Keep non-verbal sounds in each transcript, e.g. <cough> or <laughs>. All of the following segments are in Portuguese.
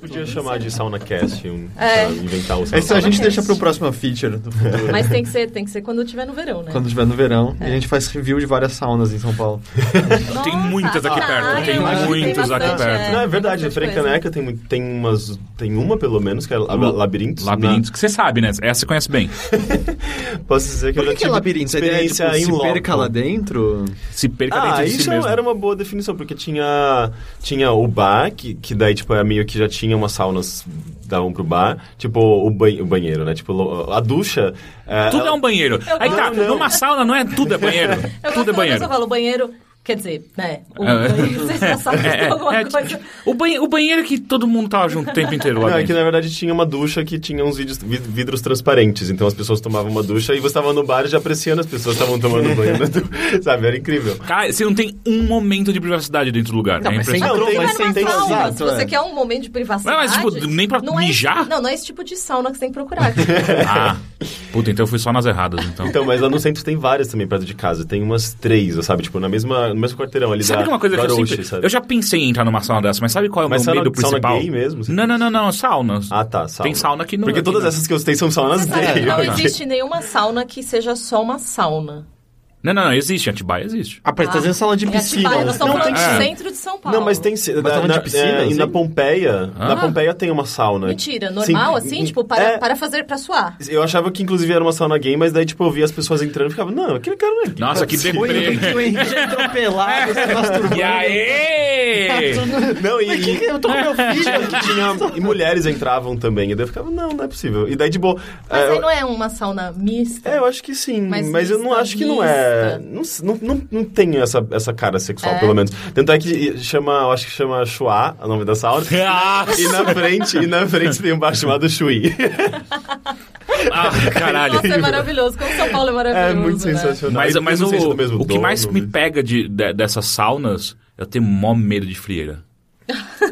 Podia chamar de SaunaCast, um, É. pra inventar o Esse a sauna. gente Saunacast. deixa pro próximo feature do futuro. Mas tem que ser, tem que ser quando tiver no verão, né? Quando estiver no verão. É. E a gente faz review de várias saunas em São Paulo. <laughs> Tem muitas aqui ah, perto, tem eu acho que muitos aqui bastante, perto. Não, é verdade, tem a coisa. Caneca tem, tem umas. Tem uma pelo menos, que é la- Labirintos. Labirintos, que você sabe, né? Essa você conhece bem. <laughs> Posso dizer que Por eu que, já que é labirinto? A é, experiência tipo, em se loco. perca lá dentro? Se perca Ah, dentro de si isso mesmo. era uma boa definição, porque tinha, tinha o bar, que, que daí, tipo, é meio que já tinha umas saunas davam pro bar, tipo, o, o banheiro, né? Tipo, lo- a ducha... é, Tudo ela- é um banheiro. Aí tá, Não, numa sauna não é tudo é banheiro. Eu tudo é banheiro. Eu falo banheiro, quer dizer, né? O <laughs> banheiro, que <laughs> É, tem alguma é, coisa. o, banheiro, o banheiro é que todo mundo tava junto o tempo inteiro lá Não, é que na verdade tinha uma ducha que tinha uns vidros, vid- vidros transparentes. Então as pessoas tomavam uma ducha e você estava no bar já apreciando as pessoas estavam tomando <laughs> banho. na Sabe? Era incrível. Cara, você não tem um momento de privacidade dentro do lugar. Não, é mas você entrou, tem- mas Mas você tem sauna, exato, se você é. quer um momento de privacidade... Não, mas, tipo, nem pra não é mijar? esse- não, não é esse tipo de sauna que você tem que procurar. Ah, puta, então eu fui só nas erradas, então. Então, mas lá no centro tem várias também perto de casa. Tem umas três, sabe? Tipo, na mesma, no mesmo quarteirão ali Sabe da que uma coisa que eu Garoche, sempre... sabe? Eu já pensei em entrar numa sauna dessa, mas sabe qual é o Mas meu sauna- medo sauna principal? gay mesmo? Não, não, não, não, saunas. Ah, tá. Sauna. Tem sauna aqui no- Porque aqui todas no- essas que eu citei são saunas gay. não existe nenhuma sauna que seja só uma sauna. Não, não, não, existe, Atibaia existe. Ah, parece tá sauna de É piscina. Atibaia, nós estamos Não, falando tem de que- centro de São Paulo. Não, mas tem... Mas na, tava de na- piscina, é, e assim? na Pompeia... Na Ah. Pompeia tem uma sauna. Mentira, normal Sim, assim? Tipo, para, é, para fazer, pra suar. Eu achava que inclusive era uma sauna gay, mas daí tipo eu via as pessoas entrando e ficava, não, aquele cara não é gay. Nossa, que deprê. o Henrique é se <laughs> masturbando. E aí? Não, e, que que eu tô com meu filho? que tinha, <laughs> e mulheres entravam também. E daí eu ficava, não, não é possível. E daí de boa. Mas é, aí não é uma sauna mista? É, eu acho que sim, mas, Mas eu não acho que não é. Não, não, não, não tem essa, essa cara sexual, É? pelo menos. Tanto é que chama, eu acho que chama Chua, o nome da sauna. <laughs> Ah, e na frente, e na frente tem um bar chamado Chui. <laughs> ah, caralho. Nossa, é maravilhoso. Como São Paulo é maravilhoso, É muito né? sensacional. Mas, Eu mas não o, se é o que dono, mais me pega de, de- dessas saunas, eu tenho mó medo de frieira. <laughs>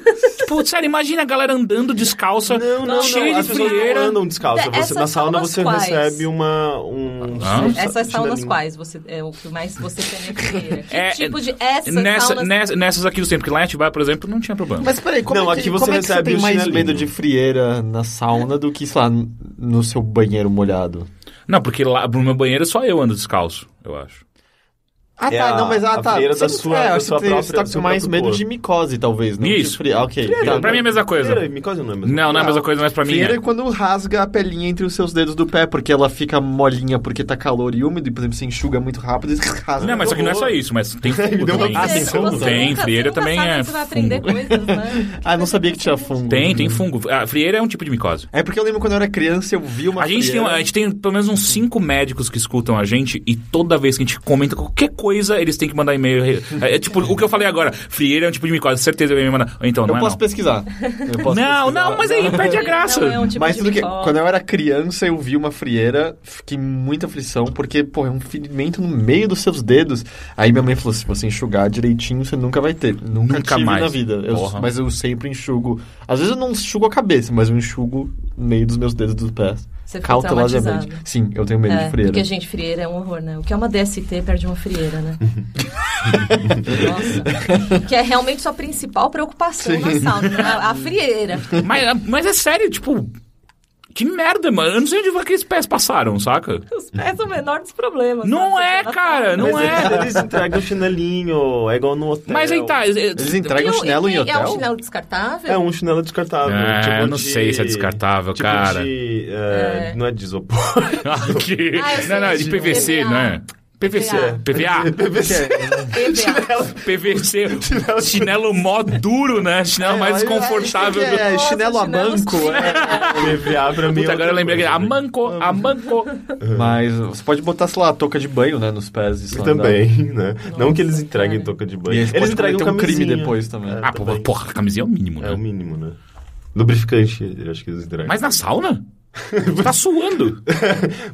tipo, sério, imagina a galera andando descalça, Não, não, cheia não. De frieira. não andam descalça. É, Você, na sauna você quais? recebe uma. Um, Ah. um Essas saunas quais? Você, é o que mais você tem na frieira? Que É, tipo é, de essas Nessa, saunas... nessa- nessas aqui do centro, porque lá em Atibaia, por exemplo, não tinha problema. Mas peraí, como, Não, é que, aqui você como é que você recebe tem o mais medo de frieira na sauna do que, sei lá, no seu banheiro molhado? Não, porque lá no meu banheiro só eu ando descalço, eu acho. Ah, É tá, a- não, mas ah, tá. da Você- sua- é, da sua que você própria- tá do seu com mais medo corpo. de micose, talvez, não Isso. frio. Ah, ok. Frieira, Tá. pra mim é a mesma coisa. Frieira, micose não é a mesma Não, não é a mesma coisa, mas pra mim Frieira é. é quando rasga a pelinha entre os seus dedos do pé, porque ela fica molinha porque tá calor e úmido, e, por exemplo, você enxuga muito rápido e <laughs> rasga. Não, mas isso aqui não é só isso, mas tem <laughs> fungo deu uma- também. Ah, tem Você- fungo? você Tem, frieira você também é que Você vai aprender fungo. coisas, né? <laughs> Ah, não sabia que tinha fungo. Tem, tem fungo. A frieira é um tipo de micose. É porque eu lembro quando eu era criança, eu vi uma A gente, tem, frieira... a gente tem pelo menos uns cinco médicos que escutam a gente e toda vez que a gente comenta qualquer coisa, eles têm que mandar e-mail. É, é tipo o que eu falei agora. Frieira é um tipo de micose, certeza vai me mandar. Então, não Eu é posso não. pesquisar. Eu posso Não, pesquisar. não, mas aí perde a graça. Não é um tipo do que quando eu era criança, eu vi uma frieira, fiquei em muita aflição, porque, pô, é um ferimento no meio dos seus dedos. Aí minha mãe falou: se você enxugar direitinho, você nunca vai ter. Nunca, Nunca tive mais. na vida. Eu- mas eu sempre enxugo. Às vezes eu não enxugo a cabeça, mas eu enxugo no meio dos meus dedos dos pés. Você fica Cautelosamente. Sim, eu tenho medo É, de frieira. porque, gente, frieira é um horror, né? O que é uma DST perde uma frieira, né? <laughs> Nossa. Que é realmente sua principal preocupação na sauna, né? a, a frieira. Mas, mas é sério, tipo. Que merda, mano. Eu não sei onde aqueles pés passaram, saca? Os pés são o menor dos problemas. Não sabe? é, cara, não Mas é. Eles entregam o chinelinho, é igual no hotel. Mas aí tá. Eles entregam E o- chinelo e- em É hotel? um chinelo descartável? É um chinelo descartável. Ah, tipo eu não de- sei se é descartável, tipo cara. de, é, Não é de isopor. <laughs> Ah, sei, não, não, de de PVC, não é? PVC. PVA. PVC. PVA. PVC. Chinelo mó duro, né? Chinelo mais É, desconfortável. que É, chinelo a manco. é. PVA pra mim. É agora eu lembrei a né? manco, a manco. <laughs> Mas você pode botar, sei lá, a touca de banho, né, nos pés. Isso Também, né? não que eles entreguem touca de banho. eles entregam um crime camisinha. depois também. Ah, porra, a camisinha é o mínimo, É o né? mínimo, né? Lubrificante, acho que eles entregam. Mas na sauna? <laughs> tá suando.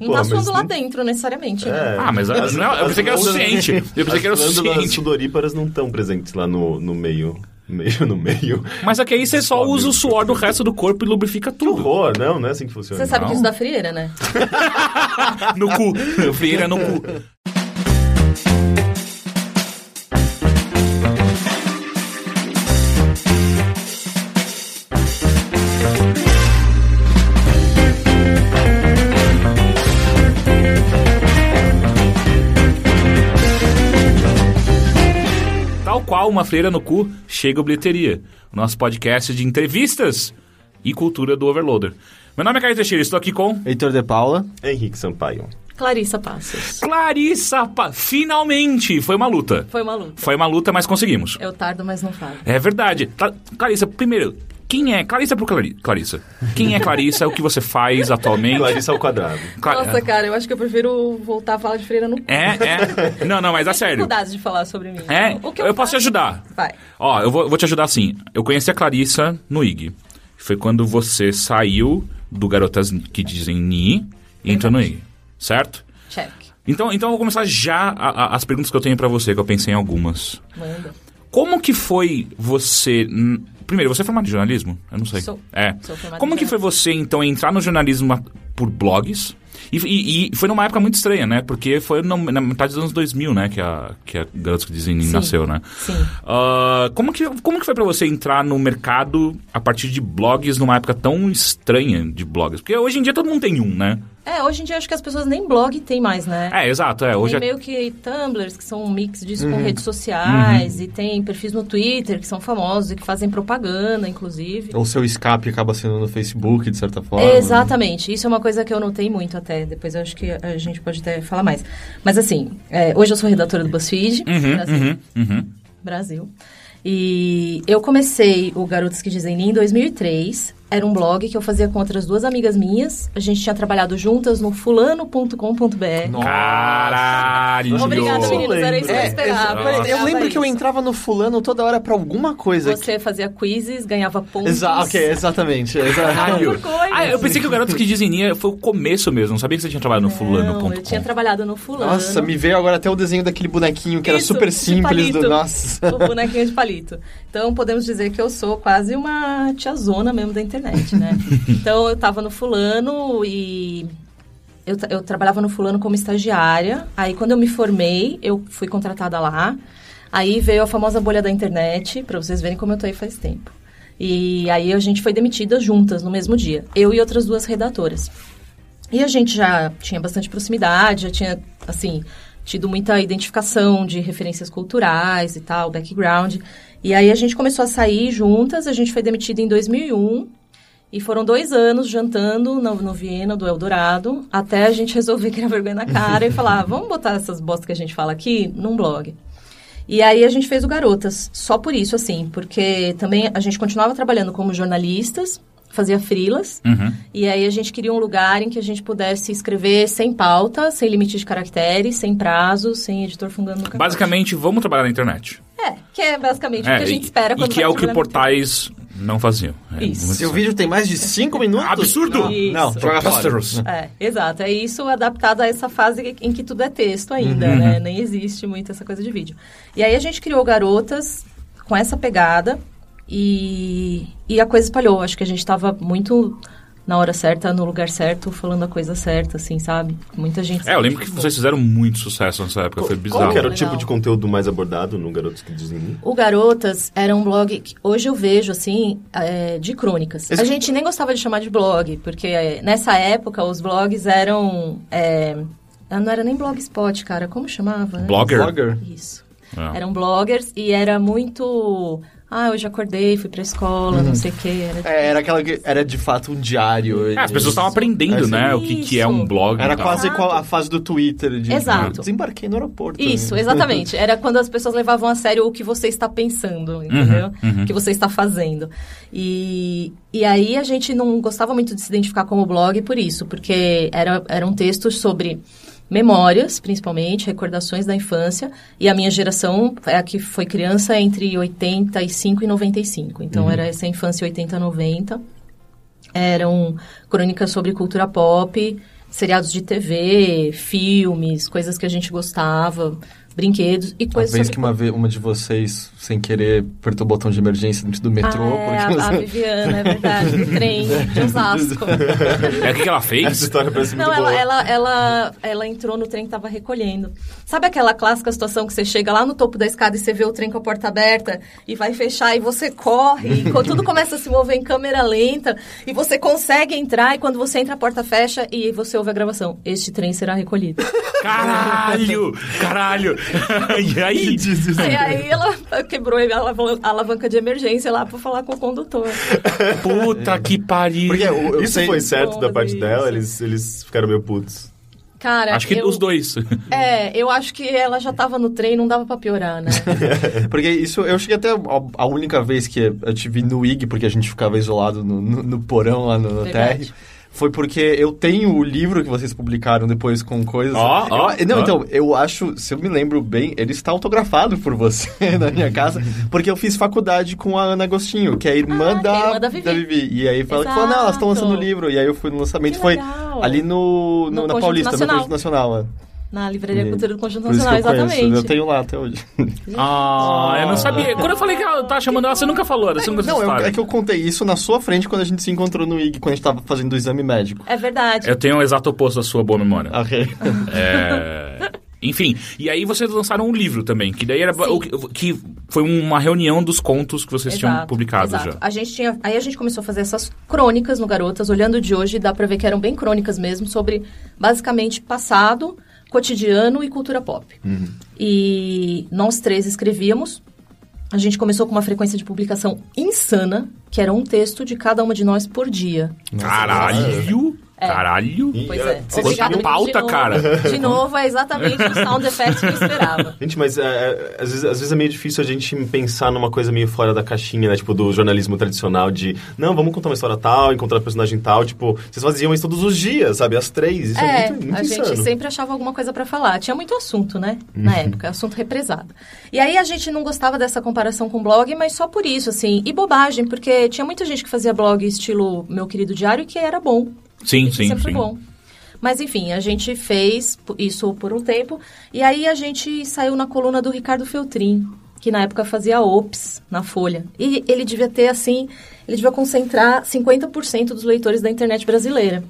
Não Pô, tá suando lá não- dentro, necessariamente. né? É. Ah, mas a- não, eu pensei que era o suficiente. Eu pensei que era o As suficiente. sudoríparas não estão presentes lá no, no meio. No meio, no meio. Mas é que aí você só Sobe. usa o suor do resto do corpo e lubrifica Que tudo. horror, não, não é assim que funciona. Você sabe Não. disso da frieira, né? <laughs> No cu. Frieira no cu. Qual uma freira no cu, chega o Bilheteria, o nosso podcast de entrevistas e cultura do Overloader. Meu nome é Caio Teixeira, estou aqui com Heitor de Paula. Henrique Sampaio. Clarissa Passos. Clarissa. Pa... Finalmente! Foi uma luta. Foi uma luta. Foi uma luta, mas conseguimos. Eu tardo, mas não falo. É verdade. Cla- Clarissa, primeiro, quem é? Clarissa pro Clari... Clarissa. Quem é Clarissa? o que você faz atualmente? Clarissa ao quadrado. Cla- Nossa, cara, eu acho que eu prefiro voltar a falar de freira no É, é. Não, não, mas a sério. dificuldades de falar sobre mim. É, O que eu posso te ajudar. Vai. Ó, eu vou, vou te ajudar assim. Eu conheci a Clarissa no IG. Foi quando você saiu do Garotas que Dizem Ni e entrou no IG. Certo? Check. Então, então eu vou começar já a- a- as perguntas que eu tenho pra você, que eu pensei em algumas. Manda. Como que foi você... Primeiro, você é formado em jornalismo? Eu não sei. Sou. É. Sou Como que foi você, então, entrar no jornalismo por blogs? E, e- e foi numa época muito estranha, né? Porque foi no- na metade dos anos 2000, né? Que a, que a Garotos que Dizem Sim. nasceu, né? Sim. Ah, como, que, como que foi pra você entrar no mercado a partir de blogs numa época tão estranha de blogs? Porque hoje em dia todo mundo tem um, né? É, hoje em dia acho que as pessoas nem blog tem mais, né? É, exato. É, hoje tem é- meio que Tumblrs, que são um mix disso com redes sociais, Uhum. e tem perfis no Twitter, que são famosos e que fazem propaganda, inclusive. Ou seu escape acaba sendo no Facebook, de certa forma. Exatamente. Isso é uma coisa que eu notei muito até. Depois eu acho que a gente pode até falar mais. Mas assim, é, hoje eu sou redatora do BuzzFeed, Brasil. Uhum, uhum. Brasil. E eu comecei o Garotos que Dizem em 2003. Era um blog que eu fazia com outras duas amigas minhas. A gente tinha trabalhado juntas no fulano.com.br. Caralho! Obrigada, meninas. Era isso que eu É, esperava. exa- eu lembro que eu entrava no fulano toda hora pra alguma coisa. Você fazia quizzes, ganhava pontos. Exa ok, exatamente. exa- Caralho. Ah, eu pensei que o Garotos que Dizem Ni foi o começo mesmo. Não sabia que você tinha trabalhado no fulano.com. Eu tinha trabalhado no fulano. Nossa, me veio agora até o desenho daquele bonequinho que era Isso, super de simples. Do... Nossa. O bonequinho de palito. Então, podemos dizer que eu sou quase uma tiazona mesmo da internet, né? <laughs> então, eu tava no fulano e... Eu, eu trabalhava no fulano como estagiária. Aí, quando eu me formei, eu fui contratada lá. Aí veio a famosa bolha da internet, pra vocês verem como eu tô aí faz tempo. E aí a gente foi demitida juntas no mesmo dia. Eu e outras duas redatoras. E a gente já tinha bastante proximidade, já tinha, assim, tido muita identificação de referências culturais e tal, background. E aí a gente começou a sair juntas, a gente foi demitida em 2001. E foram dois anos jantando no, no Viena, do Eldorado, até a gente <laughs> resolver criar vergonha na cara e falar, vamos botar essas bostas que a gente fala aqui num blog. E aí a gente fez o Garotas, só por isso, assim, porque também a gente continuava trabalhando como jornalistas, fazia frilas, Uhum. e aí a gente queria um lugar em que a gente pudesse escrever sem pauta, sem limite de caracteres, sem prazo, sem editor fundando no. Basicamente, vamos trabalhar na internet. É, que é basicamente o que a gente espera E que é o que portais não faziam. É Isso. Seu vídeo tem mais de 5 <laughs> minutos? Absurdo! Não, não joga fora. É, exato. É isso adaptado a essa fase em que tudo é texto ainda, Uhum. né? Nem existe muito essa coisa de vídeo. E aí a gente criou Garotas com essa pegada e, e a coisa espalhou. Acho que a gente estava muito na hora certa, no lugar certo, falando a coisa certa, assim, sabe? Muita gente... É, eu lembro que vocês fizeram muito sucesso nessa época, foi Qual bizarro. que era o Legal. tipo de conteúdo mais abordado no Garotos que Dizem? O Garotas era um blog que hoje eu vejo, assim, é, de crônicas. Esse- A gente nem gostava de chamar de blog, porque é, nessa época os blogs eram... é, não era nem blogspot, cara. Como chamava? Blogger? Blogger. Isso. É. Eram bloggers e era muito... Ah, hoje acordei, fui pra escola, não sei o quê. Era... É, era aquela que era de fato um diário. É, as pessoas estavam aprendendo, Assim, né, o que, que é um Isso. blog. Era quase qual a fase do Twitter. De, Exato. Desembarquei no aeroporto. Isso, exatamente. <laughs> Era quando as pessoas levavam a sério o que você está pensando, entendeu? uhum. O que você está fazendo. E, e aí a gente não gostava muito de se identificar como blog por isso, porque era, eram textos sobre memórias, principalmente, recordações da infância. E a minha geração é a que foi criança entre 85 e 95. Então era essa infância 80 90. Eram crônicas sobre cultura pop, seriados de TV, filmes, coisas que a gente gostava. Brinquedos e A coisas vez sobre que uma, ve- uma de vocês, sem querer, apertou o botão de emergência dentro do metrô. Ah, é, porque a, a você- Viviana, é verdade, do trem <laughs> de Osasco. É o que, ela Essa fez? história parece muito Não, boa. ela, ela, ela, ela entrou no trem que tava recolhendo. Sabe aquela clássica situação que você chega lá no topo da escada e você vê o trem com a porta aberta e vai fechar e você corre e tudo começa a se mover em câmera lenta e você consegue entrar e quando você entra a porta fecha e você ouve a gravação. Este trem será recolhido. Caralho! Caralho! <laughs> e aí? aí, aí ela quebrou a alavan- a alavanca de emergência lá pra falar com o condutor. Puta que pariu! Porque eu, eu Isso sei- foi certo da parte isso. dela? Eles, eles ficaram meio putos. Cara, Acho que eu- os dois. É, eu acho que ela já tava no trem, não dava pra piorar, né? <laughs> Porque isso, eu cheguei até a, a única vez que eu te vi no IG, porque a gente ficava isolado no, no, no porão lá no, no Verdade. Foi porque eu tenho o livro que vocês publicaram depois com coisas. Ó, ó, Eu- Não, ó. então, eu acho, se eu me lembro bem, ele está autografado por você <laughs> na minha casa, porque eu fiz faculdade com a Ana Agostinho, que é a irmã, Ah, é da, a irmã da Vivi. E aí fala que falou, não, elas estão lançando o livro. E aí eu fui no lançamento, Que foi legal. ali no, no- No na Paulista, Nacional. no Conjunto Nacional. É. Na Livraria E- Cultura do Conjunto Por isso que Nacional, eu conheço, exatamente. eu tenho lá até hoje. Ah, eu não sabia. Quando eu falei que ela tava chamando ela, você nunca falou dessa Não, eu- história. é que eu contei isso na sua frente quando a gente se encontrou no IG, quando a gente tava fazendo o exame médico. É verdade. Eu tenho o exato oposto da sua boa memória. Ok. <laughs> É... Enfim, e aí vocês lançaram um livro também, que daí era o que, foi uma reunião dos contos que vocês tinham Exato, publicado exato. já. A gente tinha, aí a gente começou a fazer essas crônicas no Garotas, olhando de hoje, dá pra ver que eram bem crônicas mesmo, sobre basicamente passado, cotidiano e cultura pop. Uhum. E nós três escrevíamos. A gente começou com uma frequência de publicação insana, que era um texto de cada uma de nós por dia. Caralho! É. Caralho! Pois é. Quanta menino, de pauta, novo. cara. De novo, é exatamente o sound effect que eu esperava. <laughs> Gente, mas é, é, às, vezes, às vezes é meio difícil a gente pensar numa coisa meio fora da caixinha, né? Tipo, do jornalismo tradicional de... Não, vamos contar uma história tal, encontrar personagem tal. Tipo, vocês faziam isso todos os dias, sabe? Às três. Isso é, É, muito, muito a gente insano. sempre achava alguma coisa pra falar. Tinha muito assunto, né? Na Uhum. época, assunto represado. E aí a gente não gostava dessa comparação com blog, mas só por isso, assim. E bobagem, porque tinha muita gente que fazia blog estilo Meu Querido Diário e que era bom. Sim, que sim, sempre sim. bom. Mas enfim, a gente fez isso por um tempo. E aí a gente saiu na coluna do Ricardo Feltrin, que na época fazia Ops na Folha. E ele devia ter, assim, ele devia concentrar 50% dos leitores da internet brasileira.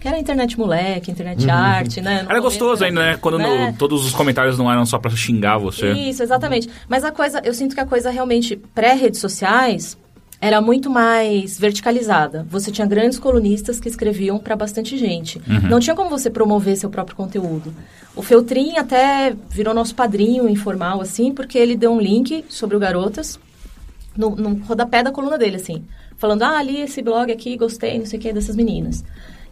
Que era internet moleque, internet arte, né? No Era gostoso ainda, né? Quando no- né? todos os comentários não eram só pra xingar você. Isso, exatamente. Mas a coisa, eu sinto que a coisa realmente pré-redes sociais era muito mais verticalizada. Você tinha grandes colunistas que escreviam para bastante gente. Não tinha como você promover seu próprio conteúdo. O Feltrin até virou nosso padrinho informal, assim, porque ele deu um link sobre o Garotas no, no rodapé da coluna dele, assim. Falando, ah, li esse blog aqui, gostei, não sei o que, dessas meninas.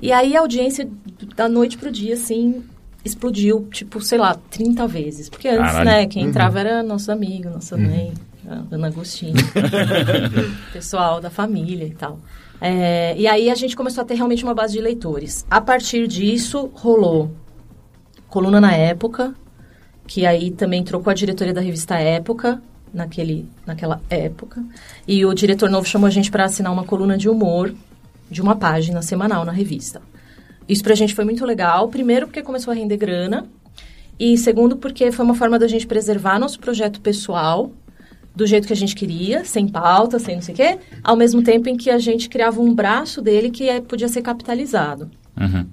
E aí a audiência, da noite pro dia, assim, explodiu, tipo, sei lá, 30 vezes. Porque antes, Caralho. né, quem entrava era nosso amigo, nossa mãe, a Ana Agostinho, <laughs> pessoal da família e tal. É, e aí a gente começou a ter realmente uma base de leitores. A partir disso, rolou Coluna na Época, que aí também trocou a diretoria da revista Época, naquele, naquela época. E o diretor novo chamou a gente para assinar uma coluna de humor de uma página semanal na revista. Isso pra gente foi muito legal. Primeiro, porque começou a render grana. E segundo, porque foi uma forma da gente preservar nosso projeto pessoal do jeito que a gente queria, sem pauta, sem não sei o quê, ao mesmo tempo em que a gente criava um braço dele que eh, podia ser capitalizado. Uhum.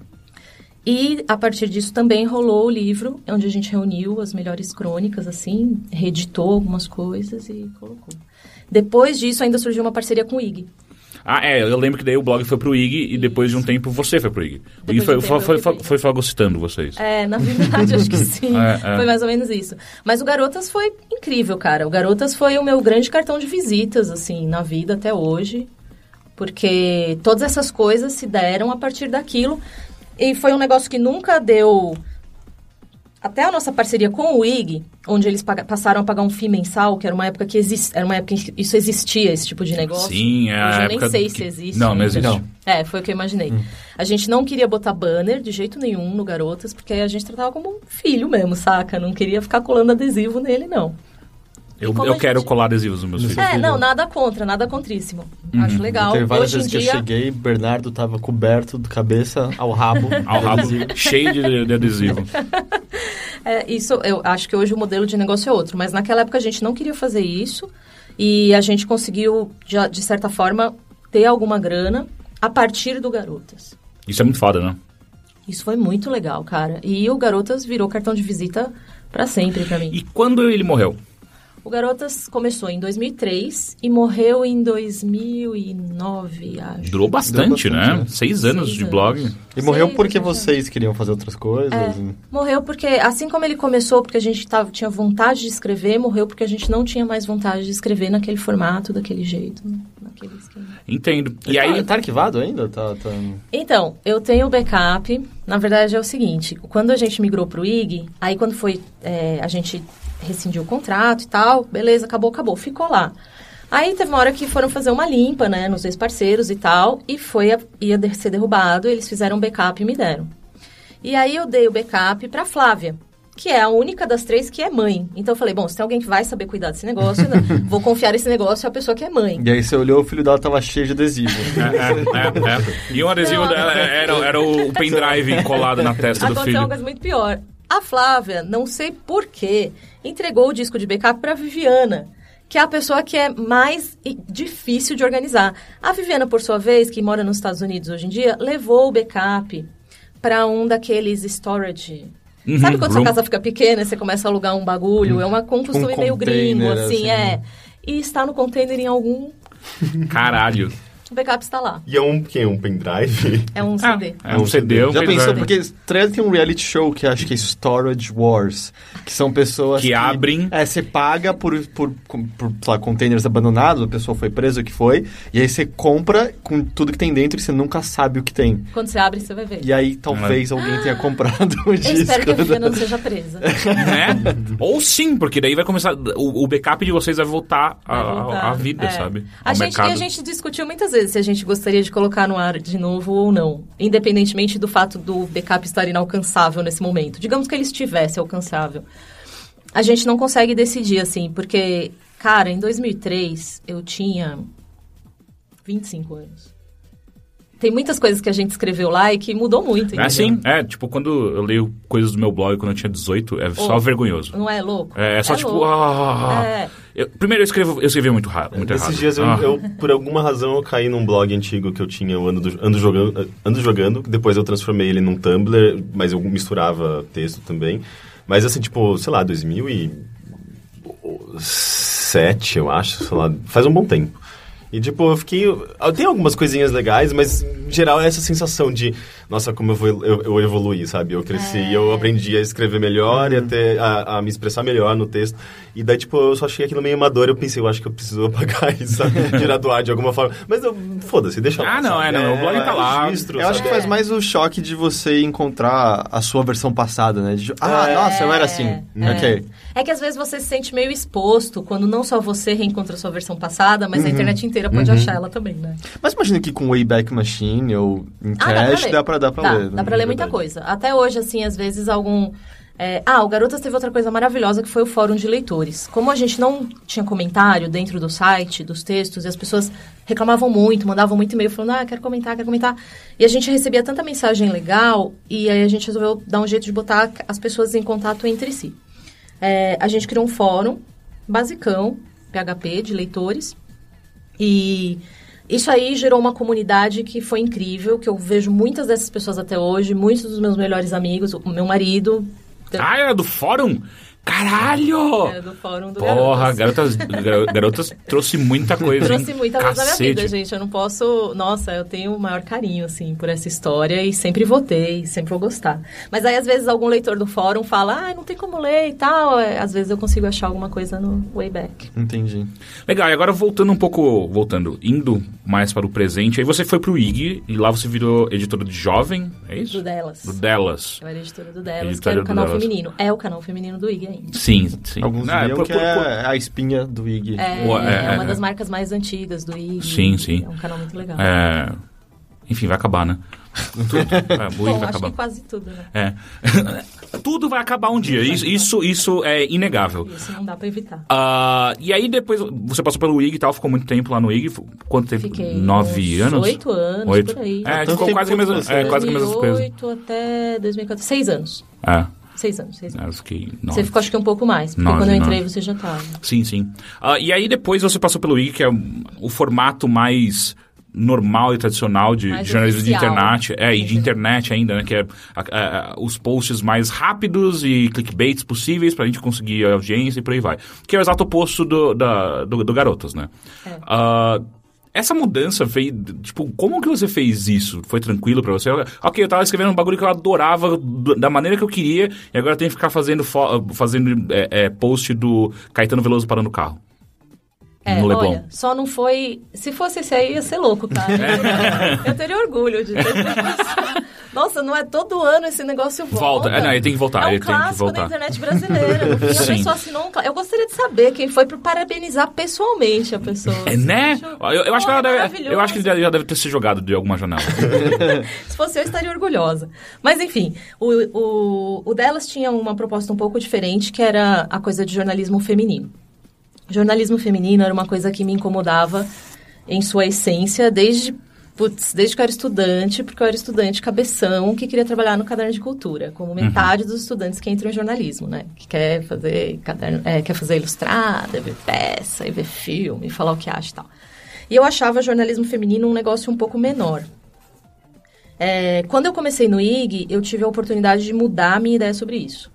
E a partir disso também rolou o livro, onde a gente reuniu as melhores crônicas, assim, reeditou algumas coisas e colocou. Depois disso, ainda surgiu uma parceria com o IG. Ah, é, eu lembro que daí o blog foi pro IG e depois de um tempo você foi pro IG. O IG foi, um foi, foi, foi, foi fagocitando vocês. É, na verdade, acho que sim. <laughs> É, é. Foi mais ou menos isso. Mas o Garotas foi incrível, cara. O Garotas foi o meu grande cartão de visitas, assim, na vida até hoje. Porque todas essas coisas se deram a partir daquilo. E foi um negócio que nunca deu... Até a nossa parceria com o IG, onde eles passaram a pagar um FII mensal, que era uma época que exist... era uma época em que isso existia, esse tipo de negócio. Sim, é a eu época nem sei que- se existe. Não, não ainda. existe. Não. É, foi o que eu imaginei. A gente não queria botar banner de jeito nenhum no Garotas, porque a gente tratava como um filho mesmo, saca? Não queria ficar colando adesivo nele, não. Eu, eu a quero gente- colar adesivos nos meus filhos. É, não, nada contra, nada contríssimo. Acho legal. Teve várias Hoje em vezes que dia, eu cheguei, Bernardo tava coberto de cabeça ao rabo. <laughs> Ao rabo, cheio de, de adesivo. <laughs> É, isso, eu acho que hoje o modelo de negócio é outro, mas naquela época a gente não queria fazer isso e a gente conseguiu, de, de certa forma, ter alguma grana a partir do Garotas. Isso é muito foda, né? Isso foi muito legal, cara. E o Garotas virou cartão de visita pra sempre pra mim. E quando ele morreu? O Garotas começou em 2003 e morreu em 2009, acho. Durou bastante, Durou bastante, né? né? Seis anos Seis de anos. blog. E morreu porque exatamente. vocês queriam fazer outras coisas. É, morreu porque, assim como ele começou porque a gente tava, tinha vontade de escrever, morreu porque a gente não tinha mais vontade de escrever naquele formato, daquele jeito, naquele esquema. Entendo. E E aí, aí, tá arquivado ainda? Tá, tá... Então, eu tenho o backup. Na verdade, é o seguinte: quando a gente migrou pro IG, aí quando foi. é, a gente rescindiu o contrato e tal, beleza, acabou, acabou. Ficou lá. Aí teve uma hora que foram fazer uma limpa, né, nos ex-parceiros e tal, e foi a- ia ser derrubado, eles fizeram um backup e me deram. E aí eu dei o backup pra Flávia, que é a única das três que é mãe. Então eu falei, bom, se tem alguém que vai saber cuidar desse negócio, né, <laughs> vou confiar esse negócio à pessoa que é mãe. E aí você olhou, o filho dela tava cheio de adesivo. É, é, é. E um adesivo dela era, era o <laughs> pendrive colado na testa do Aconteceu filho. uma coisa muito pior. A Flávia, não sei porquê, entregou o disco de backup pra Viviana, que é a pessoa que é mais difícil de organizar. A Viviana, por sua vez, que mora nos Estados Unidos hoje em dia, levou o backup pra um daqueles storage. Uhum, Sabe quando room. sua casa fica pequena e você começa a alugar um bagulho? É uma, com um costume meio gringo, assim, assim. é. E está no container em algum. Caralho. O backup está lá. E é um, que, um pendrive? É um Ah, CD. é um CD, um Já pendrive. pensou? Porque Thread tem um reality show que acho que é Storage Wars. Que são pessoas Que abrem- É, você paga por, por, por, por sei lá, containers abandonados, a pessoa foi presa, o que foi. E aí você compra com tudo que tem dentro e você nunca sabe o que tem. Quando você abre, você vai ver. E aí talvez alguém tenha comprado o Eu <laughs> disco. espero que a Viviana não seja presa. Né? Ou sim, porque daí vai começar. O, o backup de vocês vai voltar à Vai voltar. à vida, É. sabe? A Ao gente, mercado. e a gente discutiu muitas vezes se a gente gostaria de colocar no ar de novo ou não. Independentemente do fato do backup estar inalcançável nesse momento. Digamos que ele estivesse alcançável. A gente não consegue decidir, assim, porque, cara, em 2003 eu tinha 25 anos. Tem muitas coisas que a gente escreveu lá e que mudou muito, É entendeu? assim, é, tipo, quando eu leio coisas do meu blog quando eu tinha 18, é só Ô, vergonhoso. Não é louco? É, é só tipo, louco. ah, É. eu- primeiro eu escrevo, eu escrevia muito raro, muito errado. Esses dias, eu, Ah. eu, por alguma razão, eu caí num blog antigo que eu tinha, eu ando, do- ando, jogando, ando jogando, depois eu transformei ele num Tumblr, mas eu misturava texto também. Mas assim, tipo, sei lá, 2007, eu acho, sei lá, faz um bom tempo. E, tipo, eu fiquei... Tem algumas coisinhas legais, mas, em geral, é essa sensação de... Nossa, como eu, vou, eu, eu evoluí, sabe? Eu cresci, É. eu aprendi a escrever melhor e até a, a me expressar melhor no texto. E daí, tipo, eu só achei aquilo meio amador. Eu pensei, eu acho que eu preciso <laughs> apagar isso, sabe? <laughs> Tirar do ar de alguma forma. Mas, eu- foda-se, deixa lá, Ah, não, sabe? é, não, o blog tá lá. registro, Eu acho que faz mais o choque de você encontrar a sua versão passada, né? De, ah, É. nossa, eu era assim. É. Ok. É que às vezes você se sente meio exposto quando não só você reencontra a sua versão passada, mas a internet inteira pode achar ela também, né? Mas imagina que com Wayback Machine ou em Ah, dá pra. Dá pra, dá ler. dá né? pra ler muita coisa. Até hoje, assim, às vezes algum... é, Ah, o Garotas teve outra coisa maravilhosa que foi o fórum de leitores. Como a gente não tinha comentário dentro do site, dos textos, e as pessoas reclamavam muito, mandavam muito e-mail falando, ah, quero comentar, quero comentar. E a gente recebia tanta mensagem legal, e aí a gente resolveu dar um jeito de botar as pessoas em contato entre si. É, a gente criou um fórum basicão, PHP, de leitores. E isso aí gerou uma comunidade que foi incrível, que eu vejo muitas dessas pessoas até hoje, muitos dos meus melhores amigos, o meu marido. Ah, era do fórum? Caralho! É, do fórum do Porra, Garotas. garotas, gar- garotas trouxe muita coisa. Trouxe hein? muita coisa da minha vida, gente. Eu não posso. Nossa, eu tenho o maior carinho, assim, por essa história e sempre votei, sempre vou gostar. Mas aí, às vezes, algum leitor do fórum fala, ah, não tem como ler e tal. É, Às vezes eu consigo achar alguma coisa no Wayback. Entendi. Legal, e agora voltando um pouco, voltando, indo mais para o presente, aí você foi pro IG e lá você virou editora de jovem, é isso? Do Delas. Do Delas. Eu era editora do Delas, que Editora era o do canal Delas. feminino. É o canal feminino do IG Sim, sim. Alguns Ah, diriam por- que por- por- é a espinha do IG. É, é, é uma é, das é. marcas mais antigas do IG. Sim, sim. É um canal muito legal. É, Enfim, vai acabar, né? <laughs> Tudo. É, Bom, vai acho acabar. que quase tudo, né? É. <laughs> Tudo vai acabar um dia. Isso, isso, isso é inegável. Isso não dá pra evitar. Ah, e aí depois você passou pelo IG e tal, ficou muito tempo lá no IG. Quanto tempo? Fiquei Nove uns anos? Oito anos, Oito. por aí. É, ficou tempo quase que a mesma, é, quase que a mesma coisa. 2008 até 2014. Seis anos. É. Seis anos, seis anos. Eu fiquei nove. Você ficou acho que um pouco mais, porque Nove, quando eu entrei nove. você já tava. Sim, sim. Ah, e aí depois você passou pelo IG, que é o formato mais normal e tradicional de Mais jornalismo de internet. É, e de internet ainda, né? Que é a- a- os posts mais rápidos e clickbaits possíveis pra gente conseguir audiência e por aí vai. Que é o exato oposto do, da, do, do Garotas, né? É. Ah, essa mudança fez. Tipo, como que você fez isso? Foi tranquilo pra você? Ok, eu tava escrevendo um bagulho que eu adorava do- da maneira que eu queria, e agora eu tenho que ficar fazendo, fazendo é, é, post do Caetano Veloso parando o carro. É, no Leblon. olha, só não foi... Se fosse esse aí, ia ser louco, cara. Eu teria orgulho de ter isso. <laughs> Nossa, não é todo ano esse negócio volta. Volta. É, não, ele tem que voltar, É um ele tem que clássico voltar. da internet brasileira. No fim, a <laughs> Sim. pessoa assinou um Eu gostaria de saber quem foi para parabenizar pessoalmente a pessoa. É, né? Eu, eu acho que ela deve, eu acho que ele já deve ter se jogado de alguma janela. <laughs> Se fosse eu, estaria orgulhosa. Mas, enfim, o, o, o delas tinha uma proposta um pouco diferente, que era a coisa de jornalismo feminino. Jornalismo feminino era uma coisa que me incomodava em sua essência desde, putz, desde que eu era estudante, porque eu era estudante cabeção que queria trabalhar no caderno de cultura, como metade dos estudantes que entram em jornalismo, né? Que quer fazer caderno, é, quer fazer ilustrada, ver peça, ver filme, falar o que acha e tal. E eu achava jornalismo feminino um negócio um pouco menor. É, quando eu comecei no IG, eu tive a oportunidade de mudar a minha ideia sobre isso.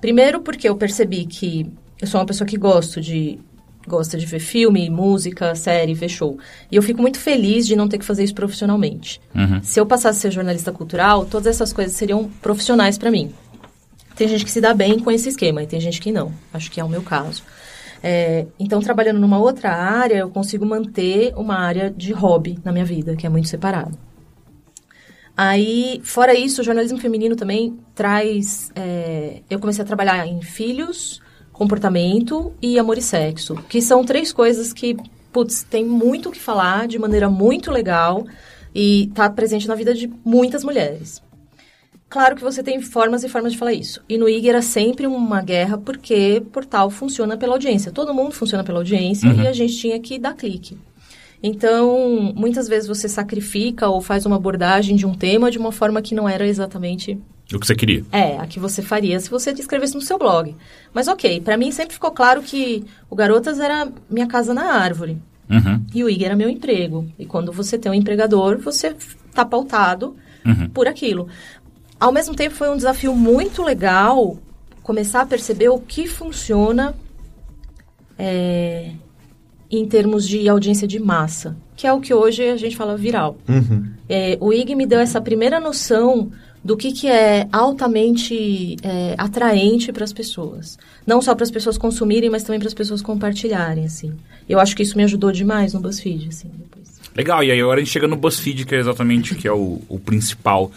Primeiro porque eu percebi que eu sou uma pessoa que gosto de gosta de ver filme, música, série, ver show. E eu fico muito feliz de não ter que fazer isso profissionalmente. Se eu passasse a ser jornalista cultural, todas essas coisas seriam profissionais para mim. Tem gente que se dá bem com esse esquema e tem gente que não. Acho que é o meu caso. É, então, trabalhando numa outra área, eu consigo manter uma área de hobby na minha vida, que é muito separado. Aí, fora isso, o jornalismo feminino também traz. é, eu comecei a trabalhar em filhos, comportamento e amor e sexo, que são três coisas que, putz, tem muito o que falar de maneira muito legal e tá presente na vida de muitas mulheres. Claro que você tem formas e formas de falar isso. E no IG era sempre uma guerra porque portal funciona pela audiência. Todo mundo funciona pela audiência e a gente tinha que dar clique. Então, muitas vezes você sacrifica ou faz uma abordagem de um tema de uma forma que não era exatamente o que você queria. é, a que você faria se você escrevesse no seu blog. Mas ok, pra mim sempre ficou claro que o Garotas era minha casa na árvore. Uhum. E o IG era meu emprego. E quando você tem um empregador, você tá pautado por aquilo. Ao mesmo tempo, foi um desafio muito legal começar a perceber o que funciona é, em termos de audiência de massa, que é o que hoje a gente fala viral. É, o IG me deu essa primeira noção do que, que é altamente é, atraente para as pessoas. Não só para as pessoas consumirem, mas também para as pessoas compartilharem, assim. Eu acho que isso me ajudou demais no BuzzFeed, assim, depois. Legal, e aí agora a gente chega no BuzzFeed, que é exatamente que é o, o principal.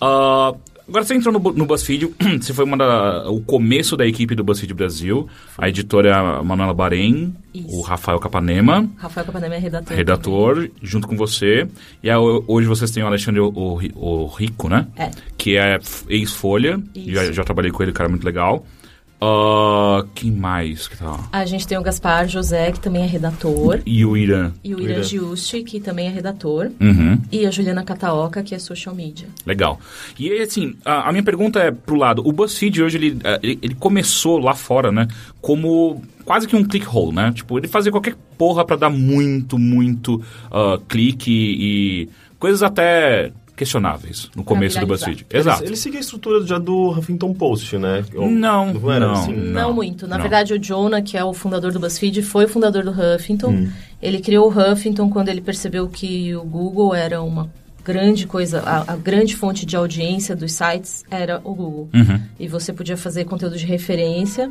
Ah, agora você entrou no, no BuzzFeed, <clears throat> você foi uma da, o começo da equipe do BuzzFeed Brasil, a editora é a Manuela Bahrein, Isso. o Rafael Capanema, Rafael Capanema é redator. redator, junto com você. E aí, hoje vocês têm o Alexandre o, o- o Rico, né? É. Que é ex-Folha, já, já trabalhei com ele, cara, muito legal. Ah, quem mais que tá? A gente tem o Gaspar José, que também é redator. E o Irã. E o Ira Giusti, que também é redator. Uhum. E a Juliana Cataoca, que é social media. Legal. E aí, assim, a, a minha pergunta é pro lado. O BuzzFeed hoje, ele, eh, ele, ele começou lá fora, né? Como quase que um click hole, né? Tipo, ele fazia qualquer porra pra dar muito, muito ah, clique e coisas até questionáveis no começo do. BuzzFeed. Exato. Ele, ele seguia a estrutura já do Huffington Post, né? Ou- Não, Não era não. assim? Não, Não, muito. Na não. verdade, o Jonah, que é o fundador do BuzzFeed, foi o fundador do Huffington. Hum. Ele criou o Huffington quando ele percebeu que o Google era uma grande coisa, a, a grande fonte de audiência dos sites era o Google. Uhum. E você podia fazer conteúdo de referência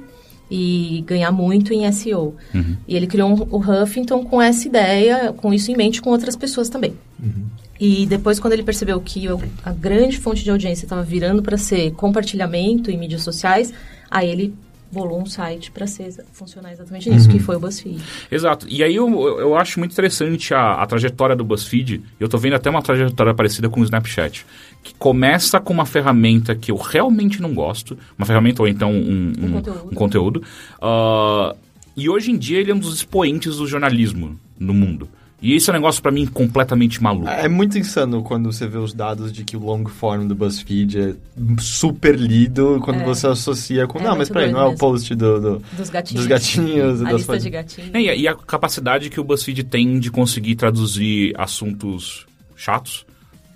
e ganhar muito em SEO. Uhum. E ele criou um- o Huffington com essa ideia, com isso em mente, com outras pessoas também. E depois, quando ele percebeu que a grande fonte de audiência estava virando para ser compartilhamento em mídias sociais, aí ele bolou um site para funcionar exatamente nisso, que foi o BuzzFeed. Exato. E aí eu, eu acho muito interessante a, a trajetória do BuzzFeed. Eu tô vendo até uma trajetória parecida com o Snapchat. Que começa com uma ferramenta que eu realmente não gosto. Uma ferramenta ou então um, um, Um conteúdo. um conteúdo. Ah, e hoje em dia ele é um dos expoentes do jornalismo no mundo. E esse é um negócio pra mim completamente maluco. É muito insano quando você vê os dados de que o long form do BuzzFeed é super lido quando É. você associa com. É não, mas peraí, não é o post do, do- Dos gatinhos. dos gatinhos. A das lista de gatinhos. É, e a- e a capacidade que o BuzzFeed tem de conseguir traduzir assuntos chatos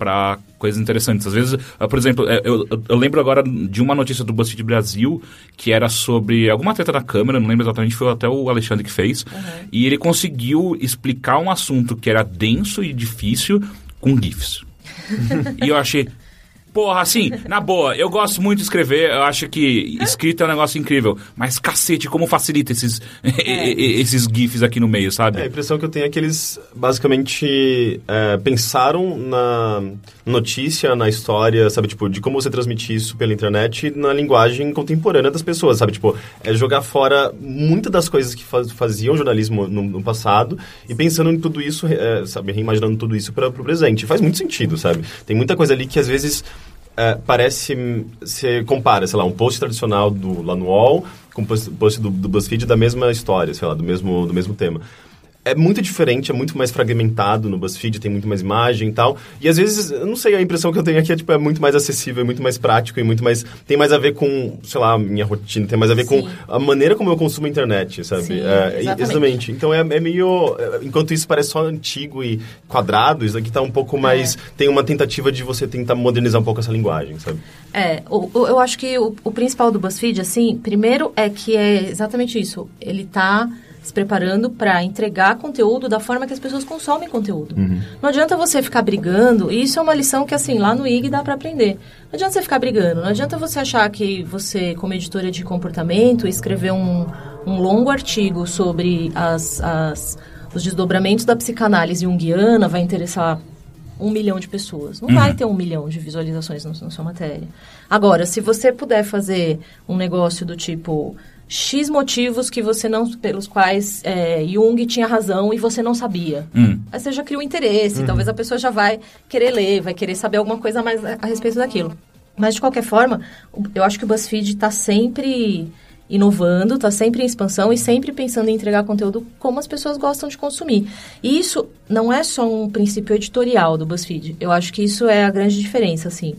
para coisas interessantes. Às vezes, ah, por exemplo, é, eu, eu- lembro agora de uma notícia do BuzzFeed Brasil que era sobre alguma treta da câmera, não lembro exatamente, foi até o Alexandre que fez. E ele conseguiu explicar um assunto que era denso e difícil com GIFs. <laughs> e eu achei. Porra, assim, na boa, eu gosto muito de escrever, eu acho que escrita é um negócio incrível, mas cacete, como facilita esses, <laughs> esses GIFs aqui no meio, sabe? É, a impressão que eu tenho é que eles basicamente é, pensaram na notícia, na história, sabe, tipo, de como você transmitir isso pela internet na linguagem contemporânea das pessoas, sabe, tipo, é jogar fora muitas das coisas que faz- faziam jornalismo no, no passado e pensando em tudo isso, é, sabe, reimaginando tudo isso para o presente. Faz muito sentido, sabe? Tem muita coisa ali que às vezes é, parece. Você compara, sei lá, um post tradicional do, UOL com um post, post do, do BuzzFeed da mesma história, sei lá, do mesmo, do mesmo tema. É muito diferente, é muito mais fragmentado no BuzzFeed, tem muito mais imagem e tal. E às vezes, eu não sei, a impressão que eu tenho aqui é, tipo, é muito mais acessível, é muito mais prático e muito mais... Tem mais a ver com, sei lá, minha rotina, tem mais a ver Sim. com a maneira como eu consumo a internet, sabe? Sim, É, exatamente. exatamente. Então é, é meio. é, Enquanto isso parece só antigo e quadrado, isso aqui tá um pouco mais. Tem uma tentativa de você tentar modernizar um pouco essa linguagem, sabe? É, o- o- eu acho que o, o principal do BuzzFeed, assim, primeiro é que é exatamente isso. Ele tá se preparando para entregar conteúdo da forma que as pessoas consomem conteúdo. Não adianta você ficar brigando, e isso é uma lição que, assim, lá no IG dá para aprender. Não adianta você ficar brigando, não adianta você achar que você, como editora de comportamento, escrever um, um longo artigo sobre as, as, os desdobramentos da psicanálise junguiana vai interessar um milhão de pessoas. Não vai ter um milhão de visualizações na, na sua matéria. Agora, se você puder fazer um negócio do tipo X motivos que você não. pelos quais é, Jung tinha razão e você não sabia. Hum. Aí você já cria um interesse, talvez a pessoa já vai querer ler, vai querer saber alguma coisa mais a, a respeito daquilo. Mas, de qualquer forma, eu acho que o BuzzFeed está sempre inovando, está sempre em expansão e sempre pensando em entregar conteúdo como as pessoas gostam de consumir. E isso não é só um princípio editorial do BuzzFeed. Eu acho que isso é a grande diferença, assim.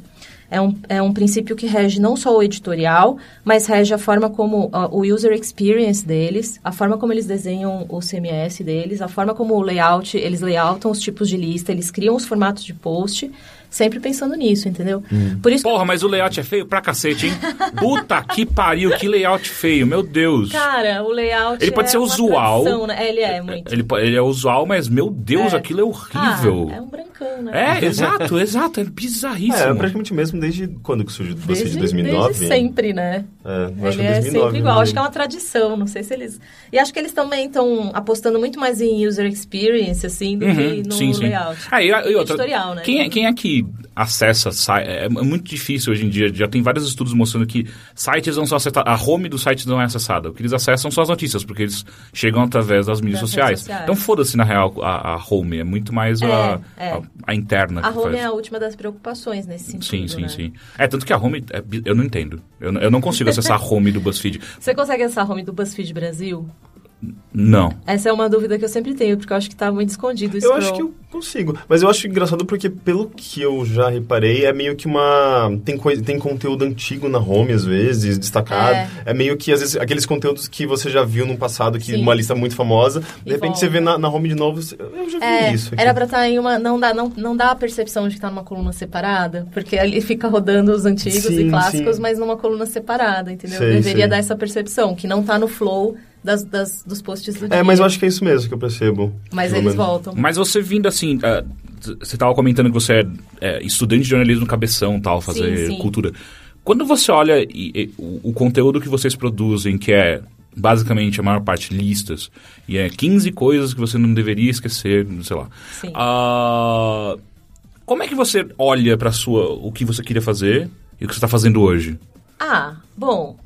É um, é um princípio que rege não só o editorial, mas rege a forma como ó, o user experience deles, a forma como eles desenham o CMS deles, a forma como o layout, eles layoutam os tipos de lista, eles criam os formatos de post, sempre pensando nisso, entendeu? Por isso que Porra, mas o layout é feio pra cacete, hein? Puta que pariu, que layout feio, meu Deus. Cara, o layout Ele pode é ser usual. tradição, né? É, Ele é muito. Ele, ele é usual, mas meu Deus, É. aquilo é horrível. Ah, é um brancão, né? É, exato, exato, é bizarríssimo. É, praticamente mesmo desde quando que surgiu? Desde, 2009? desde sempre, né? É, eu acho ele que é 2009. sempre igual. né? Acho que é uma tradição. Não sei se eles. E acho que eles também estão apostando muito mais em user experience, assim, do Uhum, que no sim, sim. layout. Ah, e, e outra, Editorial, né? Quem é, quem é que acessa si- É, é muito difícil hoje em dia. Já tem vários estudos mostrando que sites não são acessados. A home do site não é acessada. O que eles acessam são as notícias, porque eles chegam através das mídias Das sociais. sociais. Então foda-se, na real, a, a home. É muito mais a, É, é. a, a interna A home faz. é a última das preocupações nesse sentido. Sim, sim, né? sim. É, tanto que a home, é eu não entendo. Eu, eu não consigo acessar a home do BuzzFeed. <laughs> Você consegue acessar a home do BuzzFeed Brasil? Não. Essa é uma dúvida que eu sempre tenho, porque eu acho que tá muito escondido isso. Eu acho que eu consigo. Mas eu acho engraçado porque, pelo que eu já reparei, é meio que uma. Tem, coisa, tem conteúdo antigo na home, às vezes, destacado. É. É, meio que, às vezes, aqueles conteúdos que você já viu no passado, que Sim. uma lista muito famosa, de E repente você volta. vê na, na home de novo, você- eu já vi É, isso. Aqui. era pra estar em uma. Não dá, não, não dá a percepção de que tá numa coluna separada, porque ali fica rodando os antigos Sim, e clássicos, sim. mas numa coluna separada, entendeu? Sei, Deveria sei. dar essa percepção, que não tá no flow das, das- dos posts do dia. É, mas eu acho que é isso mesmo que eu percebo. Mas eles menos. voltam. Mas você vindo assim. ah, você estava comentando que você é, é, estudante de jornalismo cabeção tal, fazer Sim, sim. cultura. Quando você olha e- e o, o conteúdo que vocês produzem, que é basicamente a maior parte listas, e é 15 coisas que você não deveria esquecer, sei lá. Sim. Ah, como é que você olha para sua o que você queria fazer e o que você está fazendo hoje? Ah, bom.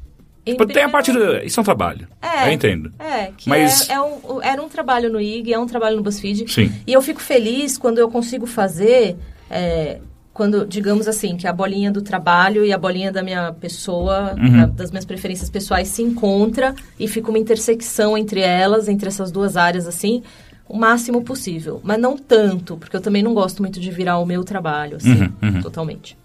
Tipo, tem a parte do... Isso é um trabalho. É. Eu entendo. É, que Mas- é, é um, era um trabalho no IG, é um trabalho no BuzzFeed. Sim. E eu fico feliz quando eu consigo fazer, é, quando, digamos assim, que a bolinha do trabalho e a bolinha da minha pessoa, Uhum. da- das minhas preferências pessoais se encontra e fica uma intersecção entre elas, entre essas duas áreas, assim, o máximo possível. Mas não tanto, porque eu também não gosto muito de virar o meu trabalho, assim, Uhum, uhum. totalmente.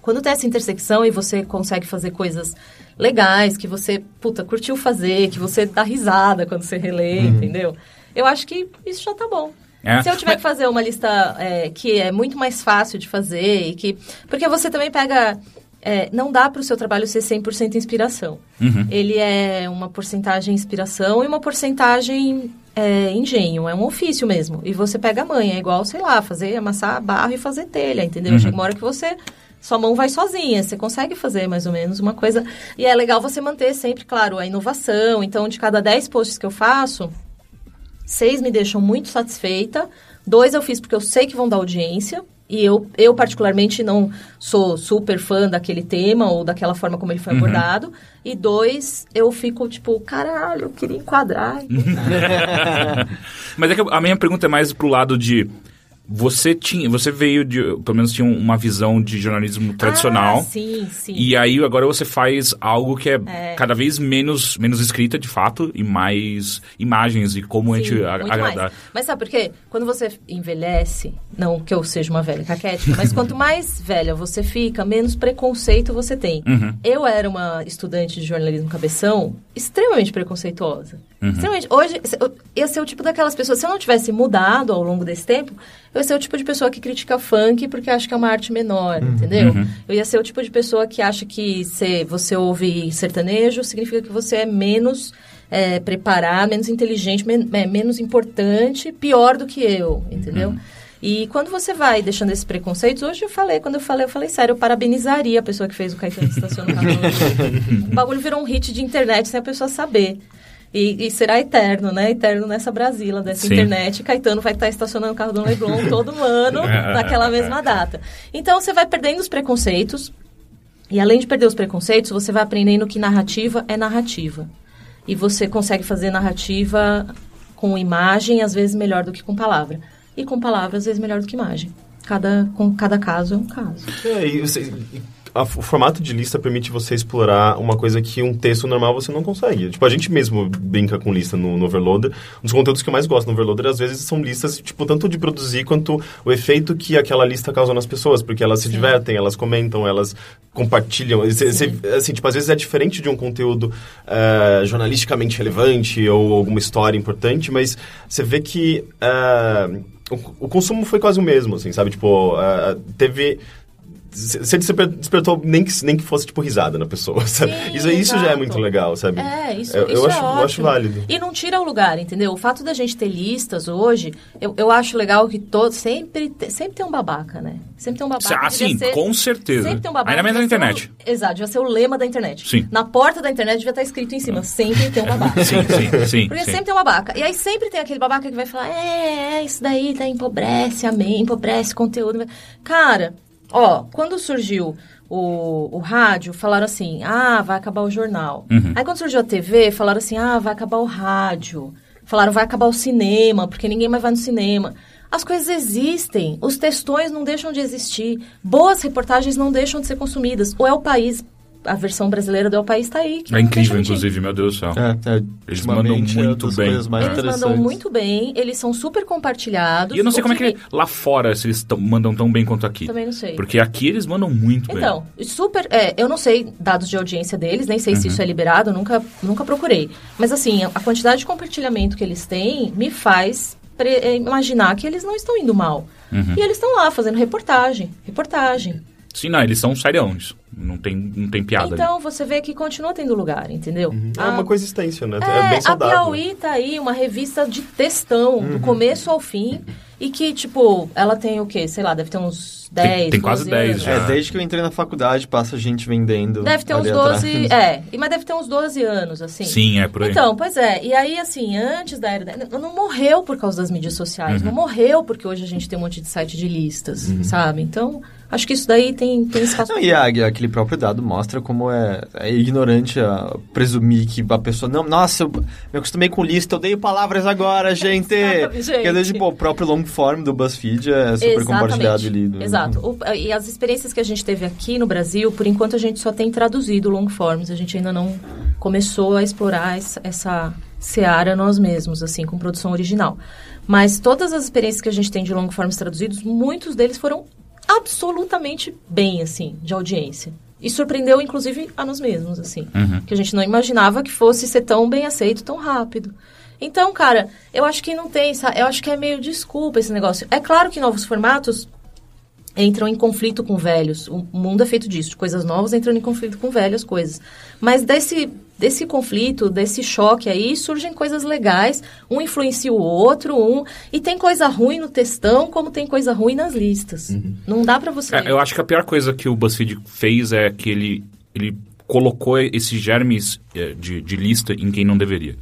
Quando tem essa intersecção e você consegue fazer coisas legais, que você, puta, curtiu fazer, que você dá risada quando você relê, entendeu? Eu acho que isso já tá bom. É. Se eu tiver que fazer uma lista é, que é muito mais fácil de fazer e que... Porque você também pega... é, não dá para o seu trabalho ser 100% inspiração. Uhum. Ele é uma porcentagem inspiração e uma porcentagem é, engenho. É um ofício mesmo. E você pega a manha. É igual, sei lá, fazer, amassar barro e fazer telha, entendeu? Uhum. Chega uma hora que você... Sua mão vai sozinha, você consegue fazer mais ou menos uma coisa. E é legal você manter sempre, claro, a inovação. Então, de cada 10 posts que eu faço, seis me deixam muito satisfeita. Dois eu fiz porque eu sei que vão dar audiência. E eu, eu, particularmente, não sou super fã daquele tema ou daquela forma como ele foi abordado. E dois, eu fico tipo, caralho, eu queria enquadrar. <laughs> Mas é que a minha pergunta é mais pro lado de... Você tinha, você veio de, pelo menos tinha uma visão de jornalismo tradicional. Ah, sim, sim. E aí agora você faz algo que é, É. cada vez menos, menos escrita de fato e mais imagens e como a Sim, gente a- muito agradar. Mas sabe por quê? Quando você envelhece, não que eu seja uma velha caquética, mas <laughs> quanto mais velha você fica, menos preconceito você tem. Uhum. Eu era uma estudante de jornalismo cabeção extremamente preconceituosa. Uhum. Extremamente. Hoje, eu ia ser o tipo daquelas pessoas, se eu não tivesse mudado ao longo desse tempo, eu ia ser o tipo de pessoa que critica funk porque acha que é uma arte menor, entendeu? Uhum. Eu ia ser o tipo de pessoa que acha que se você ouve sertanejo, significa que você é menos é, preparado, menos inteligente, men- é, menos importante, pior do que eu, entendeu? E quando você vai deixando esses preconceitos, hoje eu falei, quando eu falei, eu falei sério, eu parabenizaria a pessoa que fez o Caetano estaciona o <laughs> carro. o bagulho virou um hit de internet sem a pessoa saber. E, e será eterno, né? Eterno nessa Brasília, dessa Sim. internet. Caetano vai estar estacionando o carro do Leblon <laughs> todo ano, <laughs> naquela mesma data. Então, você vai perdendo os preconceitos. E além de perder os preconceitos, você vai aprendendo que narrativa é narrativa. E você consegue fazer narrativa com imagem, às vezes melhor do que com palavra. E com palavra, às vezes melhor do que imagem. Cada, com cada caso é um caso. É, e você- a- o formato de lista permite você explorar uma coisa que um texto normal você não consegue. Tipo, a gente mesmo brinca com lista no, no Overloader. Um dos conteúdos que eu mais gosto no Overloader, às vezes, são listas, tipo, tanto de produzir quanto o efeito que aquela lista causa nas pessoas. Porque elas se divertem, elas comentam, elas compartilham. Cê- cê- assim, tipo, às vezes é diferente de um conteúdo eh, jornalisticamente relevante ou alguma história importante, mas você vê que eh, o, o consumo foi quase o mesmo, assim, sabe? Tipo, eh, teve... Você desper- despertou nem que, nem que fosse, tipo, risada na pessoa, <laughs> sabe? Sim, isso, isso já é muito legal, sabe? É, isso, eu, isso eu é acho, eu acho válido. E não tira o lugar, entendeu? O fato da gente ter listas hoje, eu, eu acho legal que todo, sempre, sempre tem um babaca, né? Sempre tem um babaca. Ah, sim, ser- com certeza. Sempre tem um babaca. Ainda mais na internet. o- exato, devia ser o lema da internet. Sim. Na porta da internet devia estar escrito em cima, sempre tem um babaca. <laughs> Sim, sim, sim. Porque sim. sempre tem um babaca. E aí sempre tem aquele babaca que vai falar, é, é, isso daí tá, empobrece, amém, empobrece conteúdo. Cara, ó, quando surgiu o, o rádio, falaram assim, ah, vai acabar o jornal. Uhum. Aí quando surgiu a TV, falaram assim, ah, vai acabar o rádio. Falaram, vai acabar o cinema, porque ninguém mais vai no cinema. As coisas existem, os textões não deixam de existir, boas reportagens não deixam de ser consumidas. O É o País, a versão brasileira do É o País tá aí. que É não incrível, inclusive, meu Deus do céu. É, é, Eles mandam é muito das bem. Eles mandam muito bem, eles são super compartilhados. E eu não sei como é que lá fora se eles tão- mandam tão bem quanto aqui. Também não sei. Porque aqui eles mandam muito bem. Então, super. É, eu não sei dados de audiência deles, nem sei se Uhum. isso é liberado, nunca, nunca procurei. Mas assim, a, quantidade de compartilhamento que eles têm me faz é, imaginar que eles não estão indo mal. Uhum. E eles estão lá fazendo reportagem, reportagem. Sim, não, eles são seriões. Não tem, não tem piada ali. Então você vê que continua tendo lugar, entendeu? É A- uma coexistência, né? É, É, bem a saudável. Piauí tá aí, uma revista de textão, do começo ao fim. E que, tipo, ela tem o quê? Sei lá, deve ter uns 10, tem quase 12 10 anos. já. É, desde que eu entrei na faculdade, passa gente vendendo. Deve ter uns ali 12, atrás. <laughs> é, mas deve ter uns 12 anos, assim. Sim, é por aí. Então, pois é. E aí, assim, antes da era da... Não morreu por causa das mídias sociais. Uhum. Não morreu porque hoje a gente tem um monte de site de listas, sabe? Então, Acho que isso daí tem, tem espaço. Não, e a- aquele próprio dado mostra como é, é ignorante a presumir que a pessoa. Não, nossa, eu me acostumei com lista, eu odeio palavras agora, <laughs> gente! Exatamente, gente. Quer dizer, tipo, o próprio long form do BuzzFeed é super compartilhado e lido. Exato. O- e as experiências que a gente teve aqui no Brasil, por enquanto a gente só tem traduzido long forms. A gente ainda não começou a explorar essa, essa seara nós mesmos, assim, com produção original. Mas todas as experiências que a gente tem de long forms traduzidos, muitos deles foram absolutamente bem, assim, de audiência. E surpreendeu, inclusive, a nós mesmos, assim. Que a gente não imaginava que fosse ser tão bem aceito tão rápido. Então, cara, eu acho que não tem, sabe? Eu acho que é meio desculpa esse negócio. É claro que novos formatos entram em conflito com velhos. O mundo é feito disso, de coisas novas entrando em conflito com velhas coisas. Mas desse, desse conflito, desse choque aí, surgem coisas legais. Um influencia o outro, um... E tem coisa ruim no textão, como tem coisa ruim nas listas. Não dá pra você... É, eu acho que a pior coisa que o BuzzFeed fez é que ele, ele colocou esses germes é, de, de lista em quem não deveria.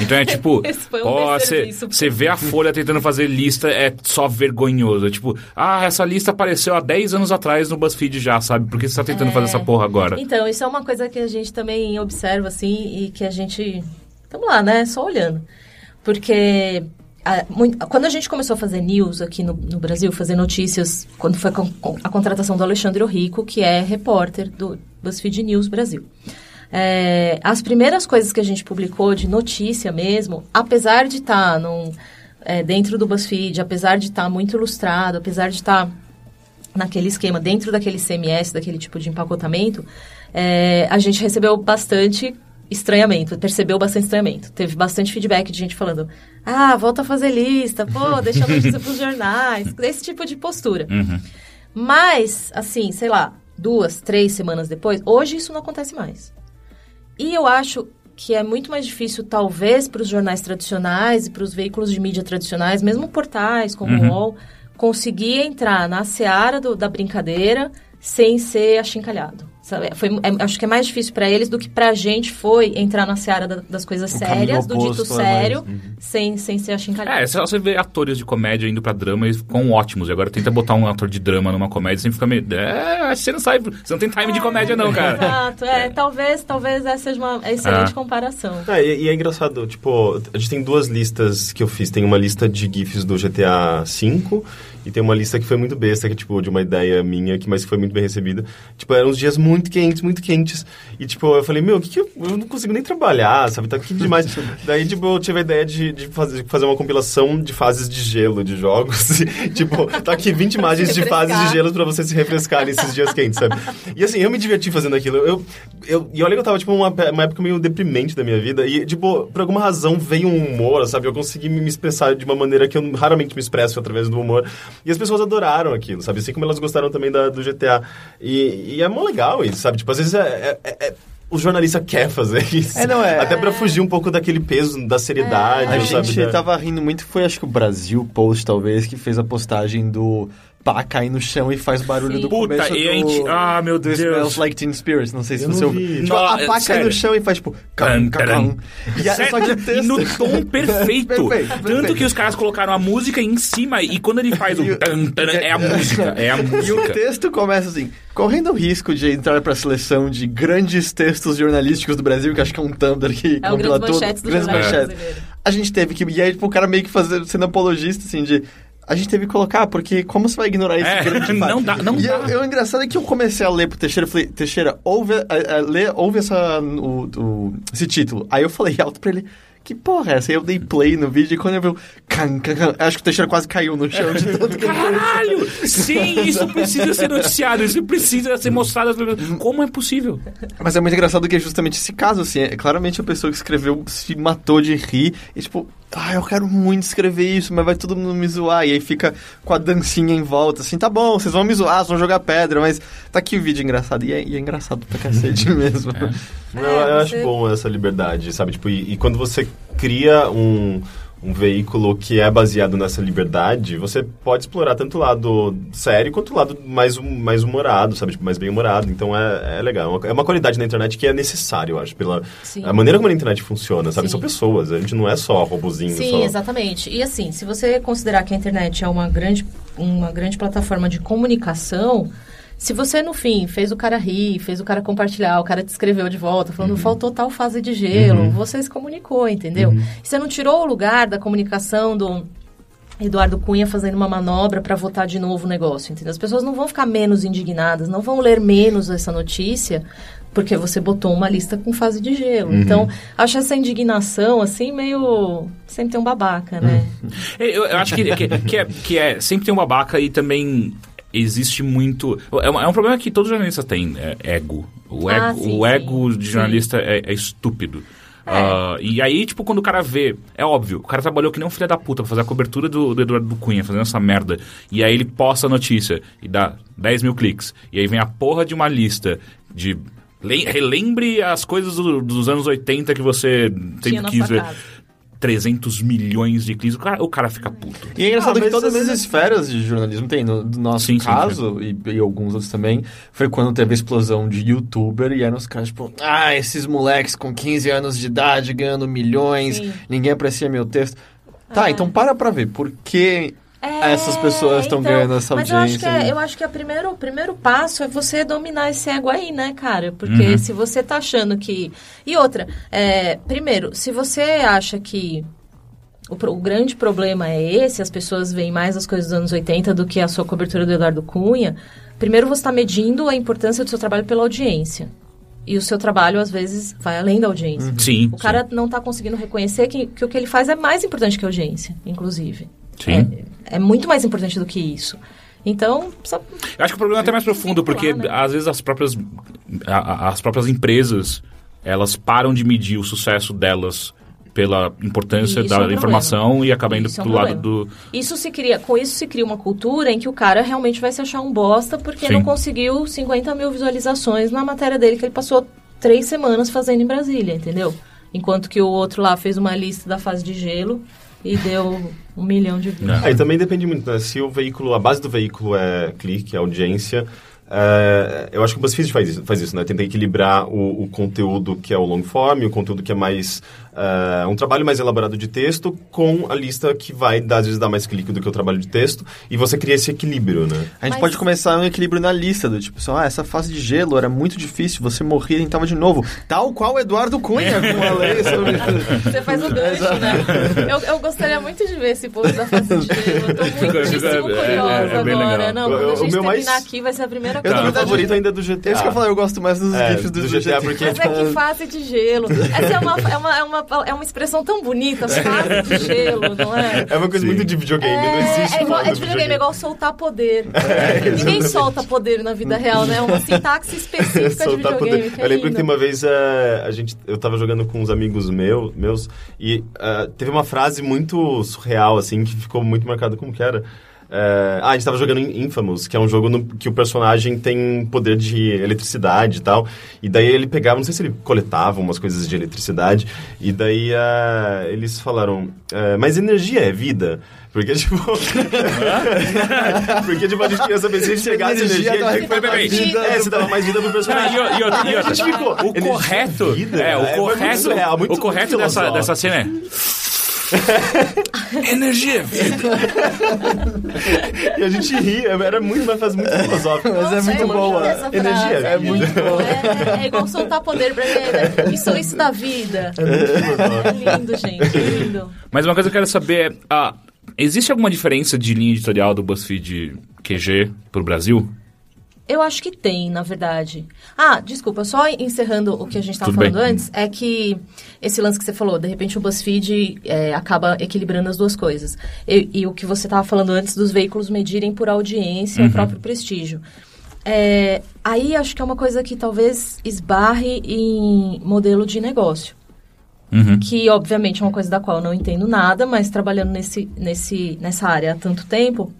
Então é tipo, <laughs> ó, você vê a Folha tentando fazer lista, é só vergonhoso. É tipo, ah, essa lista apareceu há 10 anos atrás no BuzzFeed já, sabe? Por que você tá tentando É. fazer essa porra agora? Então, isso é uma coisa que a gente também observa, assim, e que a gente... Estamos lá, né? Só olhando. Porque a- mui- quando a gente começou a fazer news aqui no, no Brasil, fazer notícias, quando foi com a contratação do Alexandre Rico, que é repórter do BuzzFeed News Brasil. É, as primeiras coisas que a gente publicou de notícia mesmo, apesar de estar num, é, dentro do BuzzFeed, apesar de estar muito ilustrado, apesar de estar naquele esquema, dentro daquele CMS, daquele tipo de empacotamento, é, a gente recebeu bastante estranhamento, percebeu bastante estranhamento. Teve bastante feedback de gente falando, ah, volta a fazer lista, pô, deixa a notícia pros jornais, <laughs> esse tipo de postura. Uhum. Mas, assim, sei lá, duas, três semanas depois, hoje isso não acontece mais. E eu acho que é muito mais difícil, talvez, para os jornais tradicionais e para os veículos de mídia tradicionais, mesmo portais como o UOL, conseguir entrar na seara do- da brincadeira sem ser achincalhado. Foi, é- acho que é mais difícil para eles do que para a gente foi entrar na seara da- das coisas O sérias, do dito oposto é mais- sério, Uhum. sem, sem ser achincalhado. É, só você vê atores de comédia indo pra drama e ficam ótimos. E agora tenta botar um ator de drama numa comédia e sempre fica meio. É, você não sabe. Você não tem time de comédia, não, cara. Exato, é, talvez, talvez essa seja uma excelente Ah. comparação. Ah, e, e é engraçado, tipo, a gente tem duas listas que eu fiz. Tem uma lista de GIFs do GTA V e tem uma lista que foi muito besta, que tipo de uma ideia minha, que mas que foi muito bem recebida. Tipo, eram uns dias muito quentes, muito quentes. E tipo, eu falei, meu, o que que eu, eu não consigo nem trabalhar, sabe? Tá quente demais. <laughs> Daí, tipo, eu tive a ideia de, de fazer, fazer uma compilação de fases de gelo de jogos. <laughs> E, tipo, tá aqui 20 <laughs> imagens de fases de gelo pra você se refrescar nesses dias quentes, sabe? E assim, eu me diverti fazendo aquilo. Eu, eu, e olha que eu tava, tipo, uma, uma época meio deprimente da minha vida. E, tipo, por alguma razão veio um humor, sabe? Eu consegui me expressar de uma maneira que eu raramente me expresso através do humor. E as pessoas adoraram aquilo, sabe? Assim como elas gostaram também da, do GTA. E, e é mó legal isso, sabe? Tipo, às vezes é... é- é- o jornalista quer fazer <laughs> isso. É, não é. Até pra fugir um pouco daquele peso da seriedade, A sabe? gente tava rindo muito, foi acho que o Brasil Post, talvez, que fez a postagem do pá cair no chão e faz barulho Sim. do Puta, começo e do... a gente- ah, meu do Deus. Smells Like Teen Spirit, não sei se Eu você ouviu. vi. Tipo, a pá cai no chão e faz tipo... Tan, Cam, cam, E a, Sério? só que texto... E no tom <laughs> perfeito. Perfeito, Tanto perfeito. que os caras colocaram a música em cima e quando ele faz o tan, taran, é a <laughs> música. É a E o música. texto começa assim, correndo o risco de entrar para a seleção de grandes textos jornalísticos do Brasil, que acho que é um Tumblr que É compila tudo. Do Grandes Manchetes. Brasileiro. A gente teve que... E aí, tipo, o cara meio que fazer, sendo apologista, assim, de... A gente teve que colocar, porque como você vai ignorar esse É, grande <laughs> não dá- não e dá. eu- o engraçado é que eu comecei a ler pro Teixeira, eu falei, Teixeira, ouve, a, a, lê, ouve essa, o, o- esse título. Aí eu falei alto pra ele, que porra é essa? Aí eu dei play no vídeo e quando eu vi o... Can, can, can, acho que o Teixeira quase caiu no chão de tanto que Caralho! Sim, isso precisa ser noticiado, isso precisa ser mostrado. às pessoas. Como é possível? Mas é muito engraçado que é justamente esse caso, assim. É, claramente a pessoa que escreveu se matou de rir. E tipo, ah, eu quero muito escrever isso, mas vai todo mundo me zoar. E aí fica com a dancinha em volta, assim, tá bom, vocês vão me zoar, vocês vão jogar pedra, mas tá aqui o vídeo engraçado. E é, e é engraçado pra cacete <laughs> mesmo. É, <laughs> eu você- acho bom essa liberdade, sabe? Tipo, e, e quando você cria um, um veículo que é baseado nessa liberdade, você pode explorar tanto o lado sério quanto o lado mais, hum- mais humorado, sabe? Tipo, mais bem humorado. Então é, é legal. É uma- É uma qualidade na internet que é necessário, eu acho, pela Sim. a maneira como a internet funciona, sabe? Sim. São pessoas, a gente não é só robozinho. Sim, só... exatamente. E assim, se você considerar que a internet é uma grande, uma grande plataforma de comunicação, Se você, no fim, fez o cara rir, fez o cara compartilhar, o cara te escreveu de volta, falando, faltou tal fase de gelo, você se comunicou, entendeu? Você não tirou o lugar da comunicação do Eduardo Cunha fazendo uma manobra para votar de novo o negócio, entendeu? As pessoas não vão ficar menos indignadas, não vão ler menos essa notícia porque você botou uma lista com fase de gelo. Então, acho essa indignação, assim, meio... Sempre tem um babaca, né? Eu, eu acho que, que, que é, que é sempre tem um babaca e também existe muito. É, um- é um problema que todo jornalista tem, é ego. O ego, Ah, sim, o ego sim. de jornalista é, é estúpido. Ah, e aí, tipo, quando o cara vê, é óbvio, o cara trabalhou que nem um filho da puta pra fazer a cobertura do, do Eduardo Cunha, fazendo essa merda. E aí ele posta a notícia e dá 10 mil cliques. E aí vem a porra de uma lista de. le- Relembre as coisas do- dos anos 80 que você sempre quis ver. casa. 300 milhões de cliques. O cara, o cara fica puto. E é engraçado Ah, que todas as vezes- esferas de jornalismo tem. No, no nosso Sim, sim, caso, e, e alguns outros também, foi quando teve a explosão de youtuber e eram os caras, tipo, ah, esses moleques com 15 anos de idade ganhando milhões, Sim. ninguém aprecia meu texto. Tá, Ah. então para pra ver, por que É, essas pessoas estão então, ganhando essa mas eu acho audiência? que é, aí? eu acho que a primeiro, o primeiro passo é você dominar esse ego aí, né, cara? Porque se você tá achando que. E outra, é, primeiro, se você acha que o, o grande problema é esse, as pessoas veem mais as coisas dos anos 80 do que a sua cobertura do Eduardo Cunha, primeiro você está medindo a importância do seu trabalho pela audiência. E o seu trabalho, às vezes, vai além da audiência. Sim. O cara não está conseguindo reconhecer que, que o que ele faz é mais importante que a audiência, inclusive. Sim. É, é muito mais importante do que isso. Então, precisa... Eu acho que o problema é até mais profundo, porque né? às vezes as próprias, a- as próprias empresas, elas param de medir o sucesso delas pela importância Isso da é um problema. informação e acaba indo Isso é um pro lado problema. do... isso se cria, com isso se cria uma cultura em que o cara realmente vai se achar um bosta porque Sim. não conseguiu 50 mil visualizações na matéria dele que ele passou três semanas fazendo em Brasília, entendeu? Enquanto que o outro lá fez uma lista da fase de gelo e deu um milhão de views. É. Aí também depende muito, né? Se o veículo, a base do veículo é clique, é audiência, é, eu acho que o BuzzFeed faz isso, faz isso né? Tenta equilibrar o, o conteúdo que é o long form, o conteúdo que é mais... é, um trabalho mais elaborado de texto com a lista que vai, dar, às vezes, dar mais clique do que o trabalho de texto e você cria esse equilíbrio, né? A gente Mas- pode começar um equilíbrio na lista, do tipo, assim, ah, essa fase de gelo era muito difícil, você morria e tentava de novo. Tal qual Eduardo Cunha com a lei sobre... <laughs> Você faz o gancho, né? Eu, eu gostaria muito de ver esse post da fase de gelo. Eu tô muitíssimo é- curiosa é- é bem agora. legal. Não, quando a o gente meu terminar mais- aqui vai ser a primeira Eu, coisa. na o verdade, favorito ainda é do GTA. É isso que eu falei, eu gosto mais dos É, GIFs do, do GTA, porque- Mas é que fase de gelo. Essa é uma, é uma, é uma, é uma expressão tão bonita, fase de gelo, não é? É uma coisa muito de videogame, não existe é, igual, é de videogame, é igual soltar poder. Ninguém solta poder na vida real, né? É uma sintaxe específica de <laughs> Soltar videogame. poder. é Eu lembro que tem uma vez eh, a gente, eu tava jogando com uns amigos meu, meus e eh, teve uma frase muito surreal, assim, que ficou muito marcada. Como que era? Eh, ah, a gente tava jogando Infamous, que é um jogo no, que o personagem tem poder de eletricidade e tal. E daí ele pegava, não sei se ele coletava umas coisas de eletricidade. E daí eh, eles falaram, eh, mas energia é vida? Porque, <laughs> tipo. porque, tipo, a gente queria saber se a gente pegasse energia energia. dá a gente- Peraí, peraí. vida É, você dava mais vida pro Ah, personagem. e, A gente ficou, o energia correto, é vida? é, o É, correto, muito o correto dessa, dessa cena é <laughs> energia, é vida. E a gente ria, era muito, uma frase muito filosófica. Mas é Nossa, muito eu boa. Energia, é muito boa. É, é igual soltar poder pra ele. Isso, isso da vida. É lindo, gente. Lindo. Mas uma coisa que eu quero saber é, ah, existe alguma diferença de linha editorial do BuzzFeed QG pro Brasil? Eu acho que tem, na verdade. Ah, desculpa, só encerrando o que a gente estava falando bem. antes, é que esse lance que você falou, de repente o BuzzFeed é, acaba equilibrando as duas coisas. E, e o que você estava falando antes dos veículos medirem por audiência Uhum. o próprio prestígio. É, aí acho que é uma coisa que talvez esbarre em modelo de negócio. Uhum. Que, obviamente, é uma coisa da qual eu não entendo nada, mas trabalhando nesse, nesse, nessa área há tanto tempo,